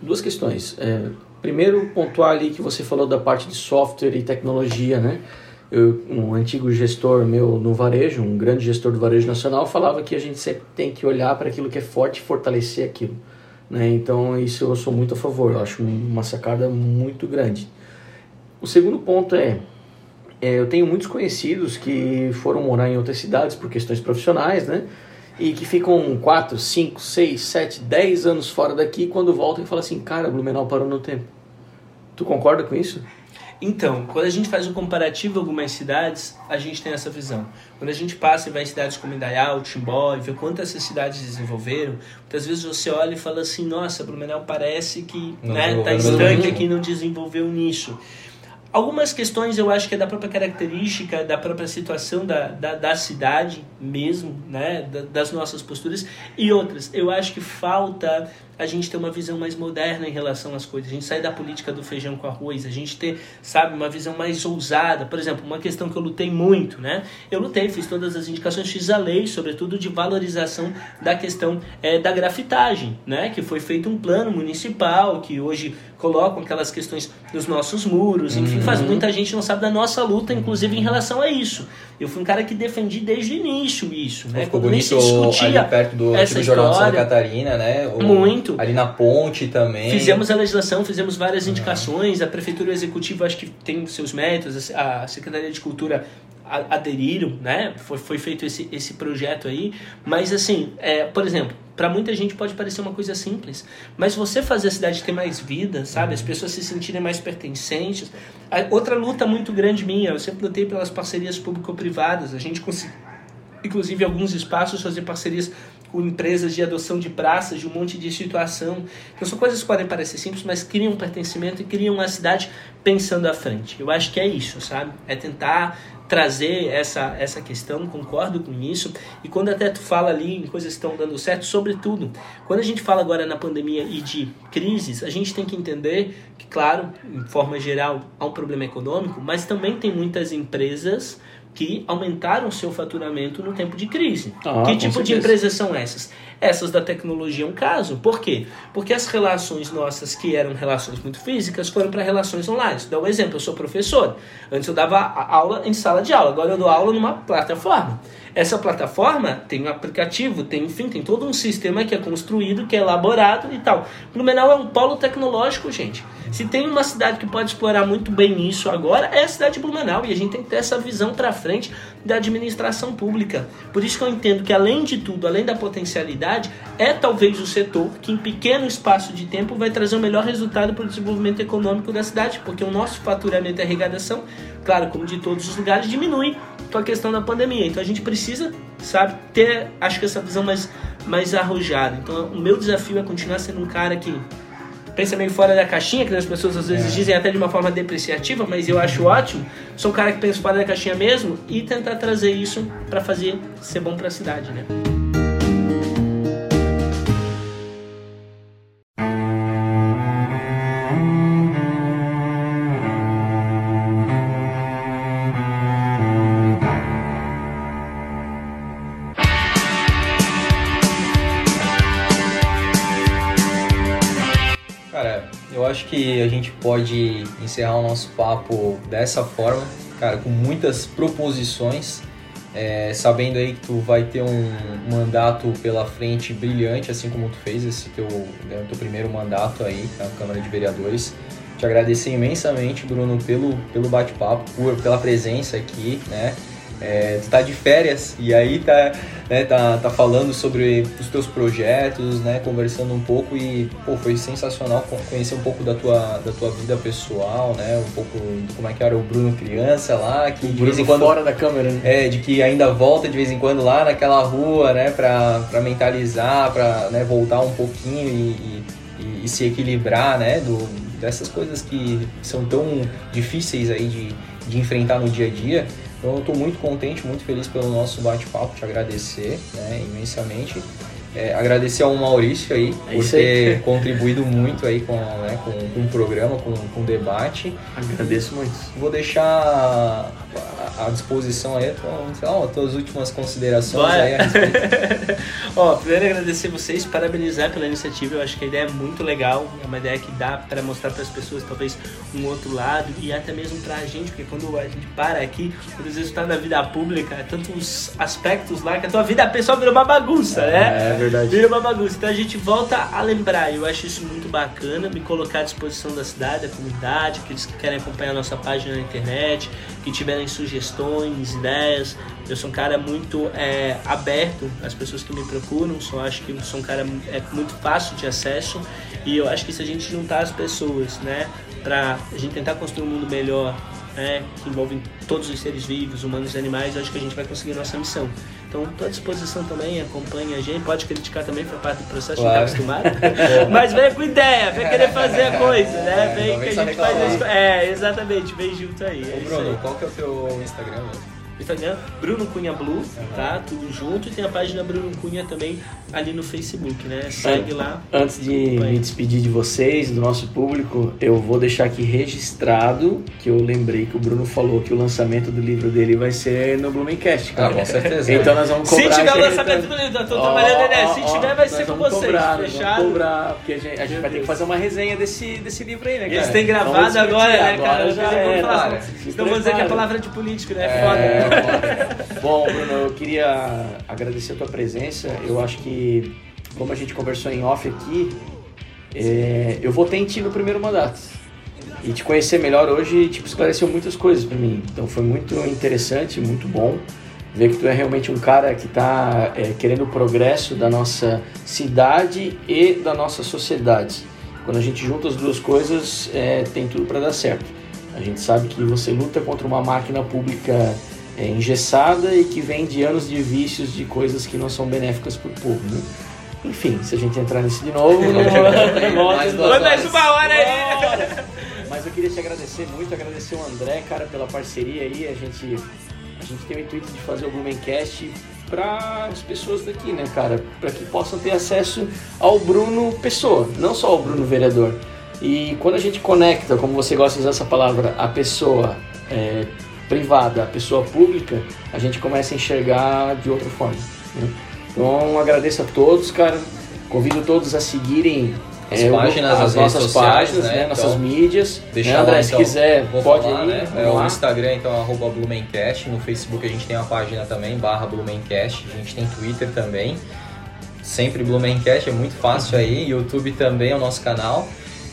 duas questões. É, primeiro, pontuar ali que você falou da parte de software e tecnologia, né? Eu, um antigo gestor meu no varejo, um grande gestor do varejo nacional, falava que a gente sempre tem que olhar para aquilo que é forte e fortalecer aquilo. Né? Então, isso eu sou muito a favor, eu acho uma sacada muito grande. O segundo ponto é, é eu tenho muitos conhecidos que foram morar em outras cidades por questões profissionais, né? E que ficam 4, 5, 6, 7, 10 anos fora daqui quando voltam e falam assim, cara, Blumenau parou no tempo. Tu concorda com isso? Então, quando a gente faz um comparativo em algumas cidades, a gente tem essa visão. Quando a gente passa e vai em cidades como Indaial, Timbó e vê quanto essas cidades desenvolveram, muitas vezes você olha e fala assim, nossa, Blumenau parece que né, tá estanque aqui não desenvolveu nisso. Algumas questões eu acho que é da própria característica, da própria situação da, da, da cidade mesmo, né? Da, das nossas posturas. E outras, eu acho que falta a gente ter uma visão mais moderna em relação às coisas. A gente sair da política do feijão com arroz, a gente ter, sabe, uma visão mais ousada. Por exemplo, uma questão que eu lutei muito, né? Eu lutei, fiz todas as indicações, fiz a lei, sobretudo de valorização da questão é, da grafitagem, né? Que foi feito um plano municipal que hoje colocam aquelas questões dos nossos muros, enfim, faz uhum. muita gente não sabe da nossa luta, inclusive em relação a isso. Eu fui um cara que defendi desde o início isso, né? Ficou Quando bonito nem se discutia ali perto do essa Jornal de Santa Catarina, né? O, muito. Ali na ponte também. Fizemos a legislação, fizemos várias uhum. indicações, a Prefeitura Executiva acho que tem seus métodos, a Secretaria de Cultura aderiram, né? Foi, foi feito esse, esse projeto aí. Mas, assim, é, por exemplo, para muita gente pode parecer uma coisa simples, mas você fazer a cidade ter mais vida, sabe? As pessoas se sentirem mais pertencentes. Outra luta muito grande minha, eu sempre lutei pelas parcerias público-privadas. A gente conseguiu, inclusive, alguns espaços fazer parcerias com empresas de adoção de praças, de um monte de situação. Então são coisas que podem parecer simples, mas criam um pertencimento e criam uma cidade pensando à frente. Eu acho que é isso, sabe? É tentar trazer essa, essa questão, concordo com isso. E quando até tu fala ali em coisas que estão dando certo, sobretudo, quando a gente fala agora na pandemia e de crises, a gente tem que entender que, claro, em forma geral, há um problema econômico, mas também tem muitas empresas que aumentaram seu faturamento no tempo de crise. Ah, que tipo de empresas são essas? Essas da tecnologia é um caso. Por quê? Porque as relações nossas, que eram relações muito físicas, foram para relações online. Dá um exemplo, eu sou professor. Antes eu dava aula em sala de aula, agora eu dou aula numa plataforma. Essa plataforma tem um aplicativo, tem, enfim, tem todo um sistema que é construído, que é elaborado e tal. Blumenau é um polo tecnológico, gente. Se tem uma cidade que pode explorar muito bem isso agora, é a cidade de Blumenau. E a gente tem que ter essa visão para frente da administração pública. Por isso que eu entendo que, além de tudo, além da potencialidade, é talvez o setor que, em pequeno espaço de tempo, vai trazer o melhor resultado para o desenvolvimento econômico da cidade, porque o nosso faturamento e arrecadação, claro, como de todos os lugares, diminui com a questão da pandemia. Então a gente precisa, sabe, ter, acho que essa visão mais, mais arrojada. Então o meu desafio é continuar sendo um cara que pensa meio fora da caixinha, que as pessoas às vezes é. dizem até de uma forma depreciativa, mas eu acho ótimo. Sou um cara que pensa fora da caixinha mesmo e tentar trazer isso para fazer ser bom para a cidade, né? Que a gente pode encerrar o nosso papo dessa forma, cara, com muitas proposições, é, sabendo aí que tu vai ter um mandato pela frente brilhante, assim como tu fez esse teu, né, teu primeiro mandato aí na Câmara de Vereadores. te agradecer imensamente, Bruno, pelo, pelo bate-papo, pela presença aqui, né? É, tu tá de férias e aí tá, né, tá, tá falando sobre os teus projetos, né, conversando um pouco e pô, foi sensacional conhecer um pouco da tua, da tua vida pessoal, né, um pouco de como é que era o Bruno criança lá, que O de vez em quando fora da câmera, né? é, de que ainda volta de vez em quando lá naquela rua, né, pra, pra mentalizar, pra né, voltar um pouquinho e, e- e se equilibrar, né, do, dessas coisas que são tão difíceis aí de, de enfrentar no dia a dia. Então eu estou muito contente, muito feliz pelo nosso bate-papo, te agradecer né, imensamente. É, agradecer ao Maurício aí É por aí. ter contribuído muito aí com, né, com, com o programa, com, com o debate. Agradeço muito. Vou deixar à- disposição aí sei lá, as tuas últimas considerações Bora. aí a respeito. [LAUGHS] Ó, primeiro agradecer vocês, parabenizar pela iniciativa. Eu acho que a ideia é muito legal. É uma ideia que dá para mostrar para as pessoas talvez um outro lado e até mesmo para a gente, porque quando a gente para aqui, muitas vezes está na vida pública, é tantos aspectos lá que a tua vida pessoal vira uma bagunça, né? É verdade. Vira uma bagunça. Então a gente volta a lembrar. Eu acho isso muito bacana. Me colocar à disposição da cidade, da comunidade, aqueles que querem acompanhar a nossa página na internet, que tiverem sugestões, ideias. Eu sou um cara muito é, aberto às pessoas que me procuram. Só acho que sou um cara é, muito fácil de acesso. E eu acho que se a gente juntar as pessoas, né, pra a gente tentar construir um mundo melhor, né, que envolve todos os seres vivos, humanos e animais, eu acho que a gente vai conseguir nossa missão. Então, estou à disposição também, acompanhe a gente, pode criticar também, foi parte do processo, Claro. a gente tá acostumado. [LAUGHS] Mas vem com ideia, vem querer fazer a coisa, né? É, Vem que a gente faz isso. É, exatamente, vem junto aí. É Ô isso Bruno, aí. qual que é o teu Instagram mesmo? Instagram, Bruno Cunha Blue, tá? Tudo junto. E tem a página Bruno Cunha também ali no Facebook, né? Segue lá. Antes de me despedir de vocês, do nosso público, eu vou deixar aqui registrado que eu lembrei que o Bruno falou que o lançamento do livro dele vai ser no Blumencast, Ah, cara. com certeza. Então nós vamos Se cobrar. tiver o lançamento do livro, eu tô Ó, trabalhando né? ó, Se tiver, vai ser com vocês, cobrar, fechado? Vamos cobrar, porque a gente, a gente vai ter que fazer uma resenha desse, desse livro aí, né, cara? Eles têm gravado discutir, agora, né, cara? Agora já Vamos era, falar. Se Então vamos dizer que a prepara. palavra de político, né? É É, foda. Bom, Bruno, eu queria agradecer a tua presença. Eu acho que, como a gente conversou em off aqui, é, eu votei em ti no primeiro mandato. E te conhecer melhor hoje, tipo, esclareceu muitas coisas pra mim. Então foi muito interessante, muito bom ver que tu é realmente um cara que está querendo o progresso da nossa cidade e da nossa sociedade. Quando a gente junta as duas coisas, é, tem tudo para dar certo. A gente sabe que você luta contra uma máquina pública é, engessada e que vem de anos de vícios de coisas que não são benéficas para o povo. Né? Enfim, se a gente entrar nisso de novo, [LAUGHS] não Mais duas Foi mais horas. uma hora aí. Mas eu queria te agradecer muito, agradecer o André, cara, pela parceria aí. A gente, a gente tem o intuito de fazer o Blumencast para as pessoas daqui, né, cara? Para que possam ter acesso ao Bruno Pessoa, não só ao Bruno Vereador. E quando a gente conecta, como você gosta de usar essa palavra, a pessoa é, privada, a pessoa pública, a gente começa a enxergar de outra forma. né? Então agradeço a todos, cara. Convido todos a seguirem As é, páginas, as nossas sociais, páginas, né? né? Então, nossas mídias. Deixa né, lá, André, se então, quiser, vou pode falar, ir. né? É o lá. Instagram, então, arroba Blumencast. No Facebook a gente tem a página também, barra Blumencast. A gente tem Twitter também. Sempre Blumencast, é muito fácil aí. YouTube também é o nosso canal.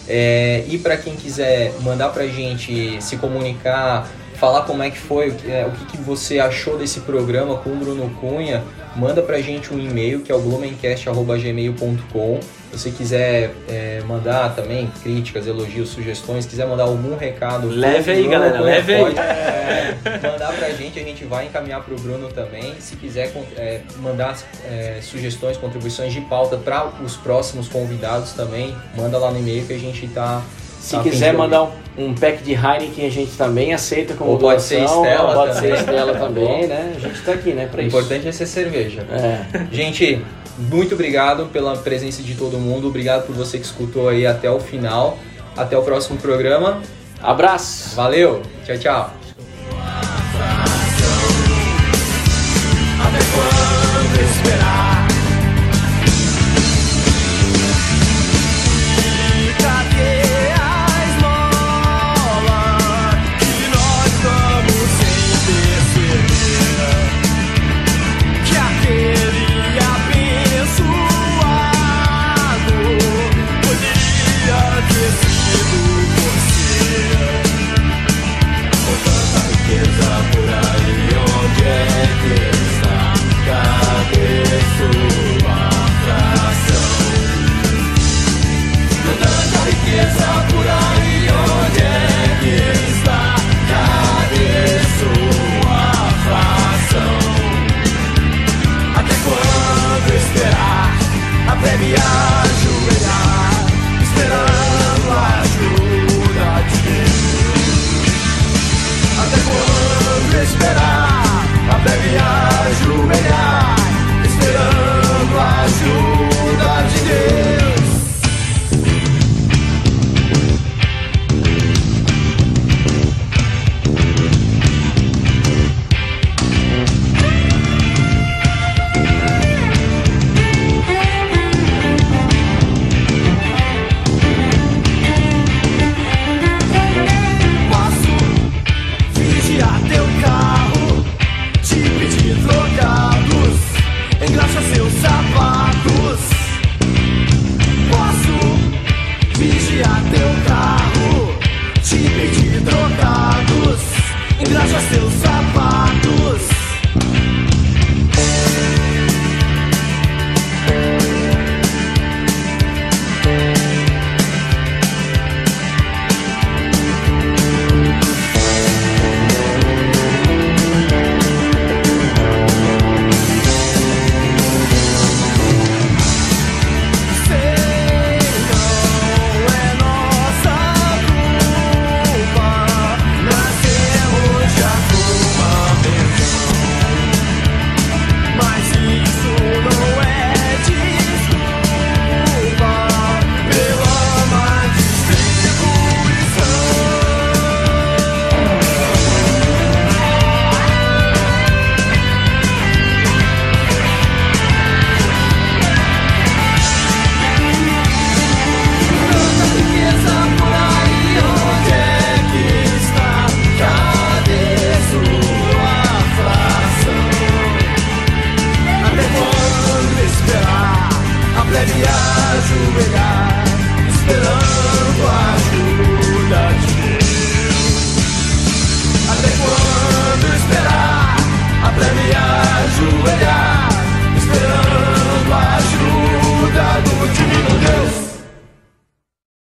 É, e para quem quiser mandar pra gente se comunicar, falar como é que foi, o que, é, o que, que você achou desse programa com o Bruno Cunha, manda pra gente um e-mail que é o blumencast.gmail.com. Se você quiser é, mandar também críticas, elogios, sugestões, quiser mandar algum recado, Leve aí, Bruno galera, leve aí. pode, é, mandar pra gente, a gente vai encaminhar pro Bruno também. Se quiser é, mandar é, sugestões, contribuições de pauta para os próximos convidados também, manda lá no e-mail que a gente tá. Se tá quiser mandar um, um pack de Heineken, a gente também aceita como Ou pode ser doação, Stella Pode também. ser Estela [LAUGHS] também, né? A gente tá aqui, né, pra O isso. importante é ser cerveja. É. Gente, muito obrigado pela presença de todo mundo. Obrigado por você que escutou aí até o final. Até o próximo programa. Abraço! Valeu. Tchau, tchau.